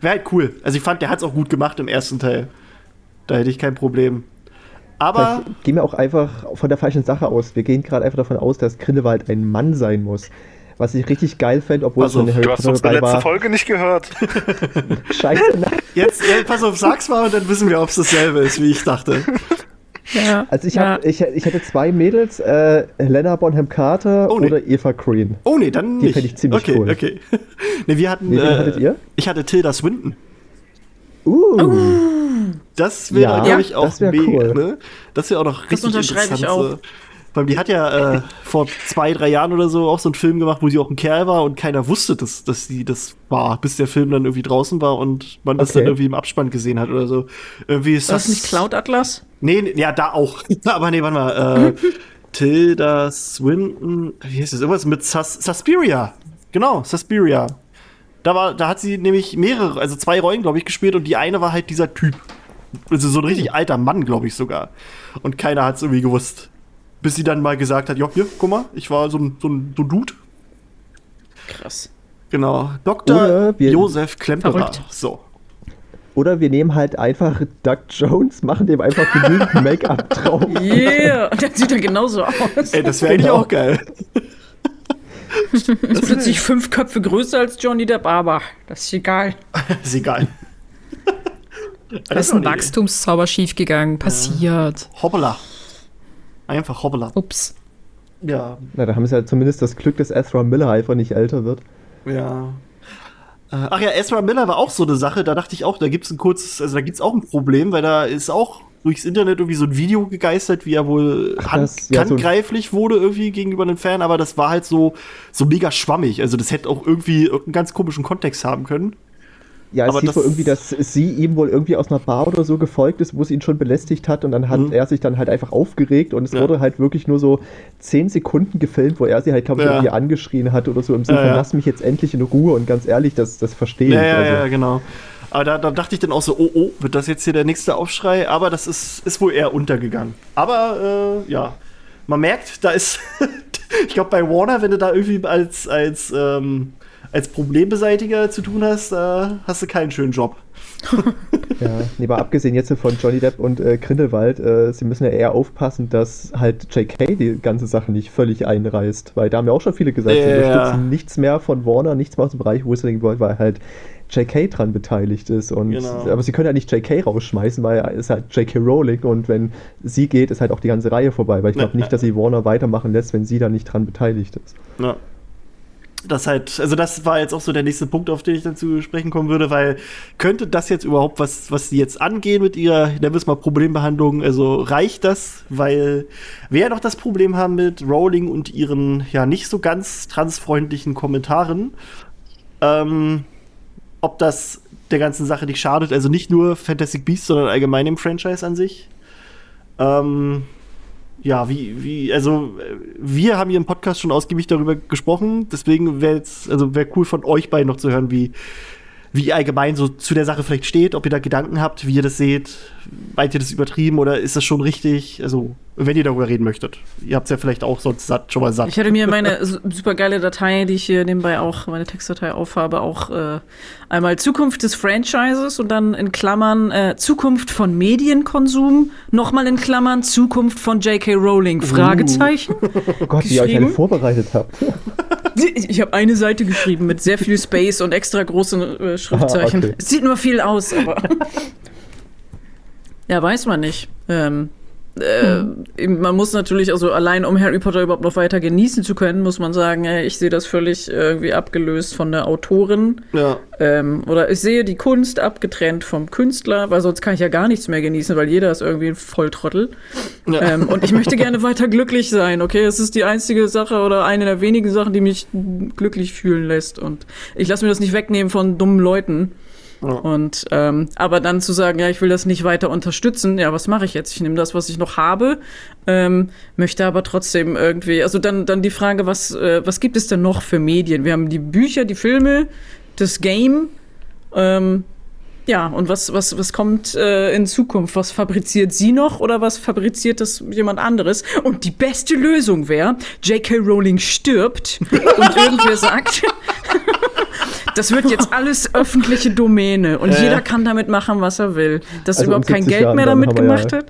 wäre halt cool. Also ich fand, der hat es auch gut gemacht im ersten Teil. Da hätte ich kein Problem. Aber Vielleicht gehen wir auch einfach von der falschen Sache aus. Wir gehen gerade einfach davon aus, dass Grindelwald ein Mann sein muss. Was ich richtig geil fände, obwohl Also, es eine Du Harry hast Potter unsere dabei letzte war. Folge nicht gehört. (laughs) Scheiße, nein. jetzt, ja, pass auf, sag's mal und dann wissen wir, ob es dasselbe ist, wie ich dachte. Ja. Also ich, ja. hab, ich, ich hätte zwei Mädels, äh, Helena Bonham Carter Oh, nee. oder Eva Green. Oh nee, dann Die nicht. fänd ich ziemlich okay, cool. Okay, (laughs) Nee, wir hatten. Nee, wen äh, hattet ihr? Ich hatte Tilda Swinton. Uh, Das wäre, Ja, glaube ich, auch das mega. cool. Ne? Das wäre auch noch richtig unterschreibe ich interessant. auch. so. Weil die hat ja äh, (laughs) vor zwei, drei Jahren oder so auch so einen Film gemacht, wo sie auch ein Kerl war und keiner wusste, dass, dass sie das war, bis der Film dann irgendwie draußen war und man das Okay. dann irgendwie im Abspann gesehen hat oder so. Irgendwie ist Das das. nicht Cloud Atlas? Nee, nee, ja, da auch. (laughs) Aber nee, warte mal. Äh, (laughs) Tilda Swinton, wie heißt das? Irgendwas mit Sus Suspiria. Genau, Suspiria. Da, war, da hat sie nämlich mehrere, also zwei Rollen, glaube ich, gespielt und die eine war halt dieser Typ. Also so ein richtig alter Mann, glaube ich sogar. Und keiner hat es irgendwie gewusst. Bis sie dann mal gesagt hat, ja, hier, guck mal, ich war so ein, so ein, so ein Dude. Krass. Genau. Dr. Josef Klemperer. Verrückt. So. oder wir nehmen halt einfach Doug Jones, machen dem einfach genügend (laughs) Make-up drauf. Yeah, und dann sieht er genauso aus. Ey, das wäre eigentlich Genau. auch geil. ist plötzlich fünf Köpfe größer als Johnny Depp, aber das ist egal. (laughs) ist egal. Da ist ein Wachstumszauber schiefgegangen. Passiert. Hoppala. Einfach hoppala. Ups. Ja, Na, da haben sie ja zumindest das Glück, dass Ezra Miller einfach nicht älter wird. Ja. Äh, Ach ja, Ezra Miller war auch so eine Sache, da dachte ich auch, da gibt es ein kurzes, also da gibt es auch ein Problem, weil da ist auch durchs Internet irgendwie so ein Video gegeistert, wie er wohl Ach, hand, das- ja, so ein- handgreiflich wurde irgendwie gegenüber einem Fan, aber das war halt so, so mega schwammig. Also das hätte auch irgendwie irgendeinen ganz komischen Kontext haben können. Ja, es Aber hieß wohl irgendwie, dass sie ihm wohl irgendwie aus einer Bar oder so gefolgt ist, wo sie ihn schon belästigt hat und dann hat Mhm. er sich dann halt einfach aufgeregt und es Ja. wurde halt wirklich nur so zehn Sekunden gefilmt, wo er sie halt, glaube ich, Ja. irgendwie angeschrien hat oder so im Sinne Ja, lass mich jetzt endlich in Ruhe und ganz ehrlich, das, das verstehe ich. ja, also. ja, genau. Aber da, da dachte ich dann auch so, oh, oh, wird das jetzt hier der nächste Aufschrei? Aber das ist, ist wohl eher untergegangen. Aber äh, ja, man merkt, da ist, (laughs) ich glaube, bei Warner, wenn du da irgendwie als, als, ähm, als Problembeseitiger zu tun hast, da hast du keinen schönen Job. (laughs) Ja, nee, aber abgesehen jetzt von Johnny Depp und äh, Grindelwald, äh, sie müssen ja eher aufpassen, dass halt JK die ganze Sache nicht völlig einreißt, weil da haben ja auch schon viele gesagt, sie Ja. unterstützen nichts mehr von Warner, nichts mehr aus dem Bereich Wizarding World, weil halt JK dran beteiligt ist und Genau. aber sie können ja nicht JK rausschmeißen, weil es ist halt JK Rowling und wenn sie geht, ist halt auch die ganze Reihe vorbei, weil ich glaube Ja. nicht, dass sie Warner weitermachen lässt, wenn sie da nicht dran beteiligt ist. Ja. Das halt, also das war jetzt auch so der nächste Punkt, auf den ich dann zu sprechen kommen würde, weil könnte das jetzt überhaupt was, was sie jetzt angehen mit ihrer, nennen wir es mal Problembehandlung, also reicht das, weil wir ja noch das Problem haben mit Rowling und ihren ja nicht so ganz transfreundlichen Kommentaren, ähm, ob das der ganzen Sache nicht schadet, also nicht nur Fantastic Beasts, sondern allgemein im Franchise an sich. Ähm, ja, wie, wie, also äh, wir haben hier im Podcast schon ausgiebig darüber gesprochen, deswegen wäre jetzt, also wäre cool von euch beiden noch zu hören, wie, wie ihr allgemein so zu der Sache vielleicht steht, ob ihr da Gedanken habt, wie ihr das seht, meint ihr das übertrieben oder ist das schon richtig? Also, wenn ihr darüber reden möchtet. Ihr habt es ja vielleicht auch sonst satt, schon mal satt. Ich hatte mir meine (laughs) super geile Datei, die ich hier nebenbei auch, meine Textdatei aufhabe, auch äh, einmal Zukunft des Franchises und dann in Klammern äh, Zukunft von Medienkonsum, nochmal in Klammern Zukunft von J.K. Rowling, Fragezeichen. (laughs) Oh Gott, wie ihr euch alle vorbereitet habt. (laughs) Ich habe eine Seite geschrieben mit sehr viel Space und extra großen äh, Schriftzeichen. Ah, okay. Es sieht nur viel aus, aber. Ja, weiß man nicht. Ähm, äh, eben, man muss natürlich, also allein um Harry Potter überhaupt noch weiter genießen zu können, muss man sagen, ey, ich sehe das völlig irgendwie abgelöst von der Autorin. Ja. Ähm, oder ich sehe die Kunst abgetrennt vom Künstler, weil sonst kann ich ja gar nichts mehr genießen, weil jeder ist irgendwie ein Volltrottel. Ja. Ähm, und ich möchte gerne weiter glücklich sein, okay? Es ist die einzige Sache oder eine der wenigen Sachen, die mich glücklich fühlen lässt. Und ich lasse mir das nicht wegnehmen von dummen Leuten. Ja. Und ähm, aber dann zu sagen, ja, ich will das nicht weiter unterstützen, ja, was mache ich jetzt? Ich nehme das, was ich noch habe, ähm, möchte aber trotzdem irgendwie, also dann, dann die Frage, was, äh, was gibt es denn noch für Medien? Wir haben die Bücher, die Filme, das Game, ähm, ja, und was, was, was kommt äh, in Zukunft? Was fabriziert sie noch oder was fabriziert das jemand anderes? Und die beste Lösung wäre, J.K. Rowling stirbt und (laughs) irgendwer sagt, das wird jetzt (laughs) alles öffentliche Domäne und Äh. jeder kann damit machen, was er will. Dass Also überhaupt kein 70 Geld Jahren mehr damit wir ja- gemacht hat.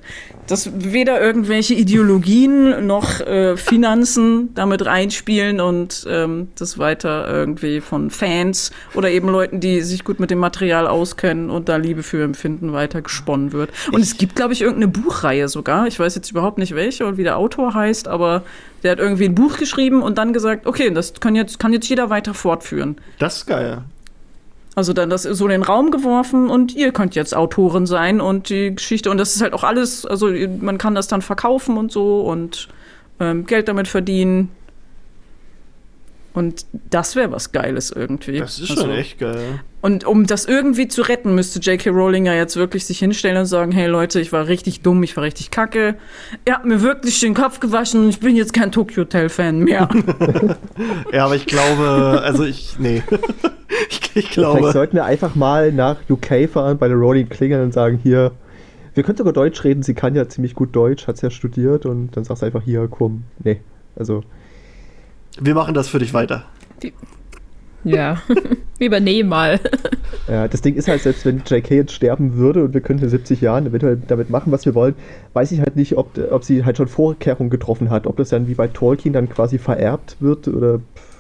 Dass weder irgendwelche Ideologien noch äh, Finanzen damit reinspielen und ähm, das weiter irgendwie von Fans oder eben Leuten, die sich gut mit dem Material auskennen und da Liebe für empfinden, weiter gesponnen wird. Und es gibt, glaube ich, irgendeine Buchreihe sogar. Ich weiß jetzt überhaupt nicht welche und wie der Autor heißt, aber der hat irgendwie ein Buch geschrieben und dann gesagt, okay, das kann jetzt, kann jetzt jeder weiter fortführen. Das ist geil. Also dann das so in den Raum geworfen und ihr könnt jetzt Autorin sein und die Geschichte und das ist halt auch alles, also man kann das dann verkaufen und so und ähm, Geld damit verdienen. Und das wäre was Geiles irgendwie. Das ist Also- schon echt geil. Und um das irgendwie zu retten, müsste J.K. Rowling ja jetzt wirklich sich hinstellen und sagen, hey Leute, ich war richtig dumm, ich war richtig kacke. Ihr habt mir wirklich den Kopf gewaschen und ich bin jetzt kein Tokyo Hotel-Fan mehr. (laughs) (laughs) Ja, aber ich glaube, also ich, nee. (laughs) ich, ich Vielleicht glaube. sollten wir einfach mal nach UK fahren, bei der Rowling klingeln und sagen, hier, wir können sogar Deutsch reden, sie kann ja ziemlich gut Deutsch, hat ja studiert und dann sagst du einfach, hier, komm, nee. Also, Wir machen das für dich weiter. Ja, (laughs) wir übernehmen mal. (laughs) ja, das Ding ist halt, selbst wenn JK jetzt sterben würde und wir könnten in 70 Jahren eventuell damit machen, was wir wollen, weiß ich halt nicht, ob, ob sie halt schon Vorkehrungen getroffen hat, ob das dann wie bei Tolkien dann quasi vererbt wird oder. pff.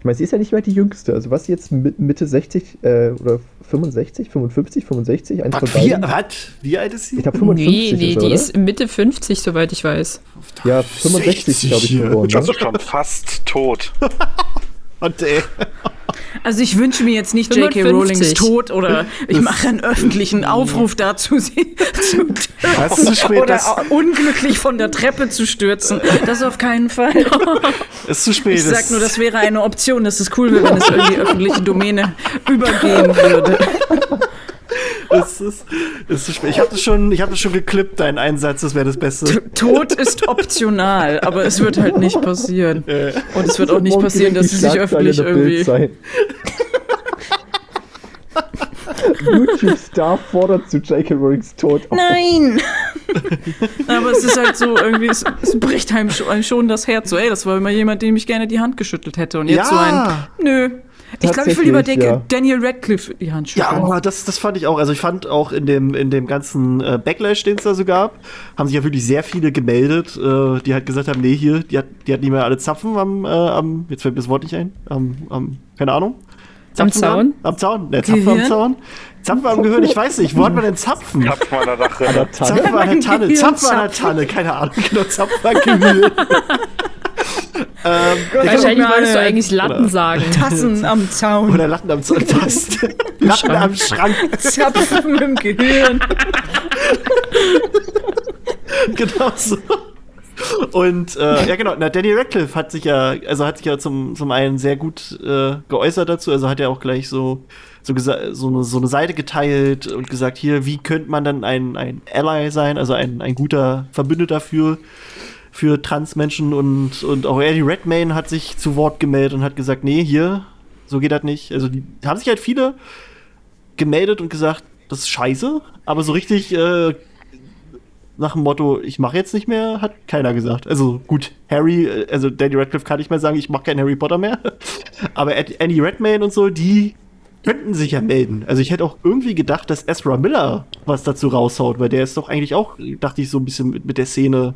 Ich meine, sie ist ja nicht mehr die Jüngste. Also, was sie jetzt Mi- Mitte 60 äh, oder 65, 55, 65? Eins Was, von wie, beiden? was? Wie alt ist sie? Ich glaube 55 nee, nee, ist die oder? ist Mitte 50, soweit ich weiß. Ja, 65 glaube ich geboren. Also Ne? schon fast tot. (laughs) Und, ey, Also ich wünsche mir jetzt nicht J.K. 55. Rowlings Tod oder ich mache einen öffentlichen Aufruf dazu, sie zu das ist zu spät. oder Das unglücklich von der Treppe zu stürzen. Das auf keinen Fall. ist zu spät. Ich sag nur, das wäre eine Option, dass es cool wäre, wenn es in die öffentliche Domäne übergehen würde. (laughs) das ist, ist zu spät. Ich habe das schon, ich habe das schon geklippt, deinen Einsatz, das wäre das Beste. Tod ist optional, aber es wird halt nicht passieren. Äh, Und es wird auch nicht passieren, dass sie die sich öffentlich irgendwie. sein. YouTube-Star fordert zu J.K. Rowlings Tod auf. Nein! (laughs) Aber es ist halt so, irgendwie, es, es bricht einem schon, einem schon das Herz. So, ey, das war immer jemand, dem ich gerne die Hand geschüttelt hätte. Und jetzt so ein, ja, nö. Ich glaube, ich will lieber ja. Daniel Radcliffe die Hand ja, aber das, das fand ich auch. Also ich fand auch in dem, in dem ganzen äh, Backlash, den es da so gab, haben sich ja wirklich sehr viele gemeldet, äh, die halt gesagt haben, nee, hier, die hat, die hat nicht mehr alle Zapfen am, äh, am jetzt fällt mir das Wort nicht ein, am, am keine Ahnung. Am Zaun? Am Zaun? Ne, Zapfen am Gehirn? Zaun? Zapfen am Gehirn, ich weiß nicht, wo hat man denn Zapfen? Dache. An der Tanne. Zapfen an der Tanne, Zapfen an der zapfen. Tanne, keine Ahnung, genau, Zapfen am Gehirn. (laughs) Ähm, Wahrscheinlich mal wolltest du eigentlich Latten Oder- sagen. Tassen am Zaun. oder Latten am Zahnfast. (laughs) Latten am Schrank. Zapfen im Gehirn. (laughs) genau so. Und äh, ja genau, na, Danny Radcliffe hat sich ja, also hat sich ja zum, zum einen sehr gut äh, geäußert dazu, also hat er auch gleich so so, so, eine, so eine Seite geteilt und gesagt, hier, wie könnte man dann ein, ein Ally sein, also ein, ein guter Verbündeter für, für Transmenschen und, und auch Eddie Redmayne hat sich zu Wort gemeldet und hat gesagt, nee, hier, so geht das nicht. Also die haben sich halt viele gemeldet und gesagt, das ist scheiße, aber so richtig äh, nach dem Motto, ich mache jetzt nicht mehr, hat keiner gesagt. Also gut, Harry, äh, also Danny Radcliffe kann nicht mehr sagen, ich mache keinen Harry Potter mehr. (laughs) Aber Andy Redmayne und so, die könnten sich ja melden. Also ich hätte auch irgendwie gedacht, dass Ezra Miller was dazu raushaut, weil der ist doch eigentlich auch, dachte ich, so ein bisschen mit, mit der Szene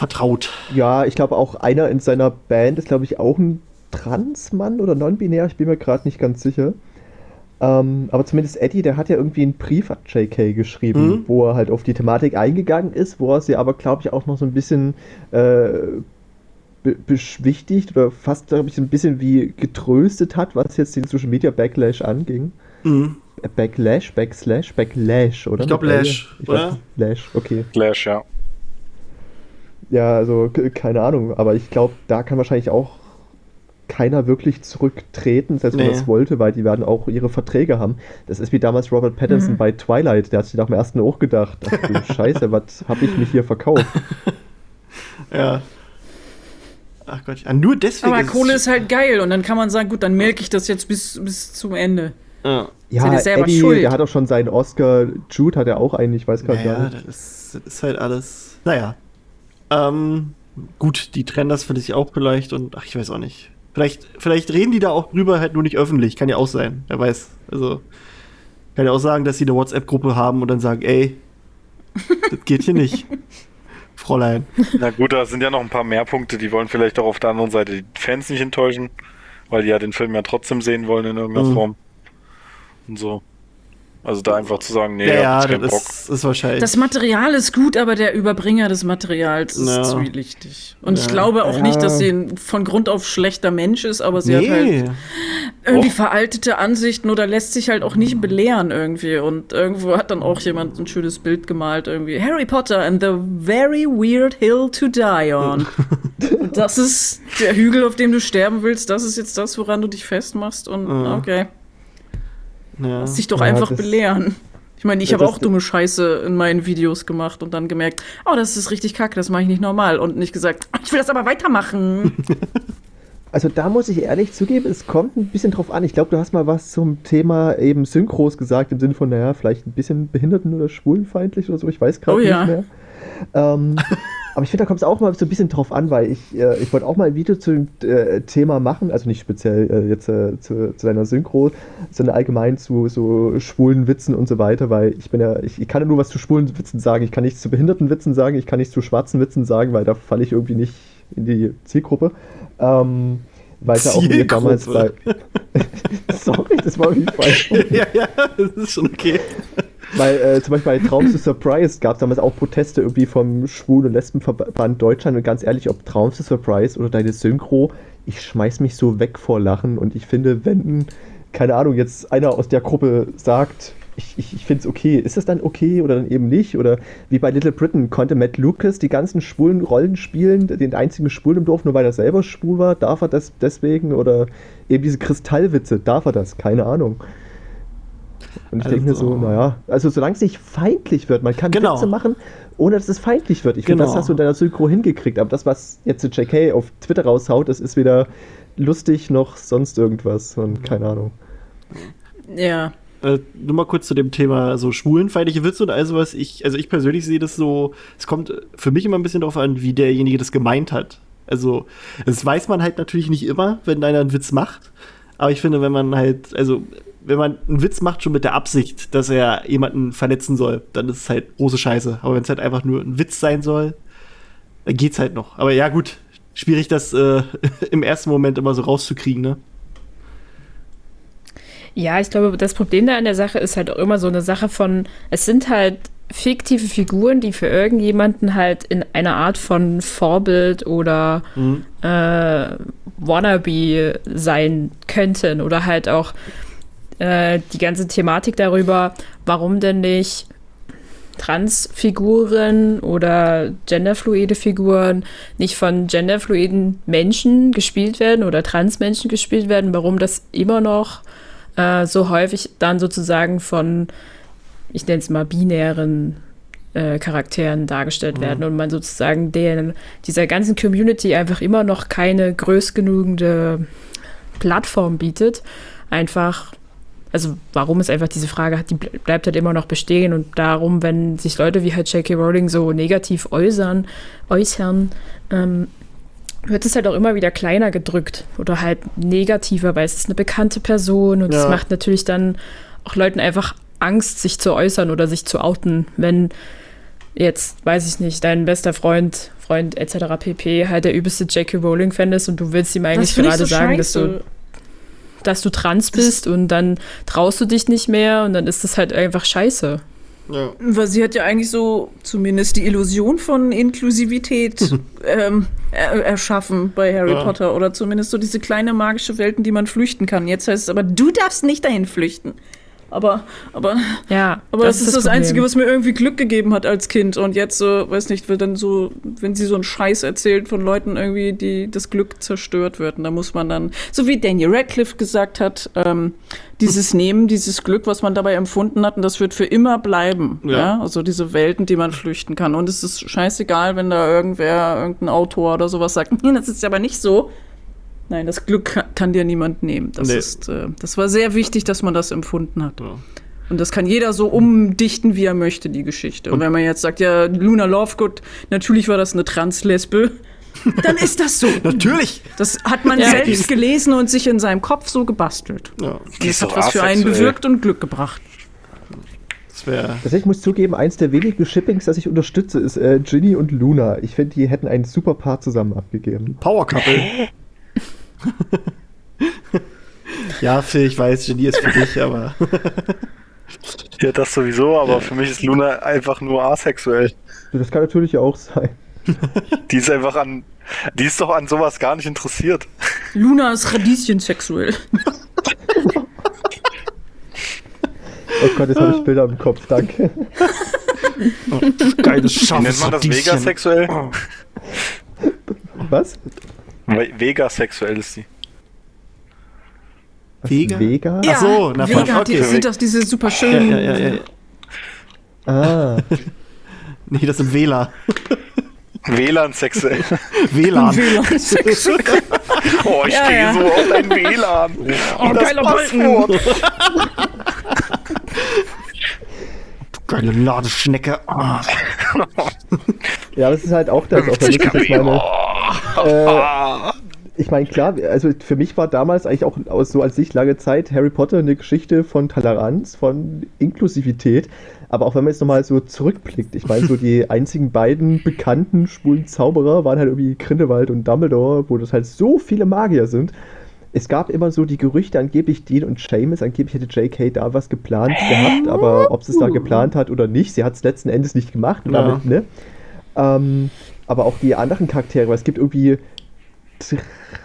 vertraut. Ja, ich glaube auch einer in seiner Band ist, glaube ich, auch ein Transmann oder non-binär, ich bin mir gerade nicht ganz sicher. Ähm, aber zumindest Eddie, der hat ja irgendwie einen Brief an JK geschrieben, Mhm. wo er halt auf die Thematik eingegangen ist, wo er sie aber, glaube ich, auch noch so ein bisschen äh, be beschwichtigt oder fast, glaube ich, so ein bisschen wie getröstet hat, was jetzt den Social Media Backlash anging. Mhm. Äh, Backlash, Backslash, Backlash, oder? Ich glaub, Mit L? Lash, Ich oder? weiß. Lash, okay. Flash, ja. Ja, also keine Ahnung, aber ich glaube, da kann wahrscheinlich auch keiner wirklich zurücktreten, selbst wenn Nee. er es wollte, weil die werden auch ihre Verträge haben. Das ist wie damals Robert Pattinson bei Twilight, der hat sich nach dem ersten auch gedacht, ach du (laughs) Scheiße, was hab ich mich hier verkauft? (laughs) Ja. Ach Gott, ja, nur deswegen. Aber es- Kohle ist halt geil und dann kann man sagen, gut, dann melke ich das jetzt bis, bis zum Ende. Ja. Ja, Eddie, schuld? der hat auch schon seinen Oscar, Jude hat er auch einen, ich weiß gerade gar Naja, nicht. das ist, das ist halt alles. Naja. Ähm, gut, die trennen das finde ich auch vielleicht und ach, ich weiß auch nicht. Vielleicht, vielleicht reden die da auch drüber, halt nur nicht öffentlich. Kann ja auch sein. Wer weiß. Also, kann ja auch sagen, dass sie eine WhatsApp-Gruppe haben und dann sagen, ey, das geht hier nicht. (laughs) Fräulein. Na gut, da sind ja noch ein paar mehr Punkte, die wollen vielleicht auch auf der anderen Seite die Fans nicht enttäuschen, weil die ja den Film ja trotzdem sehen wollen in irgendeiner Mhm. Form. Und so. Also da einfach zu sagen, nee, ja, ja, das Bock. ist, ist wahrscheinlich. Das Material ist gut, aber der Überbringer des Materials ist Ja. zwielichtig. Und ich Ja. glaube auch Ja. nicht, dass sie ein von Grund auf schlechter Mensch ist, aber sie hat halt nee. irgendwie Och. veraltete Ansichten oder lässt sich halt auch nicht belehren irgendwie. Und irgendwo hat dann auch jemand ein schönes Bild gemalt, irgendwie. Harry Potter and the very weird hill to die on. und (laughs) das ist der Hügel, auf dem du sterben willst. Das ist jetzt das, woran du dich festmachst. Und Ja. okay, Ja. lass dich doch Ja, einfach belehren. Ich meine, ich Ja, habe auch dumme Scheiße in meinen Videos gemacht und dann gemerkt, oh, das ist richtig kacke, das mache ich nicht normal. Und nicht gesagt, ich will das aber weitermachen. (laughs) Also da muss ich ehrlich zugeben, es kommt ein bisschen drauf an. Ich glaube, du hast mal was zum Thema eben Synchros gesagt, im Sinne von, naja, vielleicht ein bisschen behinderten- oder schwulenfeindlich oder so, ich weiß gerade Oh ja. nicht mehr. Ähm, (laughs) aber ich finde, da kommt es auch mal so ein bisschen drauf an, weil ich, äh, ich wollte auch mal ein Video zu dem äh, Thema machen, also nicht speziell äh, jetzt äh, zu, zu deiner Synchro, sondern allgemein zu so schwulen Witzen und so weiter, weil ich bin ja, ich, ich kann ja nur was zu schwulen Witzen sagen, ich kann nichts zu behinderten Witzen sagen, ich kann nichts zu schwarzen Witzen sagen, weil da falle ich irgendwie nicht in die Zielgruppe. Ähm, weil ja auch mir damals bei. (laughs) (laughs) Sorry, das war irgendwie falsch. ja, ja, das ist schon okay. Weil äh, zum Beispiel bei Traums to Surprise gab es damals auch Proteste irgendwie vom Schwul- und Lesbenverband Deutschland und ganz ehrlich, ob Traums to Surprise oder deine Synchro, ich schmeiß mich so weg vor Lachen und ich finde, wenn, keine Ahnung, jetzt einer aus der Gruppe sagt, ich, ich, ich finde es okay, ist das dann okay oder dann eben nicht? Oder wie bei Little Britain konnte Matt Lucas die ganzen schwulen Rollen spielen, den einzigen Schwulen im Dorf, nur weil er selber schwul war, darf er das deswegen? Oder eben diese Kristallwitze, darf er das? Keine Ahnung. Und ich denke mir so, Also- naja, also solange es nicht feindlich wird, man kann Genau. Witze machen, ohne dass es feindlich wird. Ich finde, Genau. das hast du in deiner Synchro hingekriegt. Aber das, was jetzt JK auf Twitter raushaut, das ist weder lustig noch sonst irgendwas. Und keine Ahnung. ja. Äh, nur mal kurz zu dem Thema so schwulenfeindliche Witze und all sowas. Ich, also ich persönlich sehe das so, es kommt für mich immer ein bisschen darauf an, wie derjenige das gemeint hat. Also, das weiß man halt natürlich nicht immer, wenn einer einen Witz macht. Aber ich finde, wenn man halt, also, wenn man einen Witz macht, schon mit der Absicht, dass er jemanden verletzen soll, dann ist es halt große Scheiße. Aber wenn es halt einfach nur ein Witz sein soll, dann geht's halt noch. Aber ja, gut, schwierig, das äh, (laughs) im ersten Moment immer so rauszukriegen, ne? Ja, ich glaube, das Problem da an der Sache ist halt auch immer so eine Sache von, es sind halt fiktive Figuren, die für irgendjemanden halt in einer Art von Vorbild oder Mhm. äh, Wannabe sein könnten oder halt auch äh, die ganze Thematik darüber, warum denn nicht Transfiguren oder genderfluide Figuren nicht von genderfluiden Menschen gespielt werden oder Transmenschen gespielt werden, warum das immer noch äh, so häufig dann sozusagen von, ich nenne es mal, binären äh, Charakteren dargestellt werden und man sozusagen den, dieser ganzen Community einfach immer noch keine größgenügende Plattform bietet. Einfach, also warum es einfach diese Frage hat, die ble- bleibt halt immer noch bestehen und darum, wenn sich Leute wie halt J.K. Rowling so negativ äußern, äußern, ähm, wird es halt auch immer wieder kleiner gedrückt oder halt negativer, weil es ist eine bekannte Person und es Ja. macht natürlich dann auch Leuten einfach Angst, sich zu äußern oder sich zu outen, wenn jetzt, weiß ich nicht, dein bester Freund, Freund etc. pp. halt der übelste J.K. Rowling-Fan ist und du willst ihm eigentlich gerade so sagen, dass scheiße. du dass du trans bist und dann traust du dich nicht mehr und dann ist das halt einfach scheiße. Ja. Weil sie hat ja eigentlich so zumindest die Illusion von Inklusivität (laughs) ähm, er erschaffen bei Harry Ja. Potter. Oder zumindest so diese kleine magische Welten, die man flüchten kann. Jetzt heißt es aber, du darfst nicht dahin flüchten. Aber, aber, Ja, aber das, ist das, Problem. Einzige, was mir irgendwie Glück gegeben hat als Kind. Und jetzt so, weiß nicht, wird dann so, wenn sie so einen Scheiß erzählt von Leuten irgendwie, die das Glück zerstört wird. Und da muss man dann, so wie Daniel Radcliffe gesagt hat, ähm, dieses (laughs) Nehmen, dieses Glück, was man dabei empfunden hat, und das wird für immer bleiben. Ja. Ja. Also diese Welten, die man flüchten kann. Und es ist scheißegal, wenn da irgendwer, irgendein Autor oder sowas sagt, (laughs) "Hm, das ist aber nicht so. Nein, das Glück kann, kann dir niemand nehmen. Das Nee. ist, äh, das war sehr wichtig, dass man das empfunden hat. Ja. Und das kann jeder so umdichten, wie er möchte, die Geschichte. Und, wenn man jetzt sagt, ja, Luna Lovegood, natürlich war das eine Translesbe, (laughs) dann ist das so. Natürlich! Das hat man Ja. selbst gelesen und sich in seinem Kopf so gebastelt. Ja, Das hat was für einen bewirkt und Glück gebracht. das wäre. Also ich muss zugeben, eins der wenigen Shippings, das ich unterstütze, ist äh, Ginny und Luna. Ich finde, die hätten einen super Paar zusammen abgegeben. Power Couple. (laughs) ja, Phil, ich weiß, Genie ist für dich, aber. (laughs) Ja, das sowieso, aber für mich ist Luna einfach nur asexuell. Das kann natürlich auch sein. Die ist einfach an. Die ist doch an sowas gar nicht interessiert. Luna ist radieschensexuell. Oh Gott, jetzt habe ich Bilder im Kopf, danke. Geiles, Wie nennt man das? Radieschen. Vegasexuell? Was? We- Vegasexuell ist die. Was, Vega? Vega? Ach so, na, Vega hat die, okay. sind doch diese super Ja, schönen. ja, ja, ja. Ah, (laughs) Nee, das sind Wähler. WLAN sexuell. (laughs) WLAN. WLAN-sexuell. (laughs) Oh, ich Ja, stehe ja. so auf dein WLAN. Oh, das geiler Passwort. Geile Ladeschnecke. Ah. ja, es ist halt auch das. Auch wenn ich jetzt meine, äh, ich meine, klar, also für mich war damals eigentlich auch aus, so als ich lange Zeit Harry Potter eine Geschichte von Toleranz, von Inklusivität. Aber auch wenn man jetzt nochmal so zurückblickt, ich meine, so die (laughs) einzigen beiden bekannten schwulen Zauberer waren halt irgendwie Grindelwald und Dumbledore, wo das halt so viele Magier sind. Es gab immer so die Gerüchte, angeblich Dean und Seamus, angeblich hätte J.K. da was geplant gehabt, aber ob sie es da geplant hat oder nicht, sie hat es letzten Endes nicht gemacht. Ja. damit, ne? ähm, aber auch die anderen Charaktere, weil es gibt irgendwie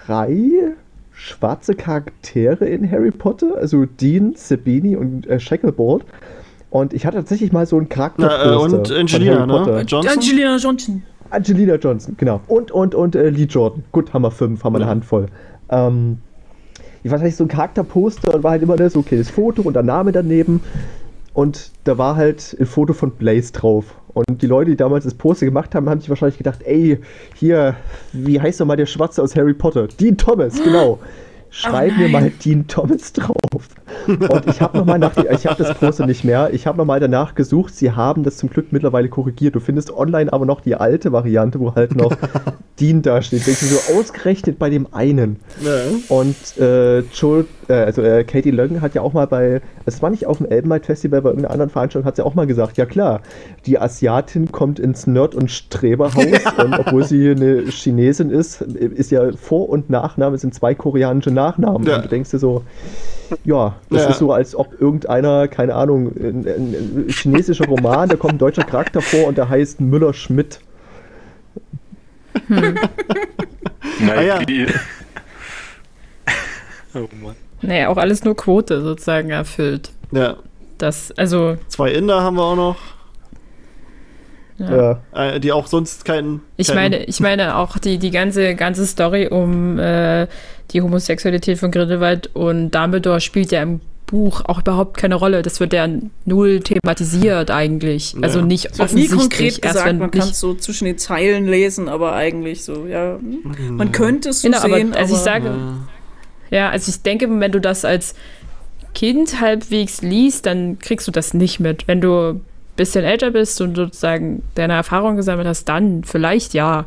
drei schwarze Charaktere in Harry Potter, also Dean, Sabini und äh, Shacklebolt. Und ich hatte tatsächlich mal so einen Charakter Na, äh, und Angelina, ne? Johnson? Angelina Johnson. Angelina Johnson, genau. Und, und, und äh, Lee Jordan. Gut, haben wir fünf, haben wir eine Ja. Handvoll. Ähm, ich weiß nicht, so ein Charakterposter und war halt immer ne, so ein kleines Foto und der Name daneben. Und da war halt ein Foto von Blaze drauf. Und die Leute, die damals das Poster gemacht haben, haben sich wahrscheinlich gedacht, ey, hier, wie heißt doch mal der Schwarze aus Harry Potter? Dean Thomas, genau. (laughs) Schreib mir mal Dean Thomas drauf. Und ich habe nochmal nach, die- ich habe das Poster nicht mehr, ich habe nochmal danach gesucht, sie haben das zum Glück mittlerweile korrigiert. Du findest online aber noch die alte Variante, wo halt noch (laughs) Dean da steht. Denkst du so ausgerechnet bei dem einen. Ja. Und äh, Joel, äh, also äh, Katie Logan hat ja auch mal bei, es war nicht auf dem Elbenlight Festival, bei irgendeiner anderen Veranstaltung, hat sie auch mal gesagt, ja klar, die Asiatin kommt ins Nerd- und Streberhaus (laughs) und obwohl sie eine Chinesin ist, ist ja Vor- und Nachname sind zwei koreanische Nachnamen. Ja. Und du denkst dir so, Ja, das Ja. ist so, als ob irgendeiner, keine Ahnung, ein, ein, ein chinesischer Roman, da kommt ein deutscher Charakter vor und der heißt Müller-Schmidt. (laughs) Nein, Ah, ja. die- (laughs) oh Mann. Naja, auch alles nur Quote sozusagen erfüllt. Ja. Das, also, Zwei Inder haben wir auch noch, ja. Ja. äh, die auch sonst keinen. Ich keinen- meine, ich meine auch die, die ganze, ganze Story um äh, die Homosexualität von Grindelwald und Dumbledore spielt ja im Buch auch überhaupt keine Rolle. Das wird ja null thematisiert eigentlich. Also Ja. nicht Es wird nie offensichtlich. konkret Erst gesagt, wenn man kann es so zwischen den Zeilen lesen, aber eigentlich so, ja. hm. Man könnte es so Genau, aber sehen, also ich aber sage, ja, also ich denke, wenn du das als Kind halbwegs liest, dann kriegst du das nicht mit. Wenn du ein bisschen älter bist und sozusagen deine Erfahrung gesammelt hast, dann vielleicht ja.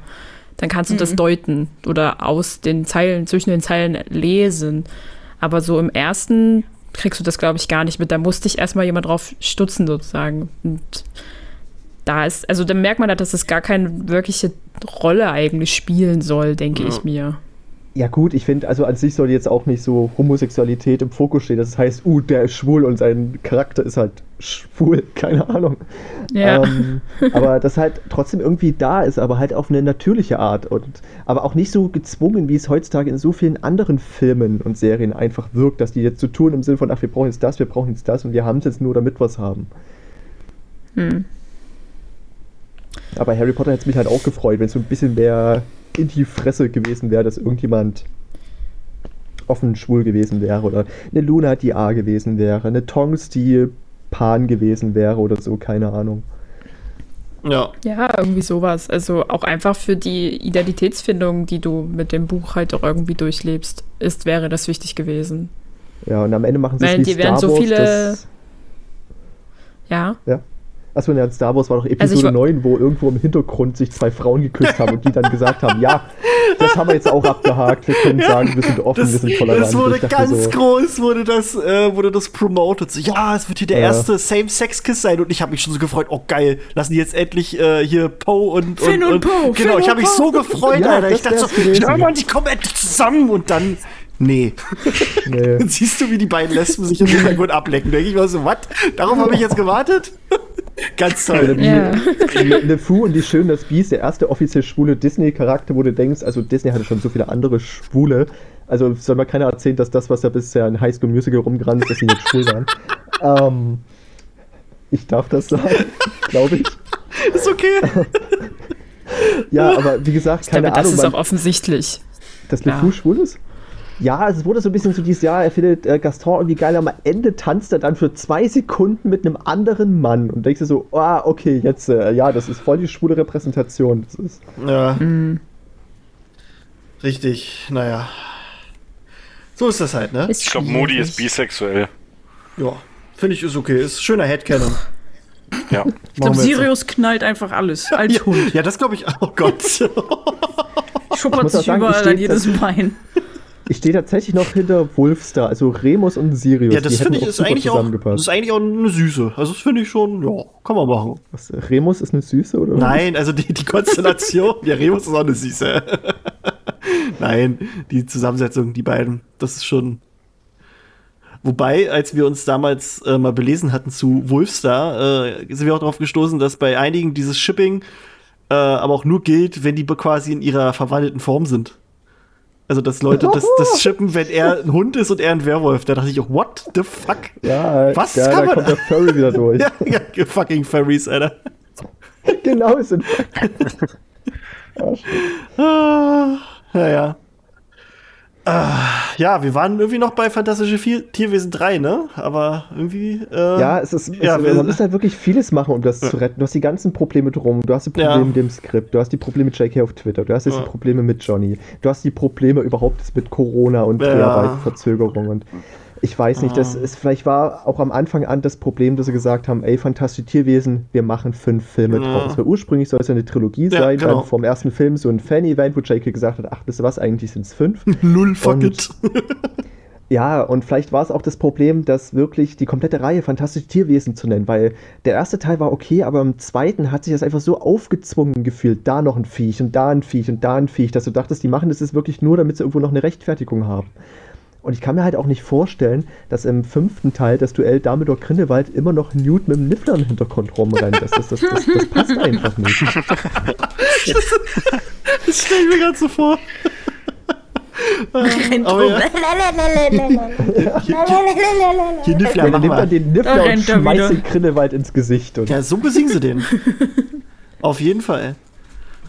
Dann kannst du das deuten oder aus den Zeilen, zwischen den Zeilen lesen. Aber so im ersten kriegst du das, glaube ich, gar nicht mit. Da musste ich erstmal jemand drauf stutzen, sozusagen. Und da ist, also da merkt man halt, dass es gar keine wirkliche Rolle eigentlich spielen soll, denke ich mir. Ja gut, ich finde, also an sich soll jetzt auch nicht so Homosexualität im Fokus stehen. Das heißt, uh, der ist schwul und sein Charakter ist halt schwul, (laughs) keine Ahnung. Ja. Ähm, aber das halt trotzdem irgendwie da ist, aber halt auf eine natürliche Art und aber auch nicht so gezwungen, wie es heutzutage in so vielen anderen Filmen und Serien einfach wirkt, dass die jetzt so tun im Sinne von, ach, wir brauchen jetzt das, wir brauchen jetzt das und wir haben es jetzt nur, damit wir es haben. Hm. Aber Harry Potter hätte es mich halt auch gefreut, wenn es so ein bisschen mehr in die Fresse gewesen wäre, dass irgendjemand offen schwul gewesen wäre oder eine Luna, die A gewesen wäre, eine Tongs, die Pan gewesen wäre oder so, keine Ahnung. Ja. Ja, irgendwie sowas. Also auch einfach für die Identitätsfindung, die du mit dem Buch halt auch irgendwie durchlebst, ist, wäre das wichtig gewesen. Ja, und am Ende machen sie es wie die werden Star so Wars. viele- das- Ja. Achso, ja, Star Wars war doch Also Episode wa- 9, wo irgendwo im Hintergrund sich zwei Frauen geküsst haben und die dann gesagt haben, ja, das haben wir jetzt auch abgehakt, wir können sagen, wir sind offen, Das, wir sind tolerant. das wurde ganz so, groß, wurde das, äh, wurde das promoted. So, ja, es wird hier der Ja. erste Same-Sex-Kiss sein. Und ich habe mich schon so gefreut, oh geil, lassen die jetzt endlich äh, hier Poe und, Finn und Poe, Genau, Finn ich habe und mich so gefreut, Ja, Alter. Ich dachte so, ja Mann, die kommen endlich zusammen. Und dann, nee. (laughs) Nee. Dann (laughs) siehst du, wie die beiden Lesben sich im (laughs) Hintergrund ablecken. Denke ich mal so, was? Darauf habe ich jetzt gewartet? Ganz toll. Ja. Le Fou und die Schön das Biest, der erste offiziell schwule Disney-Charakter, wo du denkst, also Disney hatte schon so viele andere Schwule. Also soll mal keiner erzählen, dass das, was da bisher in High School Musical rumgerannt ist, dass sie nicht schwul waren. ähm, ich darf das sagen, glaube ich. Ist okay. Ja, aber wie gesagt, Ich glaube, keine das Ahnung, ist man, auch offensichtlich. dass Le ja. Fou schwul ist. Ja, es wurde so ein bisschen so dieses Jahr, er findet äh, Gaston irgendwie geil, aber am Ende tanzt er dann für zwei Sekunden mit einem anderen Mann und denkst dir so, ah, okay, jetzt, äh, ja, das ist voll die schwule Repräsentation. Das ist, Ja. Richtig, naja. So ist das halt, ne? Ist Ich glaube, Modi schwierig. ist bisexuell. Ja. Finde ich ist okay. Ist schöner Headcanon. (laughs) Ja. Ich glaube, Sirius knallt einfach alles (laughs) als Ja, Hund. ja, das glaube ich. Oh Gott. Schuppert sich überall an jedes Bein. Ich stehe tatsächlich noch hinter Wolfstar, also Remus und Sirius. ja, das finde ich ist eigentlich auch, das ist eigentlich auch eine Süße. Also das finde ich schon, ja, kann man machen. Was, Remus ist eine Süße, oder? Nein, also die, die Konstellation, (laughs) ja, Remus ist auch eine Süße. (laughs) Nein, die Zusammensetzung, die beiden, das ist schon. Wobei, als wir uns damals äh, mal belesen hatten zu Wolfstar, äh, sind wir auch darauf gestoßen, dass bei einigen dieses Shipping äh, aber auch nur gilt, wenn die quasi in ihrer verwandelten Form sind. Also, dass Leute das, (laughs) das shippen, wenn er ein Hund ist und er ein Werwolf. Da dachte ich auch, what the fuck? Ja, Was ja, kann da man- kommt der Furry wieder (laughs) durch. Ja, ja, fucking Furries, Alter. (laughs) genau, es sind. Ah, naja. Ah, ja, wir waren irgendwie noch bei Fantastische Vier Tierwesen 3, ne? Aber irgendwie. Äh, Ja, es ist, Ja, wir- man muss halt wirklich vieles machen, um das zu retten. Du hast die ganzen Probleme drum, du hast die Probleme Ja. mit dem Skript, du hast die Probleme mit JK auf Twitter, du hast jetzt Ja. die Probleme mit Johnny, du hast die Probleme überhaupt mit Corona und Ja. Dreharbeitverzögerung und ich weiß nicht, das Ah. ist, vielleicht war auch am Anfang an das Problem, dass sie gesagt haben, ey, fantastische Tierwesen, wir machen fünf Filme Ja. draus. Weil ursprünglich soll es ja eine Trilogie Ja, sein, genau. dann vom ersten Film so ein Fan-Event, wo JK gesagt hat, ach, wisst ihr was, eigentlich sind es fünf. (laughs) Null fuck Und- it. (laughs) Ja, und vielleicht war es auch das Problem, dass wirklich die komplette Reihe fantastische Tierwesen zu nennen, weil der erste Teil war okay, aber im zweiten hat sich das einfach so aufgezwungen gefühlt. Da noch ein Viech und da ein Viech und da ein Viech, dass du dachtest, die machen das jetzt wirklich nur, damit sie irgendwo noch eine Rechtfertigung haben. Und ich kann mir halt auch nicht vorstellen, dass im fünften Teil das Duell Dumbledore-Grindelwald immer noch Newt mit dem Niffler im Hintergrund rumrennt. Das, das, das, das, das passt einfach nicht. Das stelle ich mir gerade so vor. Rennt Aber rum. ja. Hier Niffler, Ja, dann nimmt er mal. den Da Niffler und schmeißt den Grindelwald ins Gesicht. Und Ja, so besiegen sie den. Auf jeden Fall.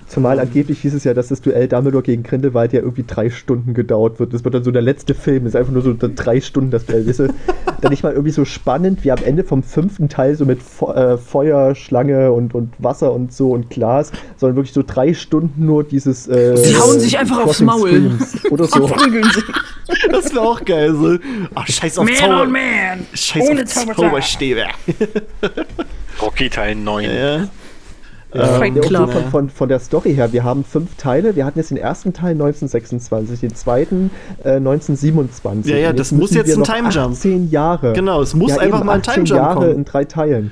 Zumal angeblich hieß es ja, dass das Duell Dumbledore gegen Grindelwald ja irgendwie drei Stunden gedauert wird. Das wird dann so der letzte Film, das ist einfach nur so drei Stunden das Duell. Weißt du? (laughs) dann nicht mal irgendwie so spannend wie am Ende vom fünften Teil, so mit Fe äh, Feuer, Schlange und, und Wasser und so und Glas, sondern wirklich so drei Stunden nur dieses. Äh, Sie hauen sich einfach aufs Crossing Maul. Streams Oder so. (laughs) Das wäre auch geil. So. Ach, scheiß auf Man Zauber. on man. Scheiß Ohne auf. Zauberstäbe. Rocky Teil 9. Ja, ja. Ähm, ja, Club. von, von, von der Story her, wir haben fünf Teile. Wir hatten jetzt den ersten Teil 1926, den zweiten äh, 1927. Ja, ja, das muss jetzt ein Time Jump. 18 Jahre. Genau, es muss ja, einfach mal ein 18 Time Jump Jahre kommen. in drei Teilen.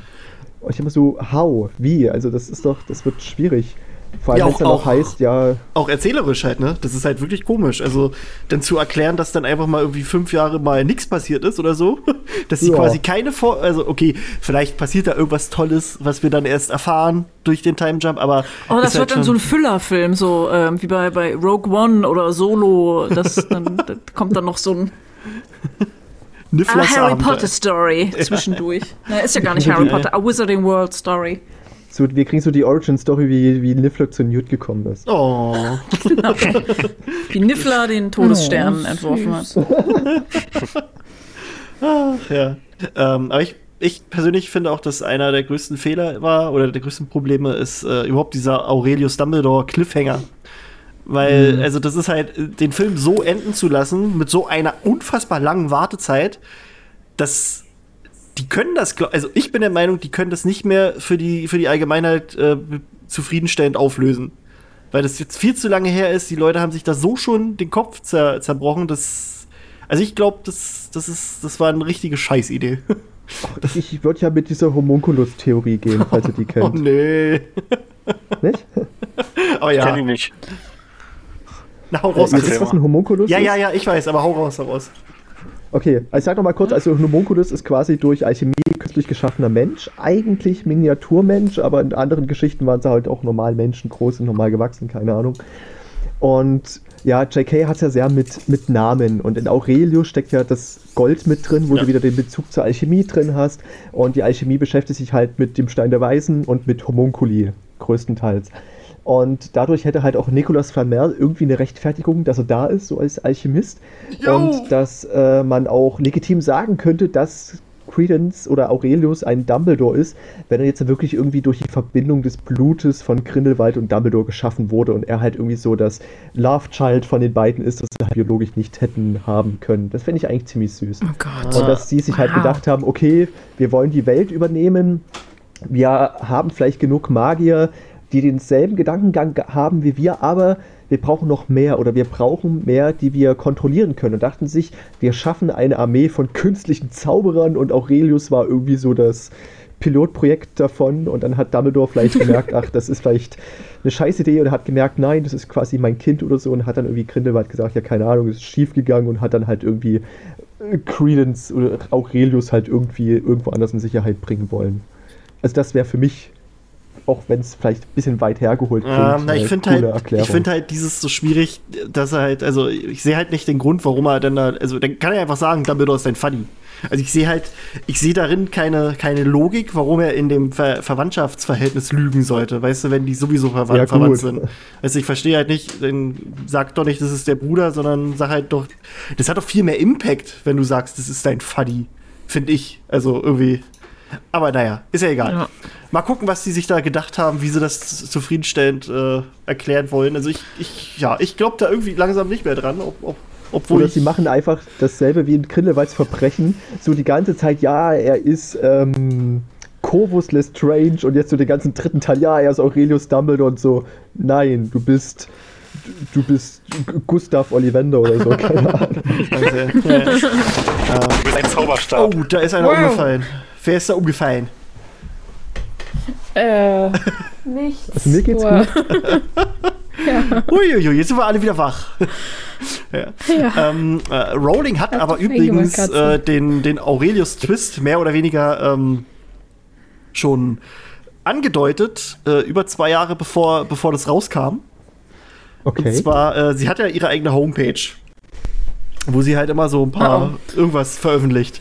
Und ich immer so, how, wie? Also das ist doch, das wird schwierig. Vor allem, Ja, wenn es auch- dann auch auch- heißt, ja, Auch erzählerisch halt, ne? Das ist halt wirklich komisch. Also, dann zu erklären, dass dann einfach mal irgendwie fünf Jahre mal nichts passiert ist oder so. (laughs) Dass sie Ja. quasi keine Vor... Also, okay, vielleicht passiert da irgendwas Tolles, was wir dann erst erfahren durch den Time Jump, aber... Oh, das halt wird dann so ein Füllerfilm, so ähm, wie bei, bei Rogue One oder Solo. Das, (laughs) dann, da kommt dann noch so ein ah, Nifflers Harry. Potter Story (laughs) zwischendurch. Na, ist ja gar nicht Harry Potter, a Wizarding World Story. So, wir kriegen so die Origin-Story, wie, wie Niffler zu Newt gekommen ist. Oh. (laughs) Wie Niffler den Todesstern entworfen hat. (laughs) Ja. Ähm, aber ich, ich persönlich finde auch, dass einer der größten Fehler war oder der größten Probleme ist äh, überhaupt dieser Aurelius Dumbledore Cliffhanger. Weil, also, das ist halt, den Film so enden zu lassen, mit so einer unfassbar langen Wartezeit, dass die können das, also ich bin der Meinung, die können das nicht mehr für die, für die Allgemeinheit äh, zufriedenstellend auflösen. Weil das jetzt viel zu lange her ist, die Leute haben sich da so schon den Kopf zer zerbrochen, dass. Also ich glaube, das, das, ist, das war eine richtige Scheißidee. (laughs) Ich würde ja mit dieser Homunculus-Theorie gehen, falls ihr die (laughs) Oh kennt. nee. (laughs) Nicht? Ich ja. kenne ihn nicht. Na, hau Äh, raus. Chris. wisst, was ein Homunculus Ja, ist? ja, ja, ich weiß, aber hau raus, hau raus. Okay, also ich sag noch mal kurz, also Homunculus ist quasi durch Alchemie künstlich geschaffener Mensch, eigentlich Miniaturmensch, aber in anderen Geschichten waren sie halt auch normal Menschen, groß und normal gewachsen, keine Ahnung. Und ja, JK hat ja sehr mit, mit Namen und in Aurelius steckt ja das Gold mit drin, wo Ja. du wieder den Bezug zur Alchemie drin hast und die Alchemie beschäftigt sich halt mit dem Stein der Weisen und mit Homunculi größtenteils. Und dadurch hätte halt auch Nicolas Flamel irgendwie eine Rechtfertigung, dass er da ist, so als Alchemist. Und dass äh, man auch legitim sagen könnte, dass Credence oder Aurelius ein Dumbledore ist, wenn er jetzt wirklich irgendwie durch die Verbindung des Blutes von Grindelwald und Dumbledore geschaffen wurde und er halt irgendwie so das Love Child von den beiden ist, das sie halt biologisch nicht hätten haben können. Das finde ich eigentlich ziemlich süß. Oh Gott. Und dass sie sich halt Wow. gedacht haben, okay, wir wollen die Welt übernehmen, wir haben vielleicht genug Magier, die denselben Gedankengang ge- haben wie wir, aber wir brauchen noch mehr oder wir brauchen mehr, die wir kontrollieren können. Und dachten sich, wir schaffen eine Armee von künstlichen Zauberern und Aurelius war irgendwie so das Pilotprojekt davon und dann hat Dumbledore vielleicht (laughs) gemerkt, ach, das ist vielleicht eine scheiß Idee und hat gemerkt, nein, das ist quasi mein Kind oder so und hat dann irgendwie Grindelwald gesagt, ja, keine Ahnung, es ist schief gegangen und hat dann halt irgendwie äh, Credence oder Aurelius halt irgendwie irgendwo anders in Sicherheit bringen wollen. Also das wäre für mich, auch wenn es vielleicht ein bisschen weit hergeholt klingt, Ähm, na, ich eine finde halt, ich finde halt dieses so schwierig, dass er halt, also ich sehe halt nicht den Grund, warum er denn da, also dann kann er einfach sagen, Dumbledore ist ein Funny. Also ich sehe halt, ich sehe darin keine, keine Logik, warum er in dem Ver Verwandtschaftsverhältnis lügen sollte, weißt du, wenn die sowieso verwa Ja, verwandt sind. Also ich verstehe halt nicht, dann sag doch nicht, das ist der Bruder, sondern sag halt doch, das hat doch viel mehr Impact, wenn du sagst, das ist dein Fuddy, finde ich. Also irgendwie. Aber naja, ist ja egal. Ja. Mal gucken, was sie sich da gedacht haben, wie sie das zufriedenstellend äh, erklären wollen. Also ich, ich ja, ich glaube da irgendwie langsam nicht mehr dran, ob, ob, obwohl Oder sie machen einfach dasselbe wie in Grindelwalds Verbrechen. So die ganze Zeit, ja, er ist ähm, Corvus Lestrange und jetzt so den ganzen dritten Teil, ja, er ist Aurelius Dumbledore und so. Nein, du bist du bist Gustav Ollivander oder so, keine (laughs) Ahnung. Also, ja, ja. Du bist ein Zauberstab. Oh, da ist einer Wow. umgefallen. Wer ist da umgefallen? Äh, (laughs) nichts. Also mir geht's Boah. (laughs) Uiuiui, jetzt sind wir alle wieder wach. (laughs) ja. Ja. Ähm, äh, Rowling hat Hat aber übrigens äh, den, den Aurelius Twist mehr oder weniger ähm, schon angedeutet, äh, über zwei Jahre bevor, bevor das rauskam. Und Okay. zwar, äh, sie hat ja ihre eigene Homepage, wo sie halt immer so ein paar irgendwas veröffentlicht.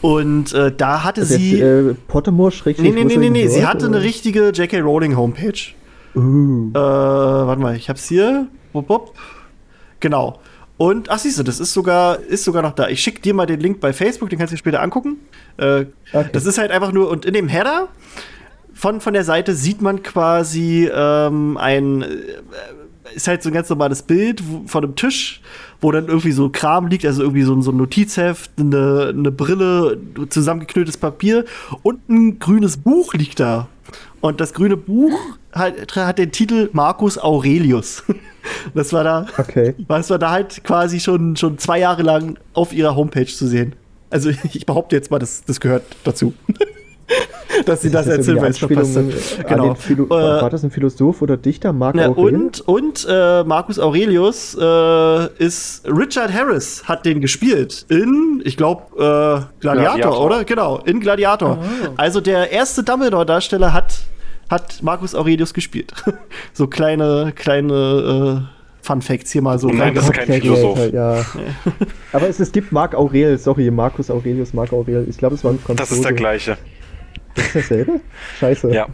Und äh, da hatte Also sie. jetzt, äh, Pottermore schrägstrich nee, nee, nee, nee, nee. Sie hatte eine oder? richtige J.K. Rowling Homepage. Uh. Äh, warte mal, ich hab's hier. Wupp, wupp. Genau. Und, ach siehst du, das ist sogar, ist sogar noch da. Ich schick dir mal den Link bei Facebook, den kannst du dir später angucken. Äh, Okay. Das ist halt einfach nur, und in dem Header von, von der Seite sieht man quasi ähm, ein, äh, ist halt so ein ganz normales Bild von einem Tisch, wo dann irgendwie so Kram liegt, also irgendwie so, ein- so ein Notizheft, eine, eine Brille, zusammengeknülltes Papier und ein grünes Buch liegt da. Und das grüne Buch hat, hat den Titel Marcus Aurelius. (laughs) Das war da, Okay. das war da halt quasi schon, schon zwei Jahre lang auf ihrer Homepage zu sehen. Also (laughs) ich behaupte jetzt mal, das, das gehört dazu. (laughs) (laughs) Dass sie das, erzählen, irgendwie weil es verpasst hat. Genau. Äh, war das ein Philosoph oder Dichter? Marc na, Aurelius? und und äh, Marcus Aurelius äh, ist Richard Harris hat den gespielt in, ich glaube, äh, Gladiator, Gladiator. oder? Genau, in Gladiator. Also der erste Dumbledore-Darsteller hat, hat Marcus Aurelius gespielt. (laughs) so kleine, kleine äh, Fun Facts hier mal so Nein, das ist kein Okay, Philosoph. Ja. (laughs) Aber es, es gibt Marc Aurel, sorry, Marcus Aurelius, Marc Aurel. Ich glaube, es war ein Franzose. Das ist der gleiche. Das ist dasselbe? Scheiße. Ja,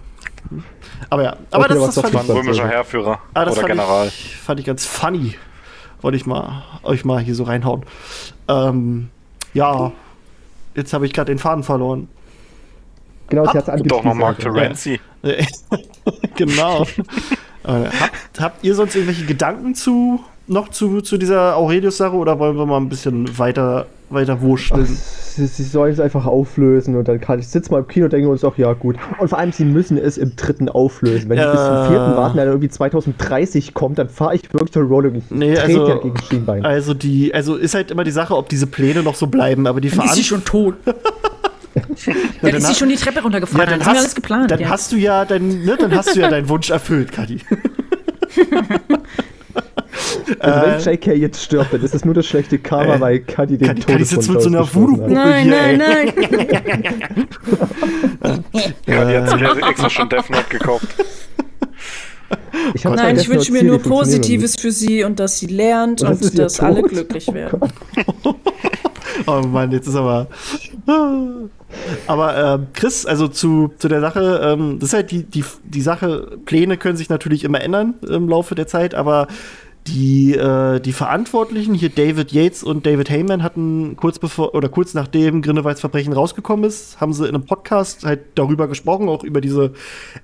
Aber ja, aber Okay, das, aber das doch fand war ich, ein römischer Heerführer ah, das oder fand General. Ich, fand ich ganz funny. Wollte ich mal euch mal hier so reinhauen. Ähm, ja, jetzt habe ich gerade den Faden verloren. Genau, sie hat es auch noch Mark. Terenzi. (laughs) genau. Äh, habt, habt ihr sonst irgendwelche Gedanken zu noch zu, zu dieser Aurelius-Sache oder wollen wir mal ein bisschen weiter, weiter wurschteln? sie, sie sollen es einfach auflösen und dann kann ich sitze mal im Kino und denke uns auch, ja gut. Und vor allem, sie müssen es im dritten auflösen. Wenn die bis zum vierten warten, der dann irgendwie 2030 kommt, dann fahre ich wirklich zur Rolling. Ich Nee, also- ja gegen Schienbein. Also die, also ist halt immer die Sache, ob diese Pläne noch so bleiben, aber die Dann ist sie schon tot. (laughs) dann ist sie schon die Treppe runtergefallen. ja, dann hast, alles geplant. dann ja. hast du ja dein, ne, dann hast du ja (laughs) deinen Wunsch erfüllt, Kadi. (laughs) Also wenn äh, JK jetzt stirbt, dann ist es nur das schlechte Karma, äh, weil Kadi den Kadi- Kadi sitzt mit so einer. Voodoo- nein, hier, nein, nein. (laughs) Ja, die hat sich ja extra schon Death Note gekauft. Ich Nein, zwar ich wünsche mir nur Positives für sie und dass sie lernt Und das und dass alle Tod. glücklich (laughs) Oh werden. Gott. Oh Mann, jetzt ist aber. Aber ähm, Chris, also zu, zu der Sache, ähm, das ist halt die, die, die Sache, Pläne können sich natürlich immer ändern im Laufe der Zeit, aber die, äh, die Verantwortlichen, hier David Yates und David Heyman, hatten kurz bevor oder kurz nachdem Grindelwalds Verbrechen rausgekommen ist, haben sie in einem Podcast halt darüber gesprochen, auch über diese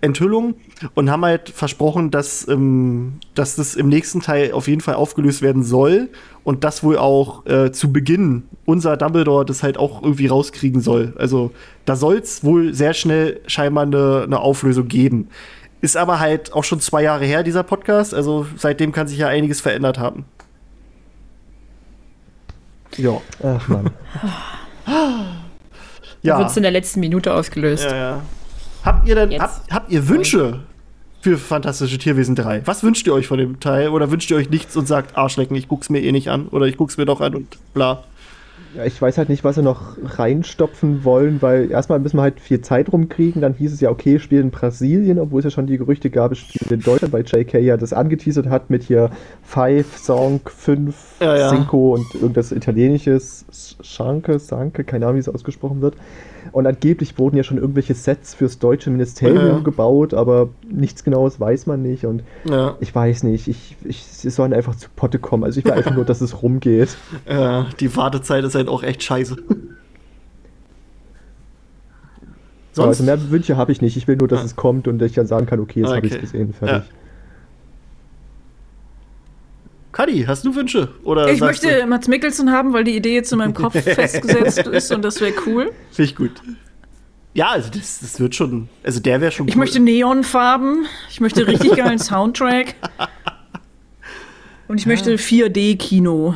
Enthüllung und haben halt versprochen, dass, ähm, dass das im nächsten Teil auf jeden Fall aufgelöst werden soll und das wohl auch äh, zu Beginn unser Dumbledore das halt auch irgendwie rauskriegen soll. Also da soll es wohl sehr schnell scheinbar eine, eine Auflösung geben. Ist aber halt auch schon zwei Jahre her, dieser Podcast. Also seitdem kann sich ja einiges verändert haben. Ja. Ach Mann. (laughs) Ja. Wird es in der letzten Minute ausgelöst. ja, ja. Habt ihr denn, habt, habt ihr Wünsche für Fantastische Tierwesen 3? Was wünscht ihr euch von dem Teil? Oder wünscht ihr euch nichts und sagt, Arschlecken, ich guck's mir eh nicht an? Oder ich guck's mir doch an und bla. Ja, ich weiß halt nicht, was sie noch reinstopfen wollen, weil erstmal müssen wir halt viel Zeit rumkriegen. Dann hieß es ja, okay, spielt in Brasilien, obwohl es ja schon die Gerüchte gab, es spielt in Deutschland, weil JK ja das angeteasert hat mit hier Five, Song, 5, Ja, ja. Cinco und irgendwas Italienisches, Schanke, Sanke, keine Ahnung, wie es ausgesprochen wird. Und angeblich wurden ja schon irgendwelche Sets fürs deutsche Ministerium Ja. gebaut, aber nichts Genaues weiß man nicht. Und Ja. ich weiß nicht, ich, ich, sie sollen einfach zu Potte kommen. Also ich will einfach nur, dass es rumgeht. (laughs) Äh, die Wartezeit ist halt auch echt scheiße. So, Sonst? also mehr Wünsche habe ich nicht. Ich will nur, dass Ah. es kommt und ich dann sagen kann, okay, jetzt habe ich Okay. es gesehen, fertig. Kadi, hast du Wünsche? Oder Ich möchte Mats Mikkelsen haben, weil die Idee jetzt in meinem Kopf (laughs) festgesetzt ist und das wäre cool. Finde ich gut. Ja, also das, das wird schon. Also der wäre schon Ich cool. möchte Neonfarben. Ich möchte richtig geilen Soundtrack. Und ich möchte 4D-Kino.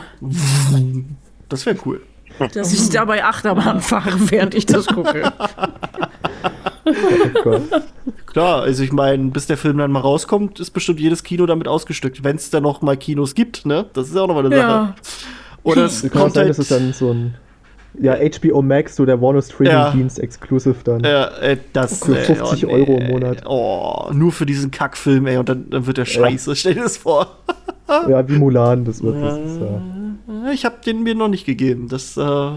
Das wäre cool. Dass ich dabei Achterbahn fahre, während ich das gucke. (laughs) (laughs) Oh Gott. Klar, also ich meine, bis der Film dann mal rauskommt, ist bestimmt jedes Kino damit ausgestückt. Wenn es dann noch mal Kinos gibt, ne? Das ist ja auch noch mal eine Sache. Ja. Oder es Es kann sein, halt, dass es dann so ein ja, HBO Max, so der Warner Streaming Ja. Dienst Exclusive dann. Ja, äh, das, Für äh, 50 oh, Euro im. Monat. Oh, nur für diesen Kackfilm, ey, und dann, dann wird der scheiße. Stell dir das vor. (laughs) Ja, wie Mulan, das wird. Das ist, ja. Ich habe den mir noch nicht gegeben. Das, äh,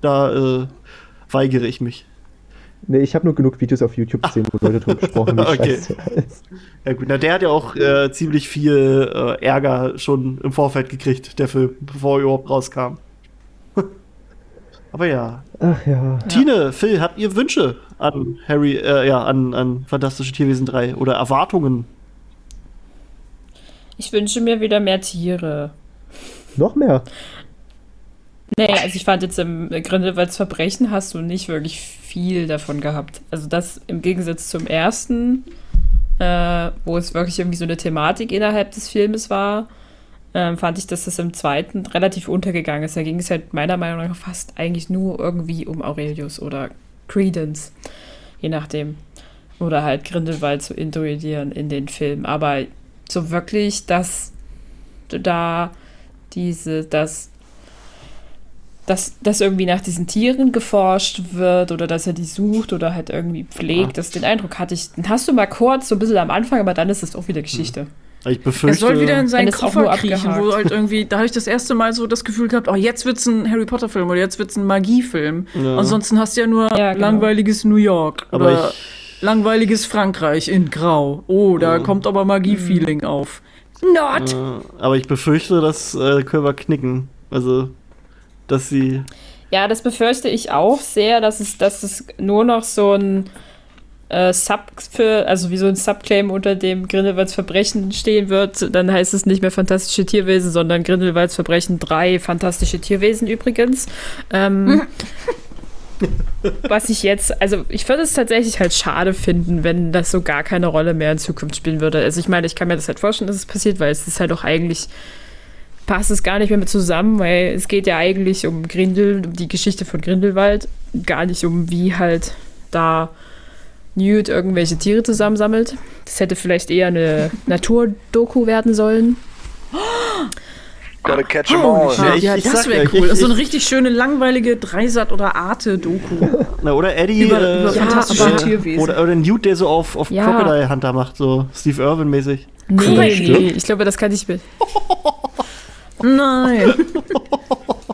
da äh, weigere ich mich. Nee, ich habe nur genug Videos auf YouTube gesehen, wo Leute drüber gesprochen, (laughs) wie Okay. scheiße ist. Ja gut, na, der hat ja auch äh, ziemlich viel äh, Ärger schon im Vorfeld gekriegt, der Film, bevor er überhaupt rauskam. (laughs) Aber ja. Ach ja. Tine, Phil, habt ihr Wünsche an Harry, äh, ja, an, an Fantastische Tierwesen 3 oder Erwartungen? Ich wünsche mir wieder mehr Tiere. Noch mehr. Nee, also ich fand jetzt im Grindelwalds Verbrechen hast du nicht wirklich viel davon gehabt. Also das im Gegensatz zum ersten, äh, wo es wirklich irgendwie so eine Thematik innerhalb des Filmes war, ähm, fand ich, dass das im zweiten relativ untergegangen ist. Da ging es halt meiner Meinung nach fast eigentlich nur irgendwie um Aurelius oder Credence, je nachdem. Oder halt Grindelwald zu introduzieren in den Film. Aber so wirklich, dass da diese, dass dass, dass irgendwie nach diesen Tieren geforscht wird oder dass er die sucht oder halt irgendwie pflegt. Das, den Eindruck hatte ich. Den hast du mal kurz, so ein bisschen am Anfang, aber dann ist es auch wieder Geschichte. Ich Er befürchte. soll wieder in seinen Koffer kriechen, wo halt irgendwie, da habe ich das erste Mal so das Gefühl gehabt, oh, jetzt wird's ein Harry Potter Film oder jetzt wird's ein Magiefilm. Ja. Ansonsten hast du ja nur Ja, genau. langweiliges New York Aber oder langweiliges Frankreich in Grau. Oh, da kommt aber Magie-Feeling auf. Not! aber ich befürchte, das äh, können wir knicken. Also, dass sie. Ja, das befürchte ich auch sehr, dass es, dass es nur noch so ein äh, Sub für, also wie so ein Subclaim unter dem Grindelwalds Verbrechen stehen wird. Dann heißt es nicht mehr Fantastische Tierwesen, sondern Grindelwalds Verbrechen 3 Fantastische Tierwesen übrigens. Ähm, (laughs) was ich jetzt, also ich würde es tatsächlich halt schade finden, wenn das so gar keine Rolle mehr in Zukunft spielen würde. Also ich meine, ich kann mir das halt vorstellen, dass es passiert, weil es ist halt auch eigentlich passt es gar nicht mehr mit zusammen, weil es geht ja eigentlich um Grindel, um die Geschichte von Grindelwald, gar nicht um wie halt da Newt irgendwelche Tiere zusammensammelt. Das hätte vielleicht eher eine (laughs) Naturdoku werden sollen. Gotta catch 'em Holy all. shit, Ja, ich- ja, ich das wäre ja, cool. ich- so eine ich- richtig schöne, langweilige Dreisat- oder Arte-Doku. (laughs) Na, oder Eddie. Über- äh, über fantastische äh, Tierwesen. Oder, oder Newt, der so auf, auf Ja. Crocodile Hunter macht, so Steve Irwin-mäßig. Nee, nee, ich glaube, das kann ich mit. (laughs) Nein. (laughs)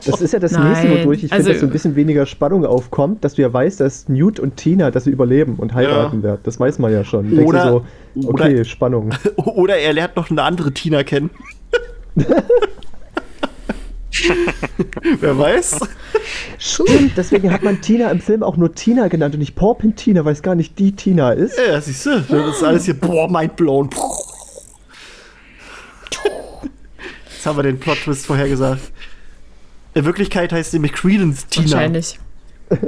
Das ist ja das Nein, nächste, wodurch ich also- finde, dass so ein bisschen weniger Spannung aufkommt, dass du ja weißt, dass Newt und Tina, dass sie überleben und heiraten werden. Das weiß man ja schon. Denkst du Oder- so, okay, oder- Spannung. (laughs) Oder er lernt noch eine andere Tina kennen. (laughs) Wer weiß? Stimmt, deswegen hat man Tina im Film auch nur Tina genannt und nicht Porpin Tina, weil es gar nicht die Tina ist. Ja, siehst du, das ist alles hier, boah, mindblown. Jetzt haben wir den Plot-Twist vorhergesagt. In Wirklichkeit heißt nämlich Credence Tina. Wahrscheinlich. (laughs)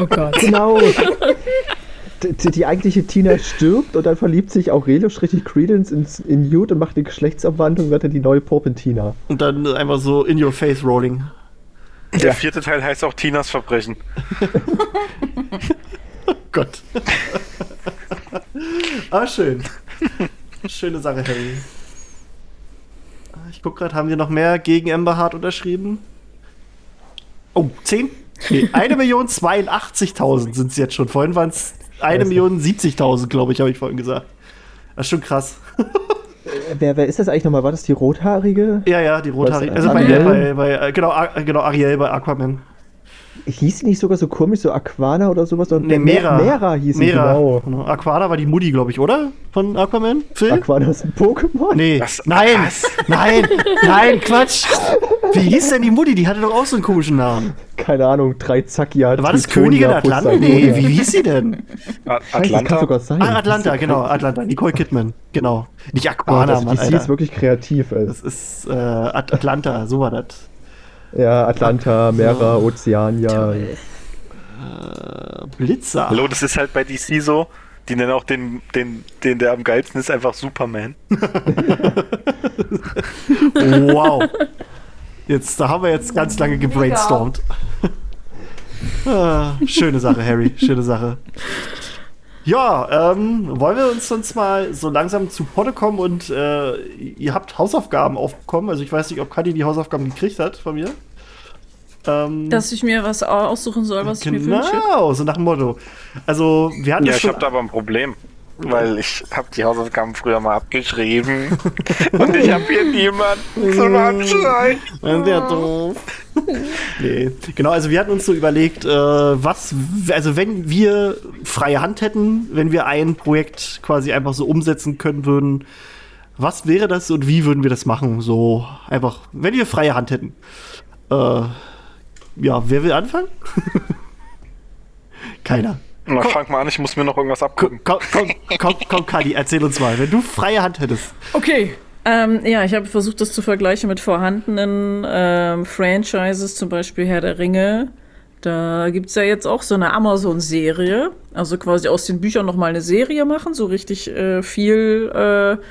oh Gott. Genau. Die, die eigentliche Tina stirbt und dann verliebt sich Aurelius richtig Credence ins, in Newt und macht eine Geschlechtsabwandlung, wird dann die neue Porpin Tina. Und dann einfach so in your face rolling. Der vierte Teil heißt auch Tinas Verbrechen. (laughs) Gott. (laughs) ah, schön. Schöne Sache, Harry. Ich guck gerade, haben wir noch mehr gegen Amber Hart unterschrieben? Oh, 10? Nee, 1.082.000 sind es jetzt schon. Vorhin waren es 1.070.000, glaube ich, habe ich vorhin gesagt. Das ist schon krass. Wer, wer ist das eigentlich nochmal? War das die rothaarige? Ja, ja, die rothaarige. Was, Also bei, Ariel? bei, bei, äh, genau, genau, Ariel bei Aquaman. Hieß sie nicht sogar so komisch, so Aquana oder sowas? Und Nee, Mera. Mera hieß sie, Mera. genau. Genau. Aquana war die Mutti, glaube ich, oder? Von Aquaman? Phil? Aquana ist ein Pokémon? Nee, Was? nein, Was? nein, nein, Quatsch. Wie hieß denn die Mutti? Die hatte doch auch so einen komischen Namen. Keine Ahnung, drei Zakia. War das Königin Atlanta? Nee, wie hieß sie denn? A Scheiße, das kann Atlanta. sogar sein. Ah, Atlanta, genau, Atlanta. Nicole Kidman, genau. Nicht Ah, Aquana, das Mann, DC Alter. ist wirklich kreativ. Ey. Das ist äh, At Atlanta, so war das. Ja, Atlanta, Mera, Ozeania. Äh, Blitzer. Hallo, das ist halt bei DC so. Die nennen auch den, den, den der am geilsten ist, einfach Superman. (laughs) Wow. Jetzt, da haben wir jetzt ganz lange gebrainstormt. ah, schöne Sache, Harry, schöne Sache. Ja, ähm, wollen wir uns sonst mal so langsam zu Potte kommen und äh, ihr habt Hausaufgaben aufbekommen. Also ich weiß nicht, ob Kadi die Hausaufgaben gekriegt hat von mir. Ähm, Dass ich mir was aussuchen soll, was ich mir wünsche. genau, so nach dem Motto. Also wir hatten Ja, ich schon habe da aber ein Problem. Weil ich habe die Hausaufgaben früher mal abgeschrieben. (laughs) und ich habe hier niemanden zum Anschreiben. Sehr doof. nee, genau, also wir hatten uns so überlegt, äh, was, also wenn wir freie Hand hätten, wenn wir ein Projekt quasi einfach so umsetzen können würden, was wäre das und wie würden wir das machen? So einfach, wenn wir freie Hand hätten. Äh, ja, wer will anfangen? (laughs) Keiner. Na, fang mal an, ich muss mir noch irgendwas abgucken. Komm, komm, komm, komm, Kadi, erzähl uns mal, wenn du freie Hand hättest. Okay. Ähm, ja, ich habe versucht, das zu vergleichen mit vorhandenen ähm, Franchises, zum Beispiel Herr der Ringe. Da gibt es ja jetzt auch so eine Amazon-Serie. Also quasi aus den Büchern nochmal eine Serie machen, so richtig äh, viel, äh,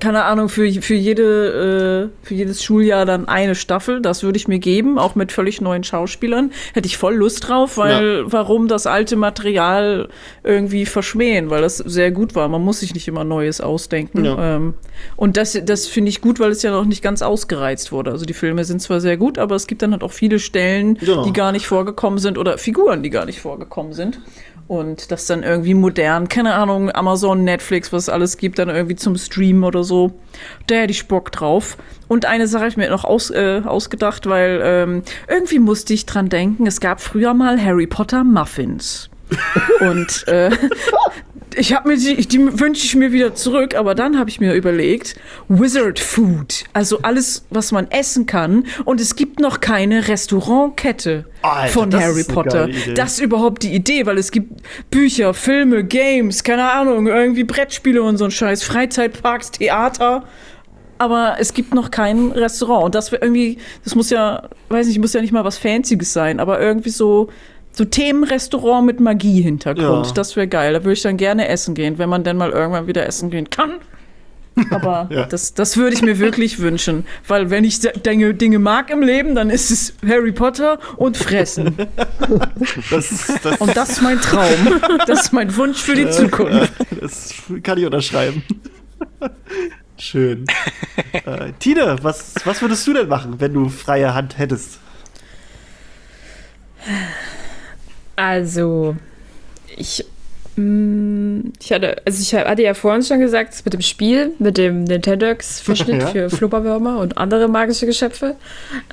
keine Ahnung, für, für, jede, äh, für jedes Schuljahr dann eine Staffel. Das würde ich mir geben, auch mit völlig neuen Schauspielern. Hätte ich voll Lust drauf, weil warum das alte Material irgendwie verschmähen, weil das sehr gut war. Man muss sich nicht immer Neues ausdenken. Ja. Ähm, und das, das finde ich gut, weil es ja noch nicht ganz ausgereizt wurde. Also die Filme sind zwar sehr gut, aber es gibt dann halt auch viele Stellen, Genau. die gar nicht vorgekommen sind oder Figuren, die gar nicht vorgekommen sind. Und das dann irgendwie modern, keine Ahnung, Amazon, Netflix, was es alles gibt, dann irgendwie zum Streamen oder so. Da hätte ich Bock drauf. Und eine Sache habe ich mir noch aus, äh, ausgedacht, weil ähm, irgendwie musste ich dran denken, es gab früher mal Harry Potter Muffins. (laughs) Und äh, ich habe mir die, die wünsche ich mir wieder zurück, aber dann habe ich mir überlegt, Wizard Food, also alles, was man essen kann. Und es gibt noch keine Restaurantkette Alter, von Harry Potter. Das ist überhaupt die Idee, weil es gibt Bücher, Filme, Games, keine Ahnung, irgendwie Brettspiele und so ein Scheiß, Freizeitparks, Theater. Aber es gibt noch kein Restaurant. Und das wäre irgendwie, das muss ja, weiß nicht, muss ja nicht mal was Fancyes sein, aber irgendwie so, so Themenrestaurant mit Magie-Hintergrund. Ja. Das wäre geil. Da würde ich dann gerne essen gehen, wenn man denn mal irgendwann wieder essen gehen kann. Aber (laughs) Ja. das, das würde ich mir wirklich wünschen. Weil wenn ich Dinge, Dinge mag im Leben, dann ist es Harry Potter und Fressen. (laughs) Das, das, Und das ist mein Traum. Das ist mein Wunsch für die Zukunft. das kann ich unterschreiben. Schön. äh, Tine, was, was würdest du denn machen, wenn du freie Hand hättest? Also, ich, mh, ich hatte, also ich hatte ja vorhin schon gesagt, das mit dem Spiel, mit dem Nintendox-Verschnitt (laughs) Ja. für Flubberwürmer und andere magische Geschöpfe.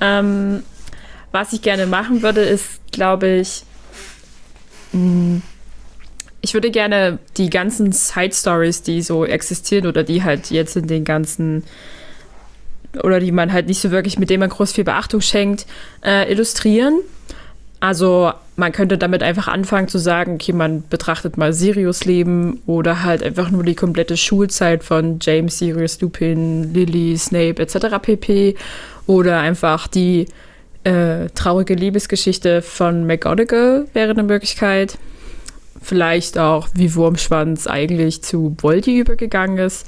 Ähm, was ich gerne machen würde, ist, glaube ich, mh, ich würde gerne die ganzen Side-Stories, die so existieren oder die halt jetzt in den ganzen oder die man halt nicht so wirklich, mit denen man groß viel Beachtung schenkt, äh, illustrieren. Also man könnte damit einfach anfangen zu sagen, okay, man betrachtet mal Sirius Leben oder halt einfach nur die komplette Schulzeit von James, Sirius, Lupin, Lily, Snape etc. pp. Oder einfach die äh, traurige Liebesgeschichte von McGonagall wäre eine Möglichkeit. Vielleicht auch, wie Wurmschwanz eigentlich zu Voldy übergegangen ist,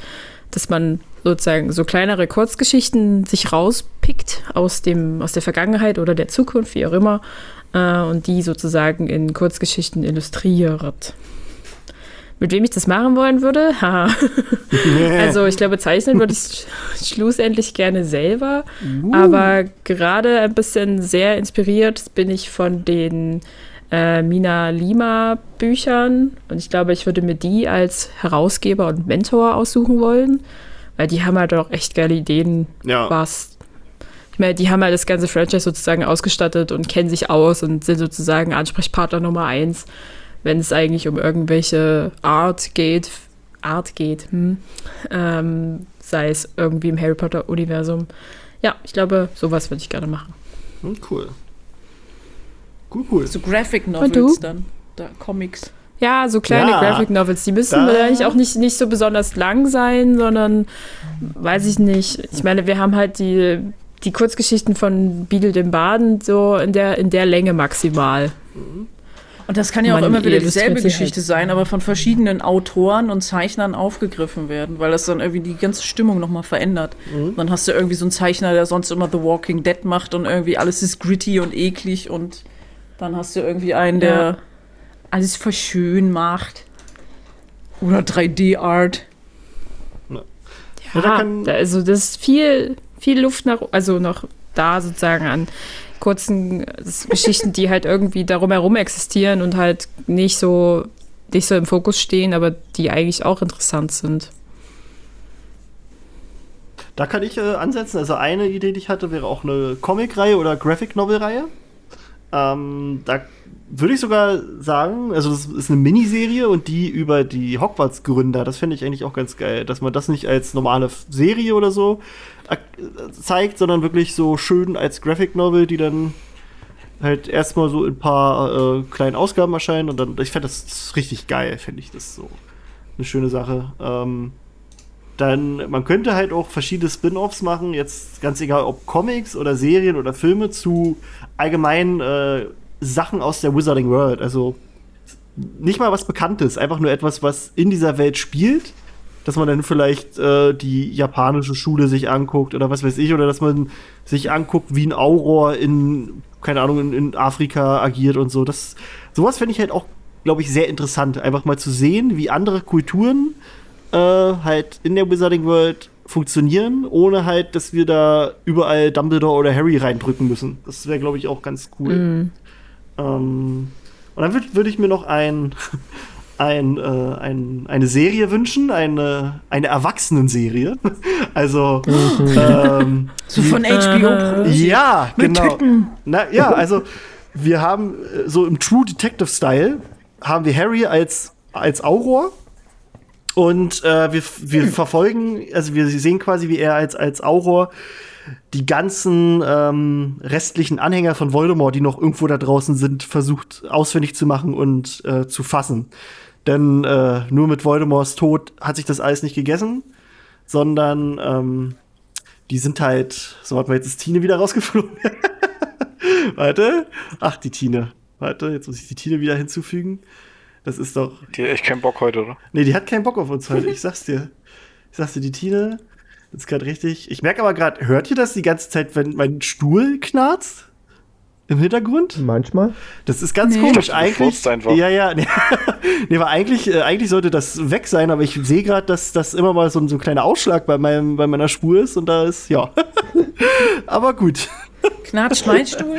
dass man sozusagen so kleinere Kurzgeschichten sich rauspickt aus, dem, aus der Vergangenheit oder der Zukunft, wie auch immer, äh, und die sozusagen in Kurzgeschichten illustriert. Mit wem ich das machen wollen würde? Haha. (laughs) Also ich glaube, zeichnen würde ich sch- schlussendlich gerne selber. Aber gerade ein bisschen sehr inspiriert bin ich von den äh, Mina Lima Büchern. Und ich glaube, ich würde mir die als Herausgeber und Mentor aussuchen wollen. Weil die haben halt auch echt geile Ideen, Ja. was. Ich meine, die haben halt das ganze Franchise sozusagen ausgestattet und kennen sich aus und sind sozusagen Ansprechpartner Nummer eins, wenn es eigentlich um irgendwelche Art geht. Art geht, hm. ähm, sei es irgendwie im Harry Potter-Universum. Ja, ich glaube, sowas würde ich gerne machen. Hm, cool. Cool, cool. So Graphic du? Novels dann. Da, Comics. Ja, so kleine Ja, Graphic Novels, die müssen eigentlich auch nicht, nicht so besonders lang sein, sondern weiß ich nicht. Ich meine, wir haben halt die, die Kurzgeschichten von Beadle dem Baden so in der, in der Länge maximal. Und das kann ja auch Man immer wieder dieselbe sie Geschichte sein, aber von verschiedenen Autoren und Zeichnern aufgegriffen werden, weil das dann irgendwie die ganze Stimmung nochmal verändert. Dann hast du irgendwie so einen Zeichner, der sonst immer The Walking Dead macht und irgendwie alles ist gritty und eklig und dann hast du irgendwie einen, der Ja. alles voll schön macht. Oder 3D-Art. Ja, Ja, da kann- da, also das ist viel, viel Luft nach, also noch da sozusagen an kurzen Geschichten, die halt irgendwie darum herum existieren und halt nicht so, nicht so im Fokus stehen, aber die eigentlich auch interessant sind. Da kann ich äh, ansetzen. Also eine Idee, die ich hatte, wäre auch eine Comic-Reihe oder Graphic-Novel-Reihe. Ähm, da würde ich sogar sagen, also das ist eine Miniserie und die über die Hogwarts-Gründer. Das finde ich eigentlich auch ganz geil, dass man das nicht als normale Serie oder so zeigt, sondern wirklich so schön als Graphic-Novel, die dann halt erstmal so in ein paar äh, kleinen Ausgaben erscheinen und dann, ich fände das richtig geil, finde ich das so. Eine schöne Sache. Ähm, dann, man könnte halt auch verschiedene Spin-offs machen, jetzt ganz egal, ob Comics oder Serien oder Filme zu allgemeinen äh, Sachen aus der Wizarding World. Also nicht mal was Bekanntes, einfach nur etwas, was in dieser Welt spielt. Dass man dann vielleicht äh, die japanische Schule sich anguckt oder was weiß ich, oder dass man sich anguckt, wie ein Auror in, keine Ahnung, in, in Afrika agiert und so. Das, sowas finde ich halt auch, glaube ich, sehr interessant, einfach mal zu sehen, wie andere Kulturen äh, halt in der Wizarding World funktionieren, ohne halt, dass wir da überall Dumbledore oder Harry reindrücken müssen. Das wäre, glaube ich, auch ganz cool. Ähm, und dann würde würd ich mir noch ein, (laughs) ein, äh, ein, eine Serie wünschen, eine, eine Erwachsenenserie. (laughs) Also, ähm, (laughs) So von HBO Pro. ja, Mit genau. Na, ja, also wir haben äh, so im True Detective Style haben wir Harry als als Auror und äh, wir, wir verfolgen, also wir sehen quasi, wie er als als Auror die ganzen ähm, restlichen Anhänger von Voldemort, die noch irgendwo da draußen sind, versucht ausfindig zu machen und äh, zu fassen. Denn äh, nur mit Voldemorts Tod hat sich das alles nicht gegessen, sondern ähm, die sind halt, so hat man jetzt ist Tine wieder rausgeflogen. (laughs) Warte. Ach, die Tine. Warte, jetzt muss ich die Tine wieder hinzufügen. Das ist doch. Die hat echt keinen Bock heute, oder? Nee, die hat keinen Bock auf uns heute. Ich sag's dir. Ich sag's dir, die Tine ist gerade richtig. Ich merke aber gerade, hört ihr das die ganze Zeit, wenn mein Stuhl knarzt? Im Hintergrund? Manchmal. Das ist ganz Nee. komisch. Eigentlich. einfach. Ja, ja. (laughs) Nee, nee aber eigentlich, äh, eigentlich sollte das weg sein, aber ich sehe gerade, dass das immer mal so, ein- so ein kleiner Ausschlag bei, meinem, bei meiner Spur ist und da ist, ja. (laughs) aber gut. Knatscht mein Stuhl?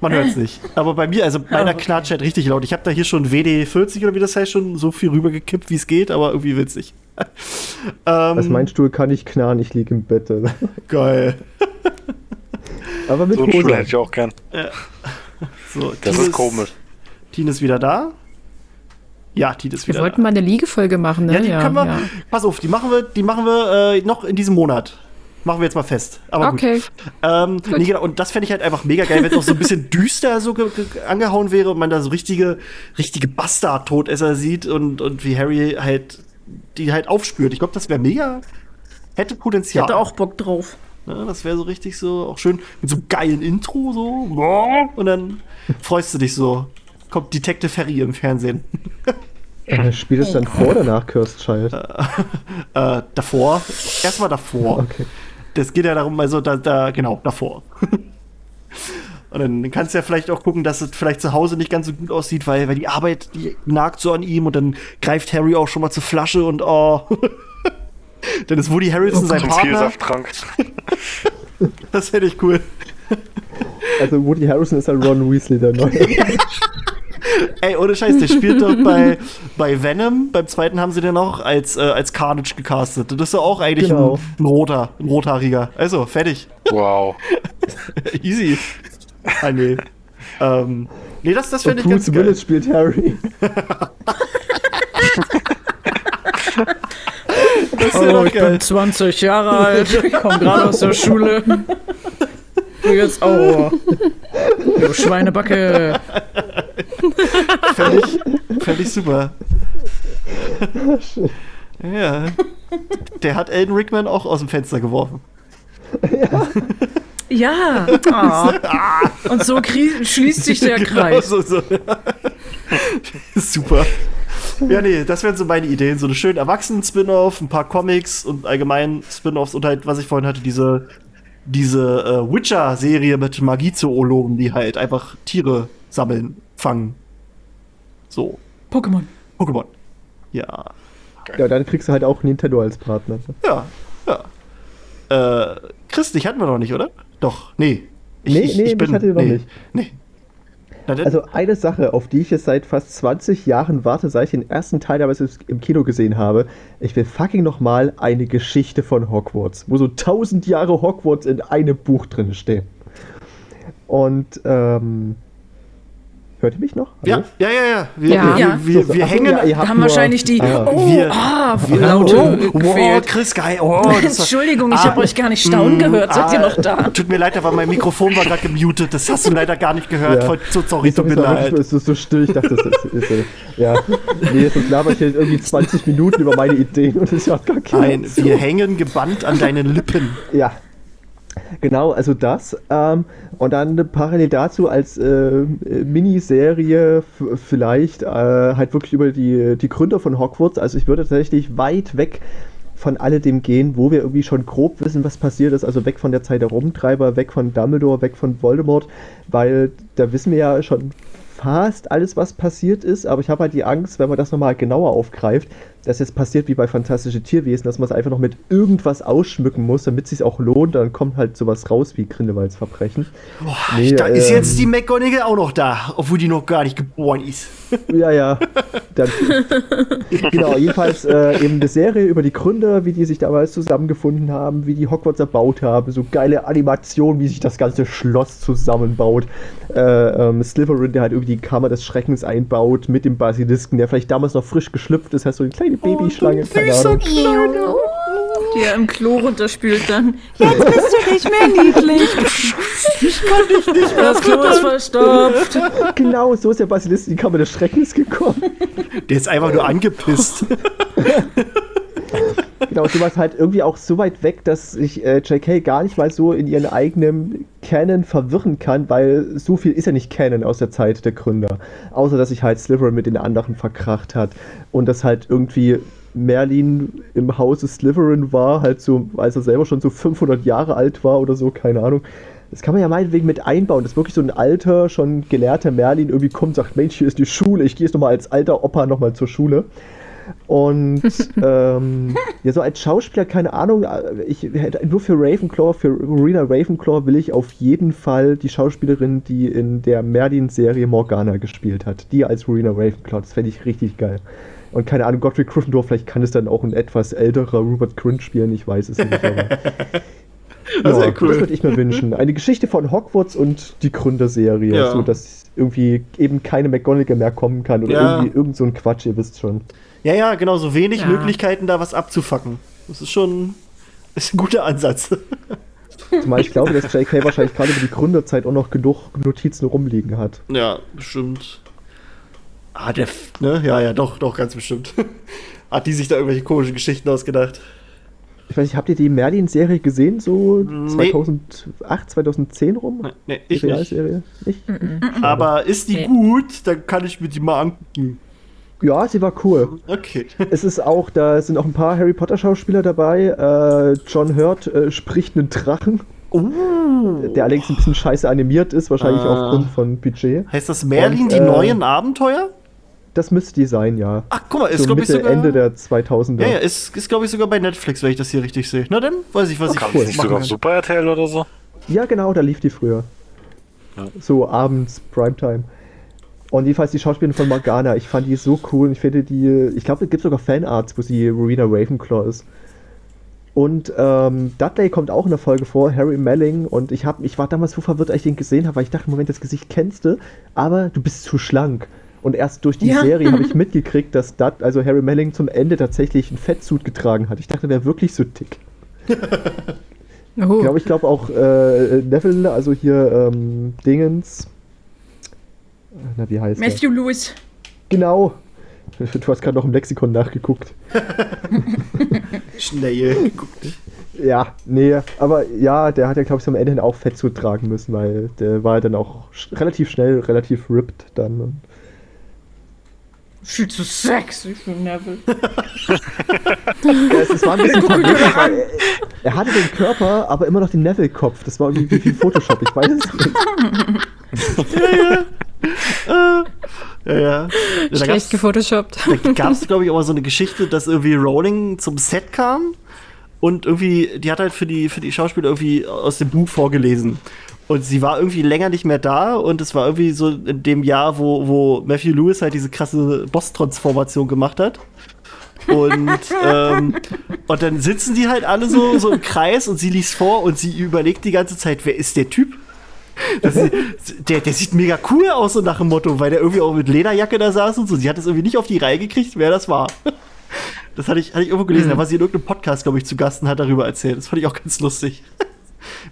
Man hört es nicht. Aber bei mir, also meiner (laughs) okay. knatscht halt richtig laut. Ich habe da hier schon WD40 oder wie das heißt, schon so viel rübergekippt, wie es geht, aber irgendwie witzig. Ähm, Also mein Stuhl kann nicht knarren, ich liege im Bett. (laughs) geil. Aber mit So einen Stuhl hätte ich auch gern. So, Das Tine ist komisch. Tine ist wieder da. Ja, Tine ist Wir wieder wollten mal eine Liegefolge machen, ne? da. Ja, die können wir. ja. Pass auf, die machen wir, die machen wir äh, noch in diesem Monat. Machen wir jetzt mal fest. Aber gut. Okay. Ähm, nee, genau, und das fände ich halt einfach mega geil, wenn es auch so ein bisschen (laughs) düster so ge- ge- angehauen wäre und man da so richtige, richtige Bastard-Todesser sieht und, und wie Harry halt die halt aufspürt. Ich glaube, das wäre mega. Hätte Ich Potenzial. hatte auch Bock drauf. Ne, das wäre so richtig so, auch schön mit so einem geilen Intro so. Und dann freust du dich so. Kommt Detective Harry im Fernsehen. Äh, Spielt es dann vor oder nach Cursed Child? Äh, davor. Erstmal davor. Okay. Das geht ja darum, also da, da genau, davor. Und dann kannst du ja vielleicht auch gucken, dass es vielleicht zu Hause nicht ganz so gut aussieht, weil, weil die Arbeit, die nagt so an ihm und dann greift Harry auch schon mal zur Flasche und oh. (laughs) dann ist Woody Harrelson sein Zum Partner. (laughs) Das hätte ich cool. Also Woody Harrison ist halt Ron Weasley der Neue. (laughs) Ey, ohne Scheiß, der spielt doch bei, bei Venom. Beim zweiten haben sie den auch als, äh, als Carnage gecastet. Das ist doch auch eigentlich Genau. ein, ein roter, ein rothaariger. Also, fertig. Wow. Easy. Ah, nee. ähm, nee, das, das Und finde ich ganz geil. Willis spielt Harry. (laughs) Das Oh, ich geil. bin 20 Jahre alt, ich komme gerade aus der Schule. Du jetzt auch. Du Schweinebacke. Völlig, völlig super. (laughs) ja. Der hat Alan Rickman auch aus dem Fenster geworfen. Ja. Ah. Und so schließt sich der Genau Kreis. so, so. (laughs) Super. Ja, nee, das wären so meine Ideen. So eine schöne Erwachsenen-Spin-Off, ein paar Comics und allgemein Spin-Offs und halt, was ich vorhin hatte, diese, diese äh, Witcher-Serie mit Magiezoologen, die halt einfach Tiere sammeln, fangen. So. Pokémon. Pokémon. Ja. Ja, dann kriegst du halt auch Nintendo als Partner. Ja, ja. Äh, Chris, dich hatten wir noch nicht, oder? Doch, nee. Nee, nee, mich hattet ihr noch nee, nicht. Nee. Also eine Sache, auf die ich jetzt seit fast 20 Jahren warte, seit ich den ersten Teil damals im Kino gesehen habe. Ich will fucking nochmal eine Geschichte von Hogwarts, wo so 1000 Jahre Hogwarts in einem Buch drin stehen. Und, ähm, hört ihr mich noch? ja, Hallo? ja, ja, ja. Wir, Ja. wir, Ja. wir, wir ach so, hängen. ja, ihr habt haben wahrscheinlich die. Ah, oh, wir- ah, wir- Laute oh, gefehlt. Chris Geil. Oh, Entschuldigung, ich Ah, habe euch gar nicht staunen mm, gehört. Seid ihr ah, noch da? Tut mir leid, aber mein Mikrofon war gerade gemutet. Das hast du leider gar nicht gehört. Ja. Voll- So, sorry, tut mir leid. Es ist so still, ich dachte, das ist, ist, ist ja. Nee, jetzt laber ich hier irgendwie 20 Minuten über meine Ideen und es hat gar keinen. Nein, wir hängen gebannt an deinen Lippen. Ja. Genau, also das. Ähm, und dann parallel dazu als äh, Miniserie vielleicht äh, halt wirklich über die, die Gründer von Hogwarts. Also ich würde tatsächlich weit weg von alledem gehen, wo wir irgendwie schon grob wissen, was passiert ist. Also weg von der Zeit der Rumtreiber, weg von Dumbledore, weg von Voldemort, weil da wissen wir ja schon fast alles, was passiert ist, aber ich habe halt die Angst, wenn man das nochmal genauer aufgreift, dass jetzt passiert wie bei Fantastische Tierwesen, dass man es einfach noch mit irgendwas ausschmücken muss, damit es sich auch lohnt, dann kommt halt sowas raus wie Grindelwalds Verbrechen. Boah, Nee, da ist ähm, jetzt die McGonagall auch noch da, obwohl die noch gar nicht geboren ist. (laughs) Ja, ja. Dann, (laughs) genau, jedenfalls äh, eben eine Serie über die Gründer, wie die sich damals zusammengefunden haben, wie die Hogwarts erbaut haben, so geile Animation, wie sich das ganze Schloss zusammenbaut. Äh, ähm, Slytherin, der halt irgendwie die Kammer des Schreckens einbaut mit dem Basilisken, der vielleicht damals noch frisch geschlüpft ist, heißt so eine kleine Babyschlange, keine Ahnung. Die er im Klo runterspült dann. Jetzt bist du nicht mehr niedlich. Ich kann dich nicht mehr Das Klo ist verstopft. Genau, so ist der Basilisk in die Kammer des Schreckens gekommen. Der ist einfach nur angepisst. (laughs) Genau, und sowas halt irgendwie auch so weit weg, dass sich äh, JK gar nicht mal so in ihren eigenen Canon verwirren kann, weil so viel ist ja nicht Canon aus der Zeit der Gründer. Außer, dass sich halt Slytherin mit den anderen verkracht hat und dass halt irgendwie Merlin im Hause Slytherin war, halt so, als er selber schon so 500 Jahre alt war oder so, keine Ahnung. Das kann man ja meinetwegen mit einbauen, dass wirklich so ein alter, schon gelehrter Merlin irgendwie kommt und sagt, Mensch, hier ist die Schule, ich gehe jetzt nochmal als alter Opa nochmal zur Schule. Und (laughs) ähm, ja, so als Schauspieler, keine Ahnung, äh, ich hätte nur für Ravenclaw, für Rowena Ravenclaw will ich auf jeden Fall die Schauspielerin, die in der Merlin-Serie Morgana gespielt hat. Die als Rowena Ravenclaw, das fände ich richtig geil. Und keine Ahnung, Godric Gryffindor, vielleicht kann es dann auch ein etwas älterer Rupert Grint spielen, ich weiß es nicht. Aber (laughs) Das wär ja, cool. das würde ich mir wünschen. Eine Geschichte von Hogwarts und die Gründerserie, Ja. so dass irgendwie eben keine McGonagall mehr kommen kann oder Ja. irgendwie irgend so ein Quatsch, ihr wisst schon. Ja, ja, genau, so wenig Ja. Möglichkeiten, da was abzufacken. Das ist schon (laughs) ist ein guter Ansatz. (laughs) Zumal ich glaube, dass JK wahrscheinlich gerade über die Gründerzeit auch noch genug Notizen rumliegen hat. ja, bestimmt. Ah, der, F- ne? Ja, ja, doch, doch, ganz bestimmt. (laughs) Hat die sich da irgendwelche komischen Geschichten ausgedacht? Ich weiß nicht, habt ihr die Merlin-Serie gesehen, so Nee. 2008, 2010 rum? Nee, nee Die ich nicht. Realserie? Nicht? Aber ist die Nee. gut, dann kann ich mir die mal angucken. Ja, sie war cool. Okay. (laughs) Es ist auch, da sind auch ein paar Harry Potter Schauspieler dabei. Äh, John Hurt äh, spricht einen Drachen, Oh. der allerdings ein bisschen scheiße animiert ist, wahrscheinlich Ah. aufgrund von Budget. Heißt das Merlin Und, die äh, neuen Abenteuer? Das müsste die sein, ja. Ach, guck mal, ist so glaube ich sogar. Ende der 2000er. ja, ja, ist, ist glaube ich sogar bei Netflix, wenn ich das hier richtig sehe. Na dann, weiß ich, was ich Kam cool. das nicht sogar. Super RTL oder so? Ja, genau, da lief die früher. Ja. So abends, Primetime. Und jedenfalls die Schauspielerin von Morgana, ich fand die so cool ich finde die, ich glaube, es gibt sogar Fanarts, wo sie Rowena Ravenclaw ist. Und ähm, Dudley kommt auch in der Folge vor, Harry Melling. Und ich, hab, ich war damals so verwirrt, als ich den gesehen habe, weil ich dachte, Moment, das Gesicht kennst du, aber du bist zu schlank. Und erst durch die Ja. Serie habe ich (laughs) mitgekriegt, dass Dud, also Harry Melling zum Ende tatsächlich einen Fettsuit getragen hat. Ich dachte, der wäre wirklich so dick. (laughs) Oh. Ich glaube, ich glaube auch äh, Neville, also hier ähm, Dingens. Na, wie heißt Matthew Lewis. er? Genau. (laughs) Du hast gerade noch im Lexikon nachgeguckt. (laughs) Schnell geguckt. Ja, nee, aber ja, der hat ja, glaube ich, am Ende hin auch Fettsuit tragen müssen, weil der war dann auch sch relativ schnell, relativ ripped dann. Und Viel zu sexy für Neville. (laughs) ja, es, es war ein bisschen verwirrend, weil er, er hatte den Körper, aber immer noch den Neville-Kopf. Das war irgendwie wie viel Photoshop, ich weiß es nicht. Ja, ja. (laughs) Da Schlecht gefotoshoppt. Da gab es, glaube ich, auch mal so eine Geschichte, dass irgendwie Rowling zum Set kam und irgendwie, die hat halt für die, für die Schauspieler irgendwie aus dem Buch vorgelesen. Und sie war irgendwie länger nicht mehr da und es war irgendwie so in dem Jahr, wo, wo Matthew Lewis halt diese krasse Boss-Transformation gemacht hat. Und, (laughs) ähm, und dann sitzen die halt alle so, so im Kreis und sie liest vor und sie überlegt die ganze Zeit, wer ist der Typ? Ist, der, der sieht mega cool aus, so nach dem Motto, weil der irgendwie auch mit Lederjacke da saß und so. Sie hat es irgendwie nicht auf die Reihe gekriegt, wer das war. Das hatte ich, hatte ich irgendwo gelesen, da war sie in irgendeinem Podcast, glaube ich, zu Gast und hat darüber erzählt. Das fand ich auch ganz lustig.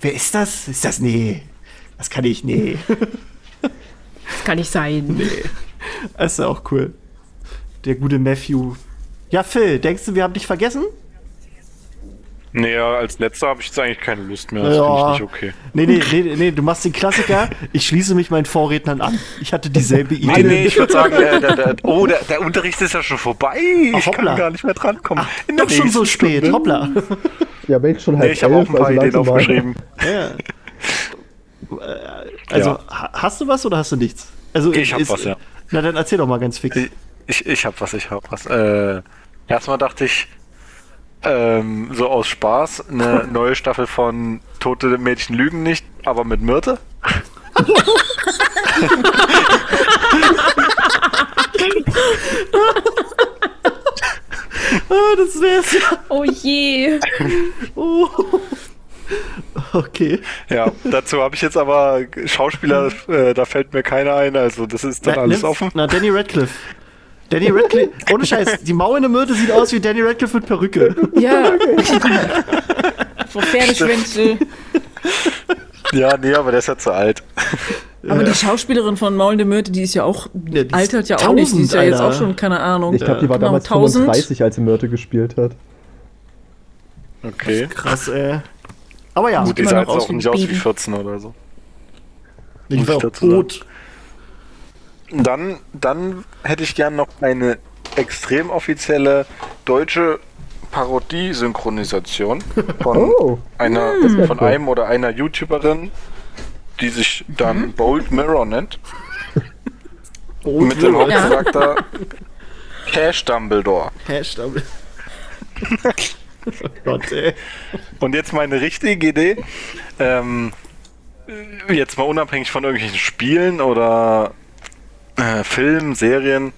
Wer ist das? Ist das? Nee. Das kann ich, nee. Das kann nicht sein. Das ist ja auch cool. Der gute Matthew. Ja, Phil, denkst du, wir haben dich vergessen? Nee, ja, als letzter habe ich jetzt eigentlich keine Lust mehr. Das Ja. finde ich nicht okay. Nee, nee, nee, nee, du machst den Klassiker. Ich schließe mich meinen Vorrednern an. Ich hatte dieselbe Idee. Nee, nee, ich würde sagen, der, der, der, oh, der, der Unterricht ist ja schon vorbei. Ach, Ich kann gar nicht mehr drankommen. In Doch schon so spät. Stunde. Hoppla. Ja, Mensch, schon halb Nee, ich habe auch ein paar also Ideen aufgeschrieben. Ja. Also, Ja. ha- hast du was oder hast du nichts? Also, Ich hab ist- was, ja. Na, dann erzähl doch mal ganz fix. Ich, ich, ich hab was, ich hab was. Äh, erstmal dachte ich, ähm, so aus Spaß, eine (laughs) neue Staffel von Tote Mädchen lügen nicht, aber mit Myrte. (laughs) Ah, das wär's ja. Oh je. (laughs) Oh. Okay. Ja, dazu habe ich jetzt aber Schauspieler, äh, da fällt mir keiner ein, also das ist dann Na, alles nimm's- offen. Na, Danny Radcliffe. Danny Radcliffe, ohne Scheiß, die Mau in der Myrte sieht aus wie Danny Radcliffe mit Perücke. Ja. Vor Pferdeschwänze. Ja, nee, aber der ist ja zu alt. Aber die Schauspielerin von Maul de Myrte, die ist ja auch, Ja, die ist altert ja auch nicht. Die ist ja 1000, jetzt auch schon, keine Ahnung. Ich glaube, die war Genau, damals 1000. 35, als sie Mörte gespielt hat. Okay. Krass, ey. Aber ja, Gut, die sah jetzt auch nicht aus wie Baby. 14 oder so. ich war ich auch dazu sagen. tot. Dann, dann hätte ich gern noch eine extrem offizielle deutsche Parodie-Synchronisation von (laughs) Oh, einer wär von cool. einem oder einer YouTuberin, die sich dann Bold Mirror nennt, (laughs) mit dem Hauptcharakter Cash (laughs) Dumbledore. Hashtag. oh Gott, ey. Und jetzt meine richtige Idee. Ähm, jetzt mal unabhängig von irgendwelchen Spielen oder äh, Filmen, Serien,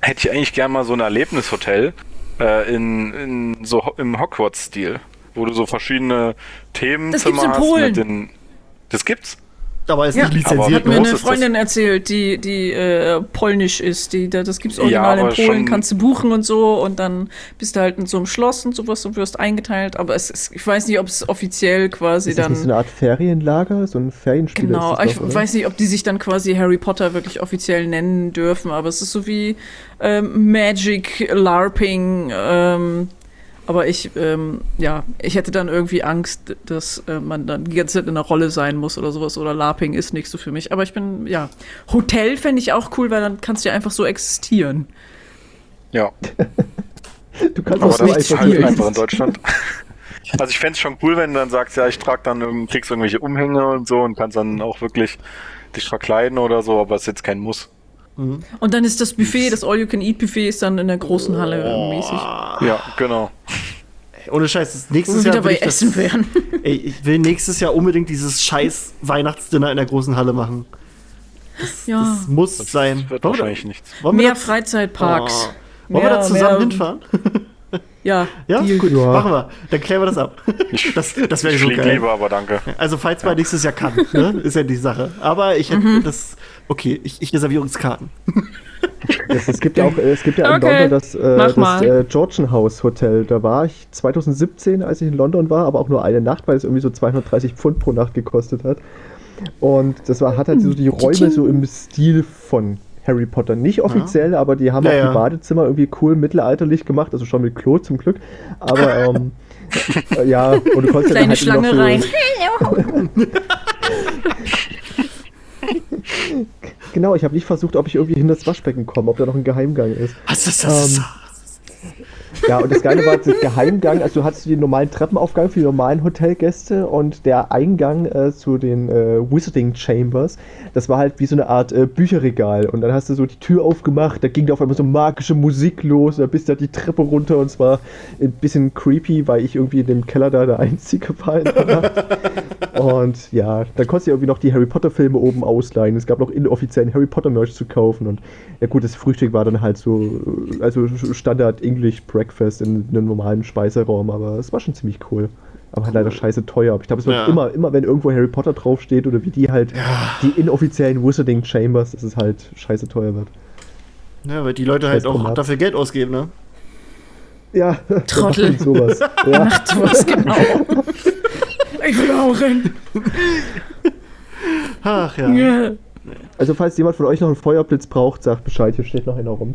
hätte ich eigentlich gern mal so ein Erlebnishotel äh, in, in so im Hogwarts-Stil, wo du so verschiedene Themenzimmer hast mit den. Das gibt's? Aber ist Ja. nicht lizenziert, Hat mir ne? eine ist? Freundin erzählt, die, die äh, polnisch ist. Die, da- das gibt's Ja, original aber in Polen, kannst du buchen und so. Und dann bist du halt in so einem Schloss und sowas und wirst eingeteilt. Aber es ist, ich weiß nicht, ob es offiziell quasi ist das nicht so dann. eine Art Ferienlager? So ein Ferienspiel Genau, ist das ich doch, oder? weiß nicht, ob die sich dann quasi Harry Potter wirklich offiziell nennen dürfen, aber es ist so wie ähm, Magic, LARPing, ähm, aber ich, ähm, ja, ich hätte dann irgendwie Angst, dass äh, man dann die ganze Zeit in einer Rolle sein muss oder sowas oder LARPing ist nicht so für mich. Aber ich bin, ja, Hotel fände ich auch cool, weil dann kannst du ja einfach so existieren. Ja, (laughs) Du kannst aber auch so das ist einfach halt einfach in Deutschland. (laughs) Also ich fände es schon cool, wenn du dann sagst, ja, ich trage dann irgend- kriegst irgendwelche Umhänge und so und kannst dann auch wirklich dich verkleiden oder so, aber es ist jetzt kein Muss. Und dann ist das Buffet, das All-You-Can-Eat-Buffet ist dann in der großen Halle äh, mäßig. Ja, genau. Ohne Scheiß, nächstes Jahr will ich das, Essen wären. (laughs) ey, ich will nächstes Jahr unbedingt dieses scheiß Weihnachtsdinner in der großen Halle machen. Ja. Das muss sein. Oh, Wird Wollen wir, wahrscheinlich nichts. wollen wir Mehr da, Freizeitparks. Oh. wollen wir da Mehr- zusammen mehr- hinfahren? (laughs) Ja, (laughs) Ja, gut, Ja. machen wir. Dann klären wir das ab. Das, das wäre ich so geil. lieber, aber danke. Also falls man nächstes Jahr kann, ne? ist ja die Sache. Aber ich hätte Mhm. das. Okay, ich, ich reserviere uns Karten. Das, es gibt ja auch, es gibt ja in Okay, London das, äh, das äh, Georgian House Hotel. Da war ich 2017, als ich in London war, aber auch nur eine Nacht, weil es irgendwie so 230 Pfund pro Nacht gekostet hat. Und das war, hat halt so die Räume so im Stil von Harry Potter. Nicht offiziell, aber die haben Ja, auch ja. die Badezimmer irgendwie cool mittelalterlich gemacht, also schon mit Klo zum Glück. Aber (laughs) ähm, äh, ja, und du konntest ja Kleine halt Schlange noch so, rein. (laughs) (laughs) Genau, ich habe nicht versucht, ob ich irgendwie hinter das Waschbecken komme, ob da noch ein Geheimgang ist. Was ist das? Ähm, Ja, und das Geile war der Geheimgang, also du hattest den normalen Treppenaufgang für die normalen Hotelgäste und der Eingang äh, zu den äh, Wizarding Chambers, das war halt wie so eine Art äh, Bücherregal. Und dann hast du so die Tür aufgemacht, da ging da auf einmal so magische Musik los, da bist du da die Treppe runter und es war ein bisschen creepy, weil ich irgendwie in dem Keller da der Einzige war. und ja, dann konntest du irgendwie noch die Harry Potter Filme oben ausleihen. Es gab noch inoffiziellen Harry Potter Merch zu kaufen und ja gut, das Frühstück war dann halt so, äh, also Standard English Breakfast in einem normalen Speiseraum, aber es war schon ziemlich cool. Aber halt leider scheiße teuer. Aber ich glaube, es wird Ja. immer, immer, wenn irgendwo Harry Potter draufsteht oder wie die halt die inoffiziellen Wizarding Chambers, dass es halt scheiße teuer wird. Ja, weil die Leute halt auch Format. dafür Geld ausgeben, ne? Ja, Trottel. (laughs) macht sowas. (laughs) Ja. Macht sowas genau. (laughs) Ich will auch rein. Ach ja. Ja. Also falls jemand von euch noch einen Feuerblitz braucht, sagt Bescheid, hier steht noch einer rum.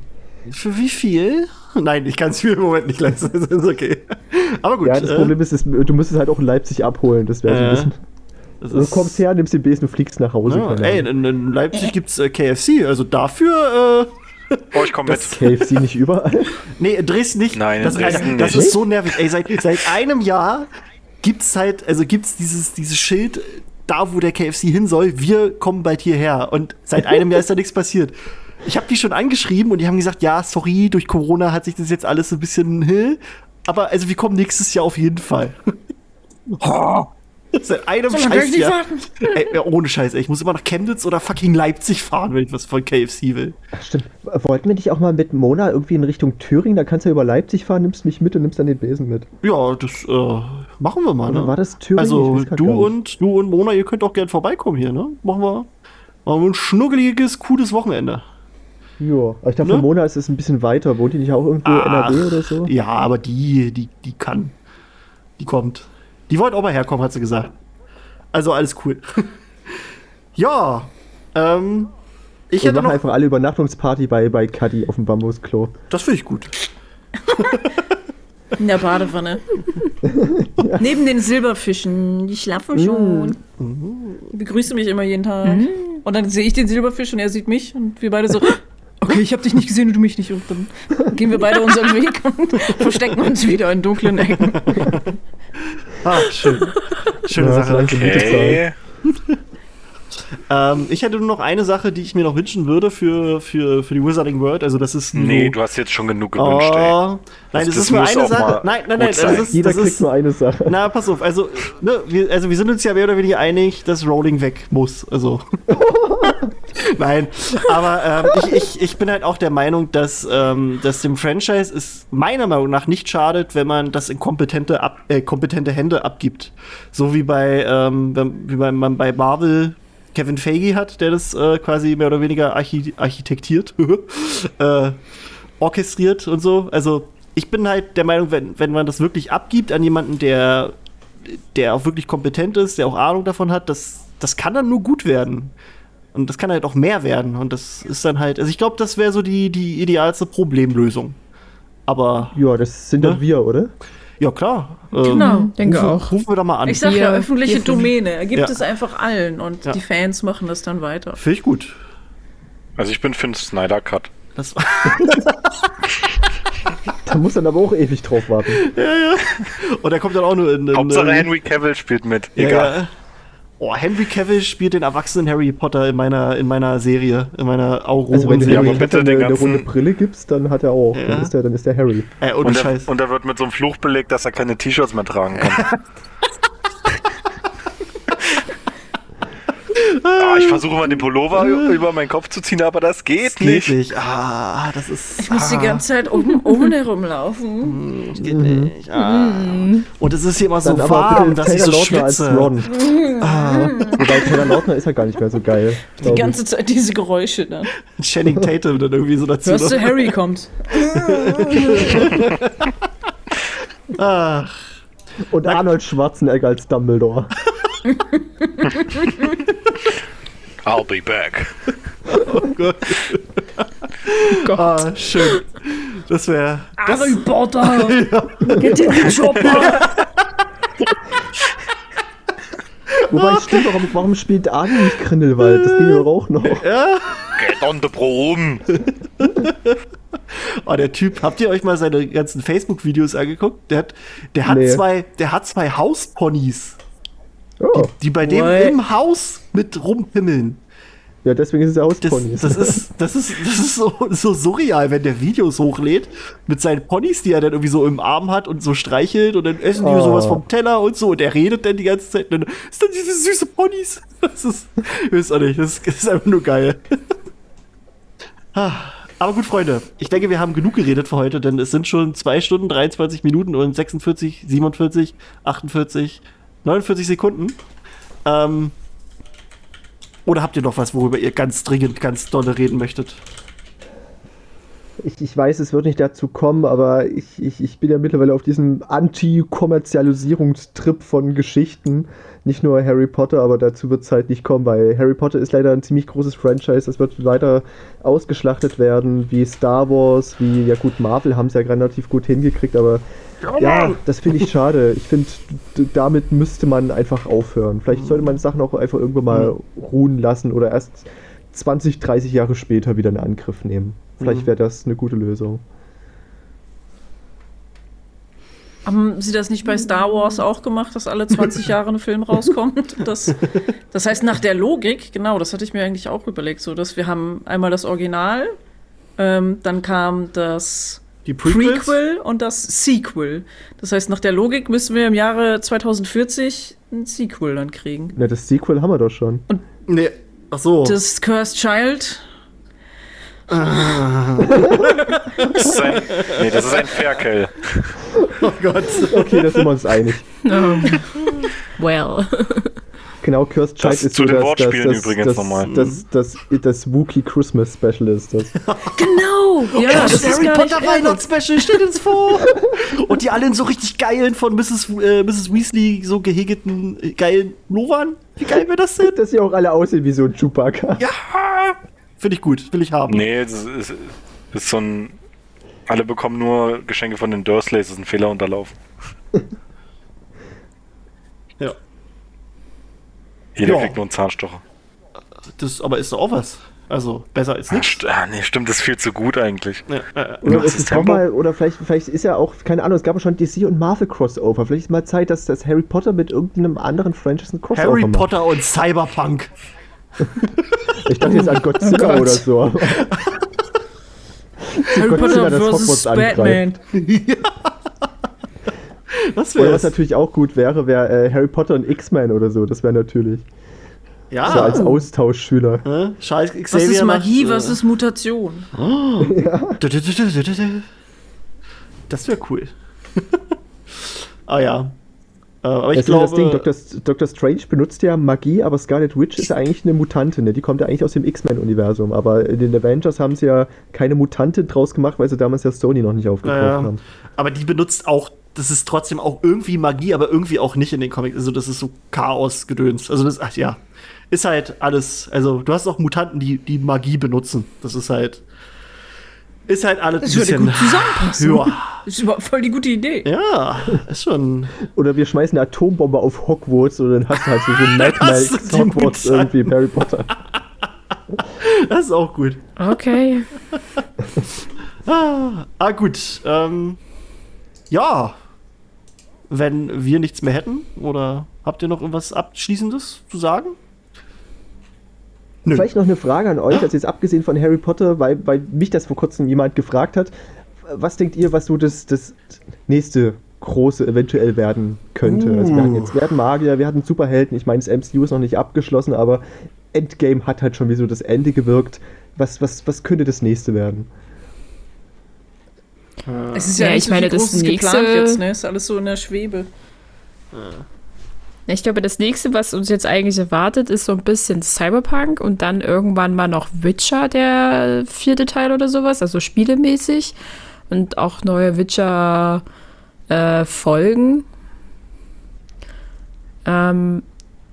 Für wie viel? (laughs) Nein, ich kann es mir im Moment nicht leisten. (laughs) Das ist okay. Aber gut. ja, das äh, Problem ist, ist, du müsstest halt auch in Leipzig abholen. Das wäre so ein bisschen. das Du ist- kommst her, nimmst den Besen und fliegst nach Hause. Ja, ey, in, in Leipzig gibt's äh, KFC, also dafür, äh, Oh, ich komme mit. KFC nicht überall. (laughs) nee, Dresden nicht. Nein, in das, Dresden Alter, das nicht. ist so nervig. Ey, seit, seit einem Jahr gibt's halt, also gibt's dieses, dieses Schild, da wo der KFC hin soll, wir kommen bald hierher. Und seit einem Jahr ist da nichts passiert. Ich habe die schon angeschrieben und die haben gesagt, ja, sorry, durch Corona hat sich das jetzt alles so ein bisschen, hä? aber also wir kommen nächstes Jahr auf jeden Fall. Seit einem Scheißjahr. warten. Ey, ohne Scheiß, ey. Ich muss immer nach Chemnitz oder fucking Leipzig fahren, wenn ich was von KFC will. Stimmt. Wollten wir nicht auch mal mit Mona irgendwie in Richtung Thüringen? Da kannst du ja über Leipzig fahren, nimmst mich mit und nimmst dann den Besen mit. Ja, das äh, machen wir mal, ne? war das Thüringen? also, du und, du und Mona, ihr könnt auch gern vorbeikommen hier, ne? Machen wir, machen wir ein schnuggeliges, cooles Wochenende. Ja, aber ich dachte, Ne? für Mona ist es ein bisschen weiter. Wohnt die nicht auch irgendwo Ach, NRW oder so? Ja, aber die, die, die kann. Die kommt. Die wollte auch mal herkommen, hat sie gesagt. Also alles cool. (laughs) ja, ähm, ich Wir machen noch. einfach alle Übernachtungsparty bei, bei Cuddy auf dem Bambusklo. Das finde ich gut. (laughs) In der Badewanne. (laughs) Neben den Silberfischen. Die schlafen schon. Die begrüßen mich immer jeden Tag. Und dann sehe ich den Silberfisch und er sieht mich. Und wir beide so, okay, ich habe dich nicht gesehen und du mich nicht. Und dann gehen wir beide unseren Weg und (laughs) verstecken uns wieder in dunklen Ecken. Ah, schön. Schöne Ja, Sache. Okay. Ähm, ich hätte nur noch eine Sache, die ich mir noch wünschen würde für, für, für die Wizarding World. Also, das ist. Nee, du hast jetzt schon genug gewünscht. Oh, nein, Das- das, ist nur eine Sache. Nein, nein, nein. sein. Das ist, Jeder das kriegt ist, nur eine Sache. Na, pass auf. Also, ne, wir, also, wir sind uns ja mehr oder weniger einig, dass Rowling weg muss. Also. (laughs) (laughs) Nein, aber ähm, ich, ich, ich bin halt auch der Meinung, dass, ähm, dass dem Franchise es meiner Meinung nach nicht schadet, wenn man das in kompetente, ab, äh, kompetente Hände abgibt. So wie bei, ähm, wie bei, man bei Marvel Kevin Feige hat, der das äh, quasi mehr oder weniger archi architektiert, (laughs) äh, orchestriert und so. Also ich bin halt der Meinung, wenn, wenn man das wirklich abgibt an jemanden, der, der auch wirklich kompetent ist, der auch Ahnung davon hat, das, das kann dann nur gut werden. Und das kann halt auch mehr werden. Und das ist dann halt, also ich glaube, das wäre so die, die idealste Problemlösung. Aber Ja, das sind Ne? dann wir, oder? ja, klar. Ähm, Genau. Denke rufen, auch. Rufen wir doch mal an. Ich sag ja, öffentliche Domäne. Er gibt Ja. es einfach allen und Ja. die Fans machen das dann weiter. Finde ich gut. Also ich bin für einen Snyder Cut. Das, (laughs) (laughs) Da muss dann aber auch ewig drauf warten. und er kommt dann auch nur in. in Hauptsache in- Henry Cavill spielt mit. Ja, Egal. Oh, Henry Cavill spielt den erwachsenen Harry Potter in meiner, in meiner Serie, in meiner Also wenn du Harry bitte Potter den eine, eine ganzen- runde Brille gibst, dann hat er auch. Ja. Dann, ist der, dann ist der Harry. äh, Und er, Scheiß. und er wird mit so einem Fluch belegt, dass er keine T-Shirts mehr tragen kann. (laughs) ah, ich versuche mal den Pullover über meinen Kopf zu ziehen, aber das geht geht nicht. nicht. Ah, das ist. Ich muss ah, die ganze Zeit oben ohne herumlaufen. Geht nicht. Ah. Und es ist hier immer so Dann warm, dass ich so Lautner als schwitze. Ron. ah, wobei Taylor Lautner ist ja gar nicht mehr so geil. Die ganze Zeit diese Geräusche dann. (laughs) Channing Tatum dann irgendwie so dazu. Hörst du. Harry kommt. (laughs) Ach, Und Arnold Schwarzenegger als Dumbledore. I'll be back. ah, schön. Das wäre. Harry Potter! (laughs) Get in den Chopper! (laughs) Wobei, stimmt, warum, warum spielt Arnold nicht Grindelwald? Das ging doch auch noch. Get on the broom. (laughs) Oh, der Typ, habt ihr euch mal seine ganzen Facebook-Videos angeguckt? Der hat, der hat Nee. zwei, der hat zwei Hausponys, Oh, die bei dem What? im Haus mit rumpimmeln. ja, deswegen ist es Das, Ausponys. das ist, (laughs) das ist, das ist so, so surreal, wenn der Videos hochlädt mit seinen Ponys, die er dann irgendwie so im Arm hat und so streichelt und dann essen die Oh. sowas vom Teller und so und er redet dann die ganze Zeit. Und dann ist dann diese süße Ponys. (laughs) Das ist, ich weiß auch nicht, das ist, das ist einfach nur geil. (laughs) Ah, Aber gut, Freunde, ich denke, wir haben genug geredet für heute, denn es sind schon 2 Stunden, 23 Minuten und 46, 47, 48, 49 Sekunden. Ähm, oder habt ihr noch was, worüber ihr ganz dringend, ganz dolle reden möchtet? Ich, ich weiß, es wird nicht dazu kommen, aber ich, ich, ich bin ja mittlerweile auf diesem Anti-Kommerzialisierungstrip von Geschichten. Nicht nur Harry Potter, aber dazu wird es halt nicht kommen, weil Harry Potter ist leider ein ziemlich großes Franchise. Das wird weiter ausgeschlachtet werden, wie Star Wars, wie, ja gut, Marvel haben es ja relativ gut hingekriegt, aber ja, das finde ich schade. Ich finde, damit müsste man einfach aufhören. Vielleicht sollte man Sachen auch einfach irgendwann mal ruhen lassen oder erst 20, 30 Jahre später wieder in Angriff nehmen. Vielleicht Mhm. wäre das eine gute Lösung. Haben Sie das nicht bei Star Wars auch gemacht, dass alle 20 (laughs) Jahre ein Film rauskommt? Das, das heißt, nach der Logik, genau, das hatte ich mir eigentlich auch überlegt, so dass wir haben einmal das Original, ähm, dann kam das? Prequel und das Sequel. Das heißt, nach der Logik müssen wir im Jahre 2040 ein Sequel dann kriegen. Na, das Sequel haben wir doch schon. Nee. Ach so. Das Cursed Child. Das ist ein, nee, das ist ein Ferkel. (laughs) oh Gott. Okay, da sind wir uns einig. Um, well. Genau, Cursed Child Das ist zu so den das, Wortspielen das, übrigens das, nochmal. Das, das, das, das Wookie Christmas Special ist das. (laughs) Genau! Ja, das, ist Harry Potter. Weihnachtsspecial, steht uns vor. Und die alle in so richtig geilen, von Mrs. äh, Mrs. Weasley so gehegeten, äh, geilen Lovern. Wie geil wäre das denn? Dass sie auch alle aussehen wie so ein Chewbacca. Ja. Finde ich gut, will ich haben. Nee, das ist, ist so ein. Alle bekommen nur Geschenke von den Dursleys, das ist ein Fehler unterlaufen. Ja. Jeder Ja. kriegt nur einen Zahnstocher. Das aber ist doch auch was. Also, besser als Ah, nichts. st ah, nee, stimmt, das ist viel zu gut eigentlich. Ja, äh, Oder, Was es ist ist mal, oder vielleicht, vielleicht ist ja auch, keine Ahnung, es gab ja schon DC und Marvel Crossover. Vielleicht ist mal Zeit, dass das Harry Potter mit irgendeinem anderen Franchise ein Crossover Harry macht. Potter und Cyberpunk. Ich dachte jetzt an (laughs) Godzilla Oh Gott. oder so. Harry Godzilla Potter das vs. Batman. (laughs) Das Oder wäre was natürlich auch gut wäre, wäre äh, Harry Potter und X-Men oder so. Das wäre natürlich. Ja. So als Austauschschüler. Ne? Charles Was Xavier ist Magie, macht, was äh, ist Mutation? Das wäre cool. (laughs) ah ja. Äh, aber ich Das ist ja glaube. das Ding, Dr. Dr. Strange benutzt ja Magie, aber Scarlet Witch ist ja eigentlich eine Mutante, ne? Die kommt ja eigentlich aus dem X-Men-Universum. Aber in den Avengers haben sie ja keine Mutante draus gemacht, weil sie damals ja Sony noch nicht aufgekauft Ja, ja. haben. Aber die benutzt auch, das ist trotzdem auch irgendwie Magie, aber irgendwie auch nicht in den Comics. Also das ist so Chaos-Gedöns. Also das, ach ja, ist halt alles, also du hast auch Mutanten, die, die Magie benutzen. Das ist halt, ist halt alles Das würde gut zusammenpassen. Ja, Das ist überhaupt voll die gute Idee. ja, ist schon, Oder wir schmeißen eine Atombombe auf Hogwarts und dann hast du halt so, so (laughs) die Hogwarts Mutanten. irgendwie im Harry Potter. das ist auch gut. Okay. (laughs) Ah, ah gut, ähm, ja, wenn wir nichts mehr hätten, oder habt ihr noch irgendwas Abschließendes zu sagen? Nö. Vielleicht noch eine Frage an euch, also jetzt abgesehen von Harry Potter, weil, weil mich das vor kurzem jemand gefragt hat. Was denkt ihr, was so das, das nächste große eventuell werden könnte? Also wir hatten jetzt wir hatten Magier, wir hatten Superhelden. Ich meine, das MCU ist noch nicht abgeschlossen, aber Endgame hat halt schon wie so das Ende gewirkt. Was, was, was könnte das nächste werden? Es ist ja, Ja, nicht ich so meine, viel das nächste- geplant jetzt, ne? Ist alles so in der Schwebe. Ich glaube, das nächste, was uns jetzt eigentlich erwartet, ist so ein bisschen Cyberpunk und dann irgendwann mal noch Witcher, der vierte Teil oder sowas, also spielemäßig. Und auch neue Witcher-Folgen. ähm,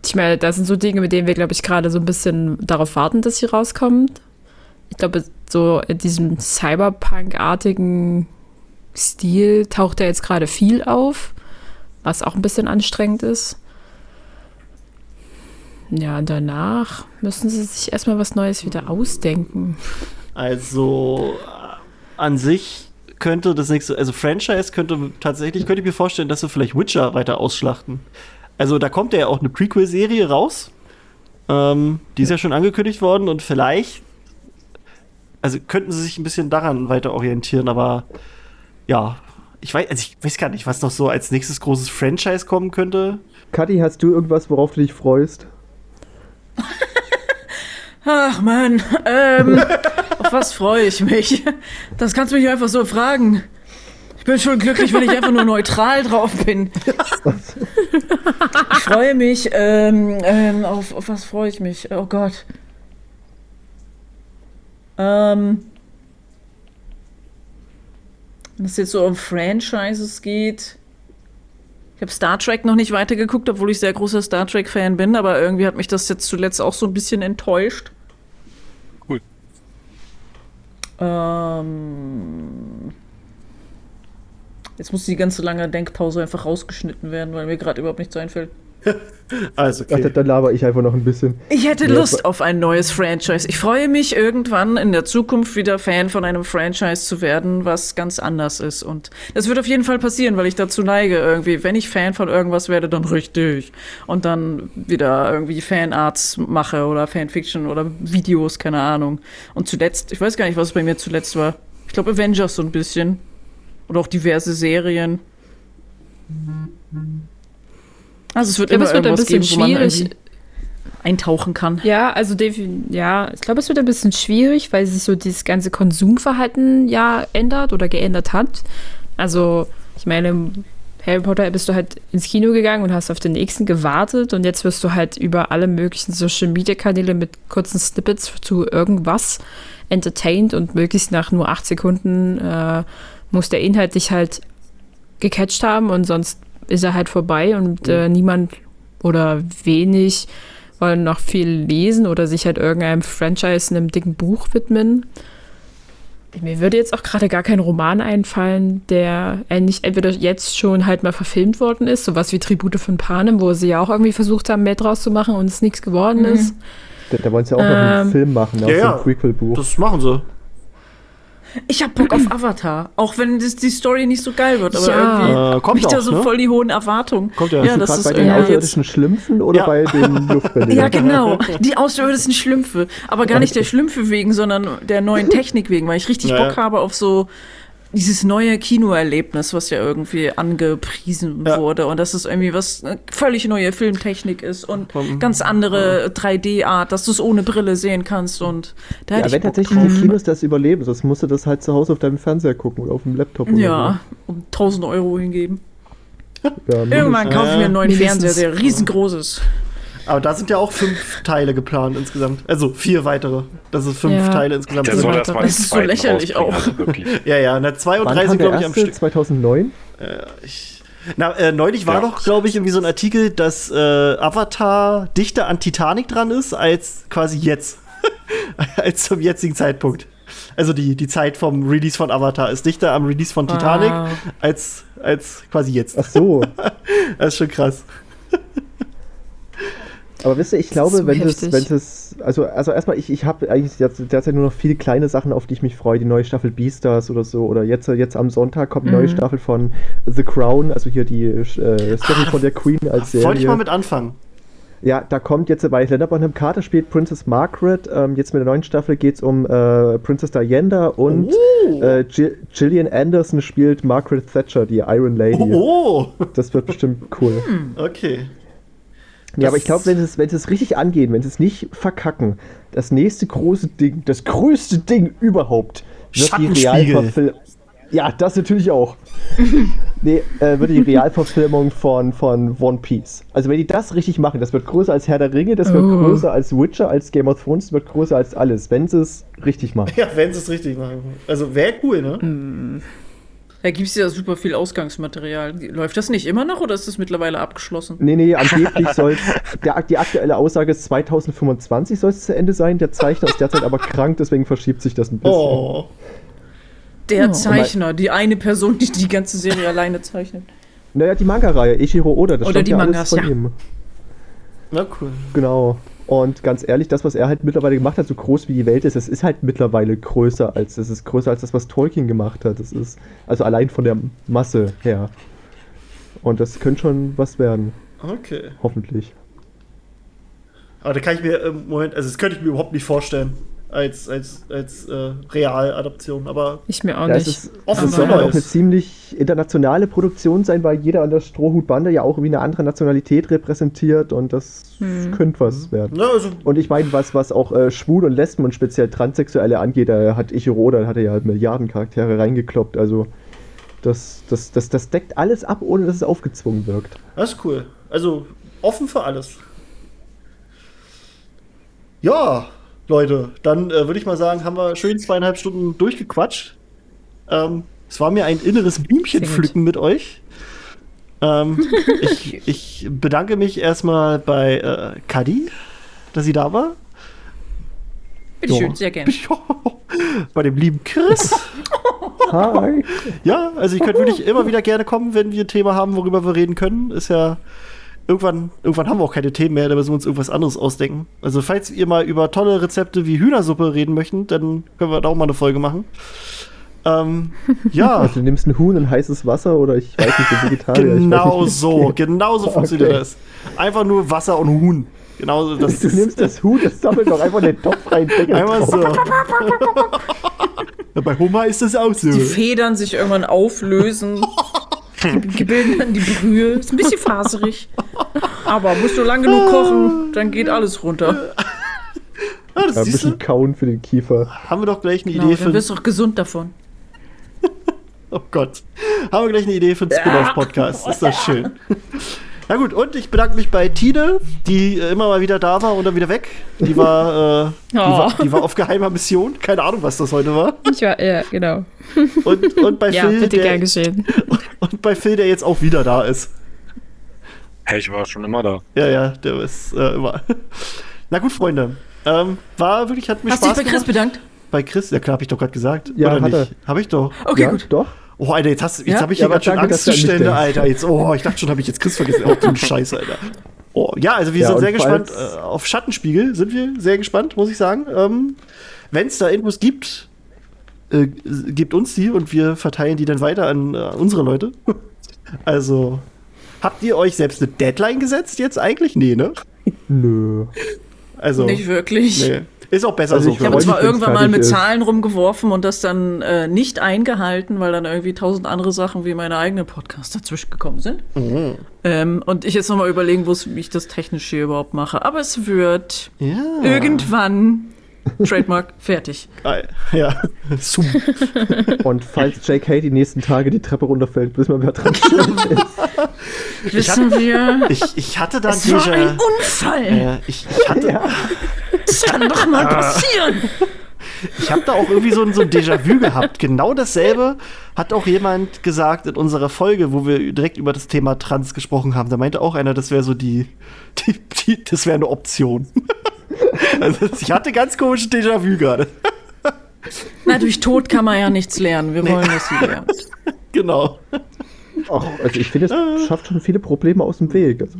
ich meine, das sind so Dinge, mit denen wir, glaube ich, gerade so ein bisschen darauf warten, dass sie rauskommt. Ich glaube, so in diesem Cyberpunk-artigen Stil taucht da jetzt gerade viel auf, was auch ein bisschen anstrengend ist. Ja, und danach müssen sie sich erstmal was Neues wieder ausdenken. Also, an sich könnte das nächste, also Franchise könnte tatsächlich, könnte ich mir vorstellen, dass sie vielleicht Witcher weiter ausschlachten. Also da kommt ja auch eine Prequel-Serie raus. Ähm, die ist ja schon angekündigt worden und vielleicht, also könnten sie sich ein bisschen daran weiter orientieren, aber ja, ich weiß, also ich weiß gar nicht, was noch so als nächstes großes Franchise kommen könnte. Kathi, hast du irgendwas, worauf du dich freust? (laughs) Ach man, ähm, auf was freue ich mich? Das kannst du mich einfach so fragen. Ich bin schon glücklich, wenn ich einfach nur neutral drauf bin. Ich freue mich, ähm, ähm, auf, auf was freue ich mich? Oh Gott. Ähm, wenn es jetzt so um Franchises geht. Ich habe Star Trek noch nicht weitergeguckt, obwohl ich sehr großer Star Trek-Fan bin, aber irgendwie hat mich das jetzt zuletzt auch so ein bisschen enttäuscht. Cool. Ähm, jetzt muss die ganze lange Denkpause einfach rausgeschnitten werden, weil mir gerade überhaupt nichts einfällt. (laughs) Also, Ach, okay. dann laber ich einfach noch ein bisschen. Ich hätte Ja, Lust auf ein neues Franchise. Ich freue mich irgendwann in der Zukunft wieder Fan von einem Franchise zu werden, was ganz anders ist. Und das wird auf jeden Fall passieren, weil ich dazu neige, irgendwie, wenn ich Fan von irgendwas werde, dann richtig. Und dann wieder irgendwie Fanarts mache oder Fanfiction oder Videos, keine Ahnung. Und zuletzt, ich weiß gar nicht, was es bei mir zuletzt war. Ich glaube Avengers so ein bisschen. Oder auch diverse Serien. Also es wird Ich glaube, immer es wird ein bisschen geben, schwierig. eintauchen kann. Ja, also ja, ich glaube, es wird ein bisschen schwierig, weil sich so dieses ganze Konsumverhalten ja ändert oder geändert hat. Also, ich meine, Harry Potter bist du halt ins Kino gegangen und hast auf den nächsten gewartet und jetzt wirst du halt über alle möglichen Social Media Kanäle mit kurzen Snippets zu irgendwas entertained und möglichst nach nur acht Sekunden äh, muss der Inhalt dich halt gecatcht haben und sonst ist er halt vorbei und äh, niemand oder wenig wollen noch viel lesen oder sich halt irgendeinem Franchise, einem dicken Buch widmen. Mir würde jetzt auch gerade gar kein Roman einfallen, der ähnlich entweder jetzt schon halt mal verfilmt worden ist, sowas wie Tribute von Panem, wo sie ja auch irgendwie versucht haben, mehr draus zu machen und es nichts geworden ist. Da, da wollen sie auch noch einen Ähm, Film machen, aus ja, dem ja. Prequel-Buch. Das machen sie. Ich hab Bock auf (clears throat) Avatar, auch wenn das, die Story nicht so geil wird, aber Ja. irgendwie Äh, hab kommt ich da so ne? voll die hohen Erwartungen. Kommt ja. ja, das Gerade ist bei den außerirdischen Schlümpfen oder Ja. bei den (laughs) Luftballons? Ja, genau. Die außerirdischen Schlümpfe. Aber gar nicht der Schlümpfe wegen, sondern der neuen (laughs) Technik wegen, weil ich richtig Bock habe auf so dieses neue Kinoerlebnis, was ja irgendwie angepriesen Ja. wurde. Und dass es irgendwie was eine völlig neue Filmtechnik ist und Mhm. ganz andere 3D-Art, dass du es ohne Brille sehen kannst. Und da Ja, hätte wenn tatsächlich die Kinos das überleben, sonst musst du das halt zu Hause auf deinem Fernseher gucken oder auf dem Laptop. Oder Ja, um 1000 Euro hingeben. so. ja Irgendwann kaufe ich mir einen neuen Mindestens. Fernseher, der riesengroß ist. Aber da sind ja auch fünf Teile geplant insgesamt. Also vier weitere. Das ist fünf Ja. Teile insgesamt. Der Das mal das ist so lächerlich auch. Also (laughs) ja, ja. Na, zwei und Wann drei kam sind, der glaube ich, am? Stück. 2009? Ich, na, äh, neulich war Ja. doch, glaube ich, irgendwie so ein Artikel, dass äh, Avatar dichter an Titanic dran ist, als quasi jetzt. (laughs) als zum jetzigen Zeitpunkt. Also die, die Zeit vom Release von Avatar ist dichter am Release von Titanic Wow. als, als quasi jetzt. Ach so. (laughs) Das ist schon krass. Aber wisst ihr, ich glaube, so wenn es, heftig. wenn es, also, also erstmal, ich, ich habe eigentlich jetzt, derzeit nur noch viele kleine Sachen, auf die ich mich freue. Die neue Staffel Beastars oder so. Oder jetzt, jetzt am Sonntag kommt eine neue Mhm. Staffel von The Crown, also hier die äh, Story Ah, von der Queen als Serie. Wollte ich mal mit anfangen. Ja, da kommt jetzt, weil Helena Bonham Carter spielt Princess Margaret. Ähm, jetzt mit der neuen Staffel geht es um äh, Princess Diana und Oh. äh, Gi- Gillian Anderson spielt Margaret Thatcher, die Iron Lady. Oh, Das wird bestimmt cool. okay. Ja, aber ich glaube, wenn sie es, wenn es richtig angehen, wenn sie es nicht verkacken, das nächste große Ding, das größte Ding überhaupt, wird die. Realverfilmung. Ja, das natürlich auch. (laughs) nee, äh, wird die Realverfilmung von, von One Piece. Also wenn die das richtig machen, das wird größer als Herr der Ringe, das wird Oh. größer als Witcher, als Game of Thrones, das wird größer als alles, wenn sie es richtig machen. Ja, wenn sie es richtig machen. Also wäre cool, ne? Da gibt es ja super viel Ausgangsmaterial. Läuft das nicht immer noch oder ist das mittlerweile abgeschlossen? Nee, nee, angeblich soll (laughs) der, die aktuelle Aussage ist 2025 soll es zu Ende sein. Der Zeichner ist derzeit aber krank, deswegen verschiebt sich das ein bisschen. Oh. Der Oh. Zeichner, die eine Person, die die ganze Serie alleine zeichnet. Naja, die Manga-Reihe, Ichiro Oda, das Oder stammt die ja Mangas, alles von ja. ihm. Na cool. Genau. Und ganz ehrlich, das, was er halt mittlerweile gemacht hat, so groß wie die Welt ist, es ist halt mittlerweile größer als, es ist größer als das, was Tolkien gemacht hat. Das ist, also allein von der Masse her. Und das könnte schon was werden, Okay. hoffentlich. Aber da kann ich mir im Moment, also das könnte ich mir überhaupt nicht vorstellen als, als, als äh, Realadaption, aber Ich mir auch Ja, es nicht. ist, Offen es soll halt auch eine ziemlich internationale Produktion sein, weil jeder an der Strohhutbande ja auch wie eine andere Nationalität repräsentiert und das könnte was werden. ne, also, Und ich meine, was, was auch äh, Schwul und Lesben und speziell Transsexuelle angeht, da hat Ichiro, da hat er ja halt Milliarden Charaktere reingekloppt. Also das, das, das, das deckt alles ab, ohne dass es aufgezwungen wirkt. das ist cool. Also offen für alles. Ja, Leute, dann äh, würde ich mal sagen, haben wir schön zweieinhalb Stunden durchgequatscht. Ähm, es war mir ein inneres Blümchen pflücken mit euch. Ähm, (laughs) ich, ich bedanke mich erstmal bei äh, Kadi, dass sie da war. Bitte schön, sehr gerne. (laughs) bei dem lieben Chris. (laughs) Hi! Ja, also ich könnte wirklich immer wieder gerne kommen, wenn wir ein Thema haben, worüber wir reden können. Ist ja irgendwann, irgendwann haben wir auch keine Themen mehr, da müssen wir uns irgendwas anderes ausdenken. Also falls ihr mal über tolle Rezepte wie Hühnersuppe reden möchtet, dann können wir da auch mal eine Folge machen. Ähm, (laughs) ja, Also du nimmst ein Huhn in heißes Wasser oder ich weiß nicht, so Vegetarier. (laughs) genau nicht, so, genau so funktioniert Okay. das. Einfach nur Wasser und Huhn. Genau das Du nimmst das Huhn, das sammelt doch einfach in den Topf rein, (laughs) Einmal so. bei Hummer ist das auch so. Die Federn sich irgendwann auflösen. Die (laughs) bilden dann die Brühe. Ist ein bisschen faserig. Aber musst du lang genug kochen, dann geht alles runter. Ah, das Ja, ein siehst du? bisschen kauen für den Kiefer. Haben wir doch gleich eine Genau, Idee dann für. wirst du auch gesund davon. (laughs) Oh Gott. Haben wir gleich eine Idee für einen Spin-off-Podcast. Ist das schön. (laughs) Na gut, und ich bedanke mich bei Tine, die äh, immer mal wieder da war und dann wieder weg. Die war, äh, die, Oh. war, die war auf geheimer Mission. Keine Ahnung, was das heute war. Ich war, ja, genau. Und, und bei (laughs) Ja, Phil, bitte gern der, geschehen. (laughs) und bei Phil, der jetzt auch wieder da ist. Hey, ich war schon immer da. Ja, ja, der ist äh, immer. (laughs) Na gut, Freunde. Ähm, war wirklich, hat mir Hast du dich Spaß bei Chris gemacht. bedankt? Bei Chris? Ja klar, hab ich doch gerade gesagt. Ja, Oder nicht? Hab ich doch. Okay, ja, gut. doch. Oh, Alter, jetzt, hast, jetzt Ja? habe ich Ja, hier du an mich Angstzustände. Alter. Jetzt, oh, ich dachte schon, habe ich jetzt Chris vergessen. Oh, du Scheiße, Alter. Oh, ja, also wir Ja, sind sehr gespannt. Äh, auf Schattenspiegel sind wir sehr gespannt, muss ich sagen. Ähm, Wenn es da Infos gibt, äh, gebt uns die und wir verteilen die dann weiter an äh, unsere Leute. (laughs) Also, habt ihr euch selbst eine Deadline gesetzt jetzt eigentlich? Nee, ne? Nö. Also, Nicht wirklich. nee. Ist auch besser Also so. ich habe zwar irgendwann mal mit ist. Zahlen rumgeworfen und das dann äh, nicht eingehalten, weil dann irgendwie tausend andere Sachen wie meine eigenen Podcasts dazwischen gekommen sind. Mhm. Ähm, und ich jetzt nochmal überlegen muss, wie ich das technisch hier überhaupt mache. Aber es wird ja. irgendwann Trademark fertig. Geil. Ja. Super. Und falls JK die nächsten Tage die Treppe runterfällt, wissen wir, wer dran ist. (laughs) Wissen wir. Ich, ich hatte da Es war ein Unfall. äh, ich, ich hatte, Ja. Das kann doch mal passieren. Ich habe da auch irgendwie so ein, so ein Déjà-vu gehabt. Genau dasselbe hat auch jemand gesagt in unserer Folge, wo wir direkt über das Thema Trans gesprochen haben. Da meinte auch einer, das wäre so die, die, die das wäre eine Option. (laughs) also ich hatte ganz komisches Déjà-vu gerade. Na, durch Tod kann man ja nichts lernen. Wir wollen, dass sie lernt. (laughs) Genau. Ach, also ich finde, es schafft schon viele Probleme aus dem Weg. Also,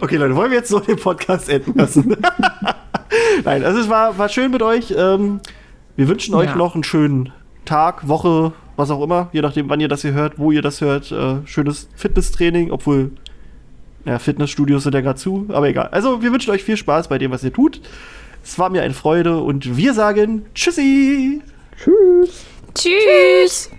Okay, Leute, wollen wir jetzt so den Podcast enden lassen? (laughs) Nein, also es war, war schön mit euch. Ähm, wir wünschen euch Ja. noch einen schönen Tag, Woche, was auch immer, je nachdem, wann ihr das hier hört, wo ihr das hört. Äh, schönes Fitnesstraining, obwohl ja, Fitnessstudios sind ja gerade zu, aber egal. Also, wir wünschen euch viel Spaß bei dem, was ihr tut. Es war mir eine Freude und wir sagen Tschüssi! tschüss! Tschüss.